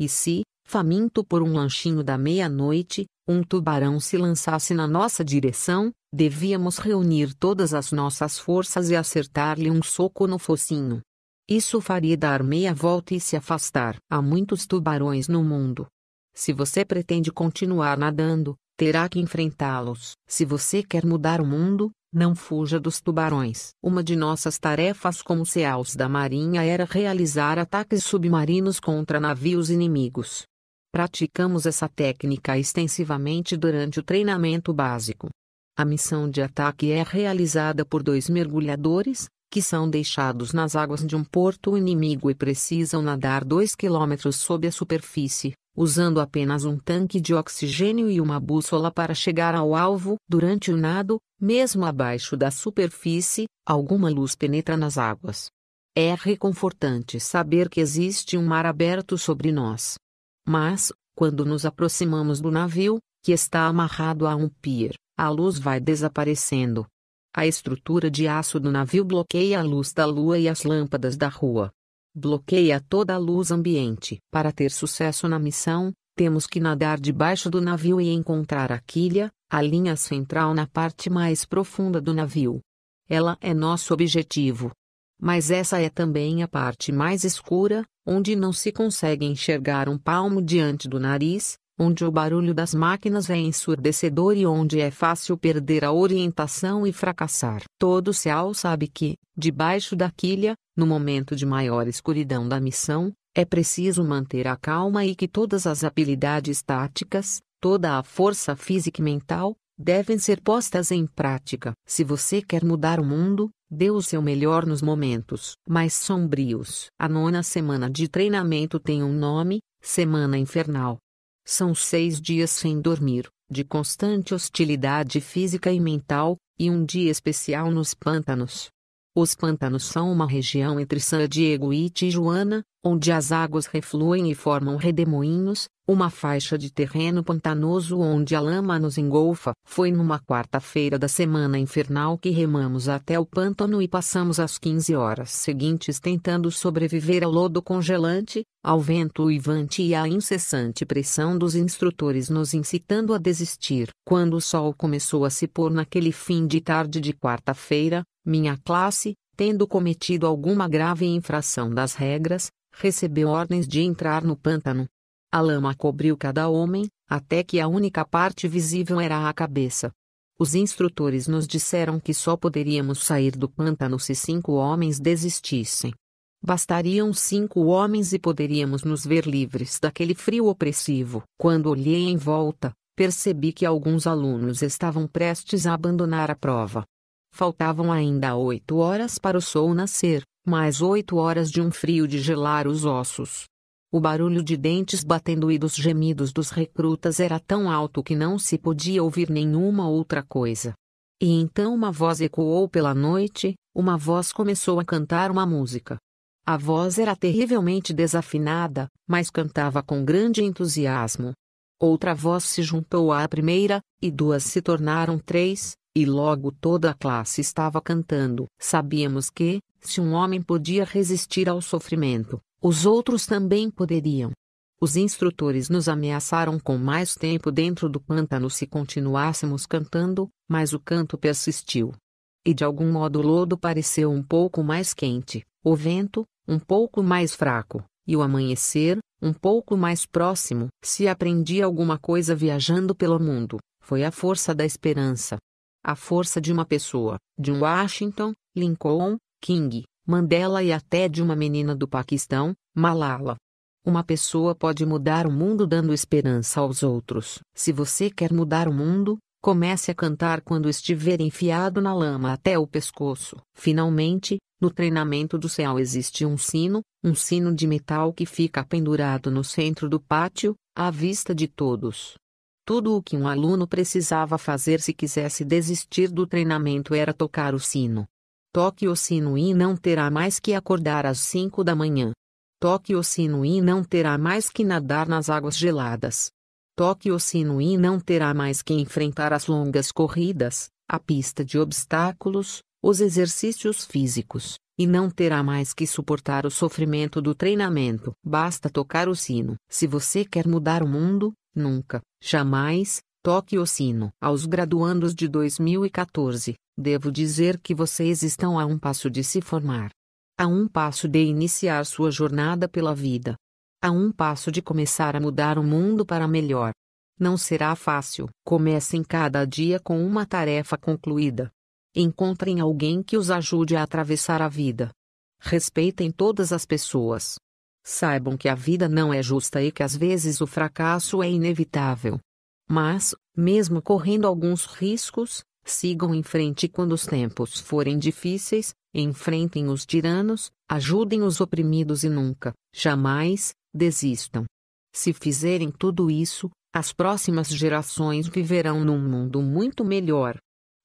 E se, faminto por um lanchinho da meia-noite, um tubarão se lançasse na nossa direção, devíamos reunir todas as nossas forças e acertar-lhe um soco no focinho. Isso faria dar meia volta e se afastar. Há muitos tubarões no mundo. Se você pretende continuar nadando, terá que enfrentá-los. Se você quer mudar o mundo, não fuja dos tubarões. Uma de nossas tarefas como CEAUs da Marinha era realizar ataques submarinos contra navios inimigos. Praticamos essa técnica extensivamente durante o treinamento básico. A missão de ataque é realizada por dois mergulhadores, que são deixados nas águas de um porto inimigo e precisam nadar 2 km sob a superfície, usando apenas um tanque de oxigênio e uma bússola para chegar ao alvo. Durante o nado, mesmo abaixo da superfície, alguma luz penetra nas águas. É reconfortante saber que existe um mar aberto sobre nós. Mas, quando nos aproximamos do navio, que está amarrado a um pier, a luz vai desaparecendo. A estrutura de aço do navio bloqueia a luz da lua e as lâmpadas da rua. Bloqueia toda a luz ambiente. Para ter sucesso na missão, temos que nadar debaixo do navio e encontrar a quilha, a linha central na parte mais profunda do navio. Ela é nosso objetivo. Mas essa é também a parte mais escura, onde não se consegue enxergar um palmo diante do nariz, onde o barulho das máquinas é ensurdecedor e onde é fácil perder a orientação e fracassar. Todo céu sabe que, debaixo da quilha, no momento de maior escuridão da missão, é preciso manter a calma e que todas as habilidades táticas, toda a força física e mental, devem ser postas em prática. Se você quer mudar o mundo, dê o seu melhor nos momentos mais sombrios. A nona semana de treinamento tem um nome: Semana Infernal. São seis dias sem dormir, de constante hostilidade física e mental, e um dia especial nos pântanos. Os pântanos são uma região entre San Diego e Tijuana, onde as águas refluem e formam redemoinhos, uma faixa de terreno pantanoso onde a lama nos engolfa. Foi numa quarta-feira da semana infernal que remamos até o pântano e passamos as 15 horas seguintes tentando sobreviver ao lodo congelante, ao vento uivante e à incessante pressão dos instrutores nos incitando a desistir. Quando o sol começou a se pôr naquele fim de tarde de quarta-feira, minha classe, tendo cometido alguma grave infração das regras, recebeu ordens de entrar no pântano. A lama cobriu cada homem, até que a única parte visível era a cabeça. Os instrutores nos disseram que só poderíamos sair do pântano se cinco homens desistissem. Bastariam cinco homens e poderíamos nos ver livres daquele frio opressivo. Quando olhei em volta, percebi que alguns alunos estavam prestes a abandonar a prova. Faltavam ainda oito horas para o sol nascer, mais oito horas de um frio de gelar os ossos. O barulho de dentes batendo e dos gemidos dos recrutas era tão alto que não se podia ouvir nenhuma outra coisa. E então uma voz ecoou pela noite, uma voz começou a cantar uma música. A voz era terrivelmente desafinada, mas cantava com grande entusiasmo. Outra voz se juntou à primeira, e duas se tornaram três, e logo toda a classe estava cantando. Sabíamos que, se um homem podia resistir ao sofrimento, os outros também poderiam. Os instrutores nos ameaçaram com mais tempo dentro do pântano se continuássemos cantando, mas o canto persistiu. E de algum modo o lodo pareceu um pouco mais quente, o vento, um pouco mais fraco, e o amanhecer, um pouco mais próximo. Se aprendi alguma coisa viajando pelo mundo, foi a força da esperança. A força de uma pessoa, de um Washington, Lincoln, King, Mandela e até de uma menina do Paquistão, Malala. Uma pessoa pode mudar o mundo dando esperança aos outros. Se você quer mudar o mundo, comece a cantar quando estiver enfiado na lama até o pescoço. Finalmente, no treinamento do céu existe um sino, um sino de metal que fica pendurado no centro do pátio, à vista de todos. Tudo o que um aluno precisava fazer se quisesse desistir do treinamento era tocar o sino. Toque o sino e não terá mais que acordar às 5 da manhã. Toque o sino e não terá mais que nadar nas águas geladas. Toque o sino e não terá mais que enfrentar as longas corridas, a pista de obstáculos, os exercícios físicos, e não terá mais que suportar o sofrimento do treinamento. Basta tocar o sino. Se você quer mudar o mundo, nunca, jamais, toque o sino. Aos graduandos de 2014, Devo dizer que vocês estão a um passo de se formar. A um passo de iniciar sua jornada pela vida. A um passo de começar a mudar o mundo para melhor. Não será fácil. Comecem cada dia com uma tarefa concluída. Encontrem alguém que os ajude a atravessar a vida. Respeitem todas as pessoas. Saibam que a vida não é justa e que às vezes o fracasso é inevitável. Mas, mesmo correndo alguns riscos, Sigam em frente quando os tempos forem difíceis, enfrentem os tiranos, ajudem os oprimidos e nunca, jamais, desistam. Se fizerem tudo isso, as próximas gerações viverão num mundo muito melhor.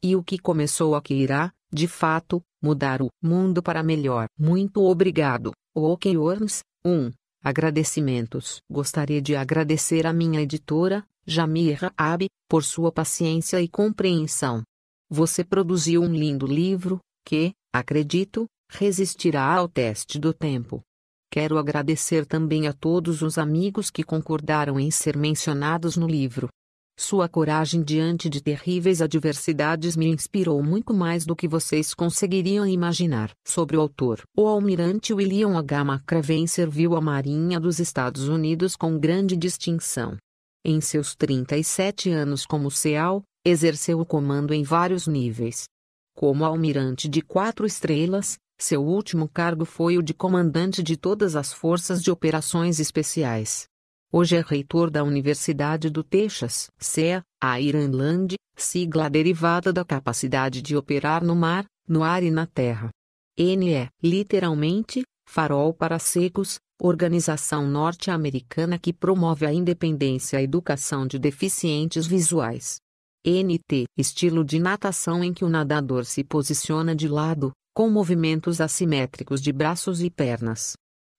E o que começou aqui irá, de fato, mudar o mundo para melhor. Muito obrigado, Ok Worms. 1. Agradecimentos. Gostaria de agradecer a minha editora, Jamir Raab, por sua paciência e compreensão. Você produziu um lindo livro, que, acredito, resistirá ao teste do tempo. Quero agradecer também a todos os amigos que concordaram em ser mencionados no livro. Sua coragem diante de terríveis adversidades me inspirou muito mais do que vocês conseguiriam imaginar. Sobre o autor, o almirante William H. McCraven serviu a Marinha dos Estados Unidos com grande distinção. Em seus 37 anos como SEAL, exerceu o comando em vários níveis. Como almirante de quatro estrelas, seu último cargo foi o de comandante de todas as forças de operações especiais. Hoje é reitor da Universidade do Texas, CEA, a Iranland, sigla derivada da capacidade de operar no mar, no ar e na terra. N é, literalmente, Farol para Secos, organização norte-americana que promove a independência e educação de deficientes visuais. NT, estilo de natação em que o nadador se posiciona de lado, com movimentos assimétricos de braços e pernas.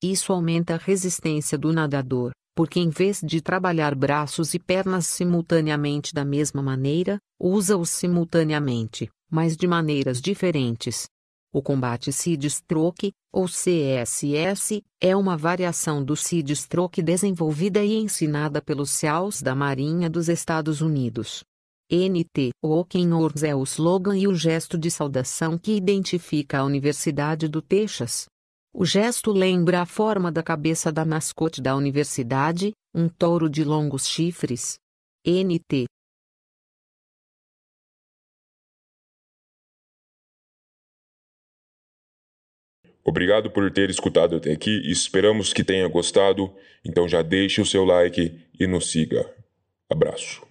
Isso aumenta a resistência do nadador, porque em vez de trabalhar braços e pernas simultaneamente da mesma maneira, usa-os simultaneamente, mas de maneiras diferentes. O combate seed stroke, ou CSS, é uma variação do seed stroke desenvolvida e ensinada pelos SEALs da Marinha dos Estados Unidos. NT Walking Oars é o slogan e o gesto de saudação que identifica a Universidade do Texas. O gesto lembra a forma da cabeça da mascote da universidade, um touro de longos chifres. NT Obrigado por ter escutado até aqui esperamos que tenha gostado. Então já deixe o seu like e nos siga. Abraço.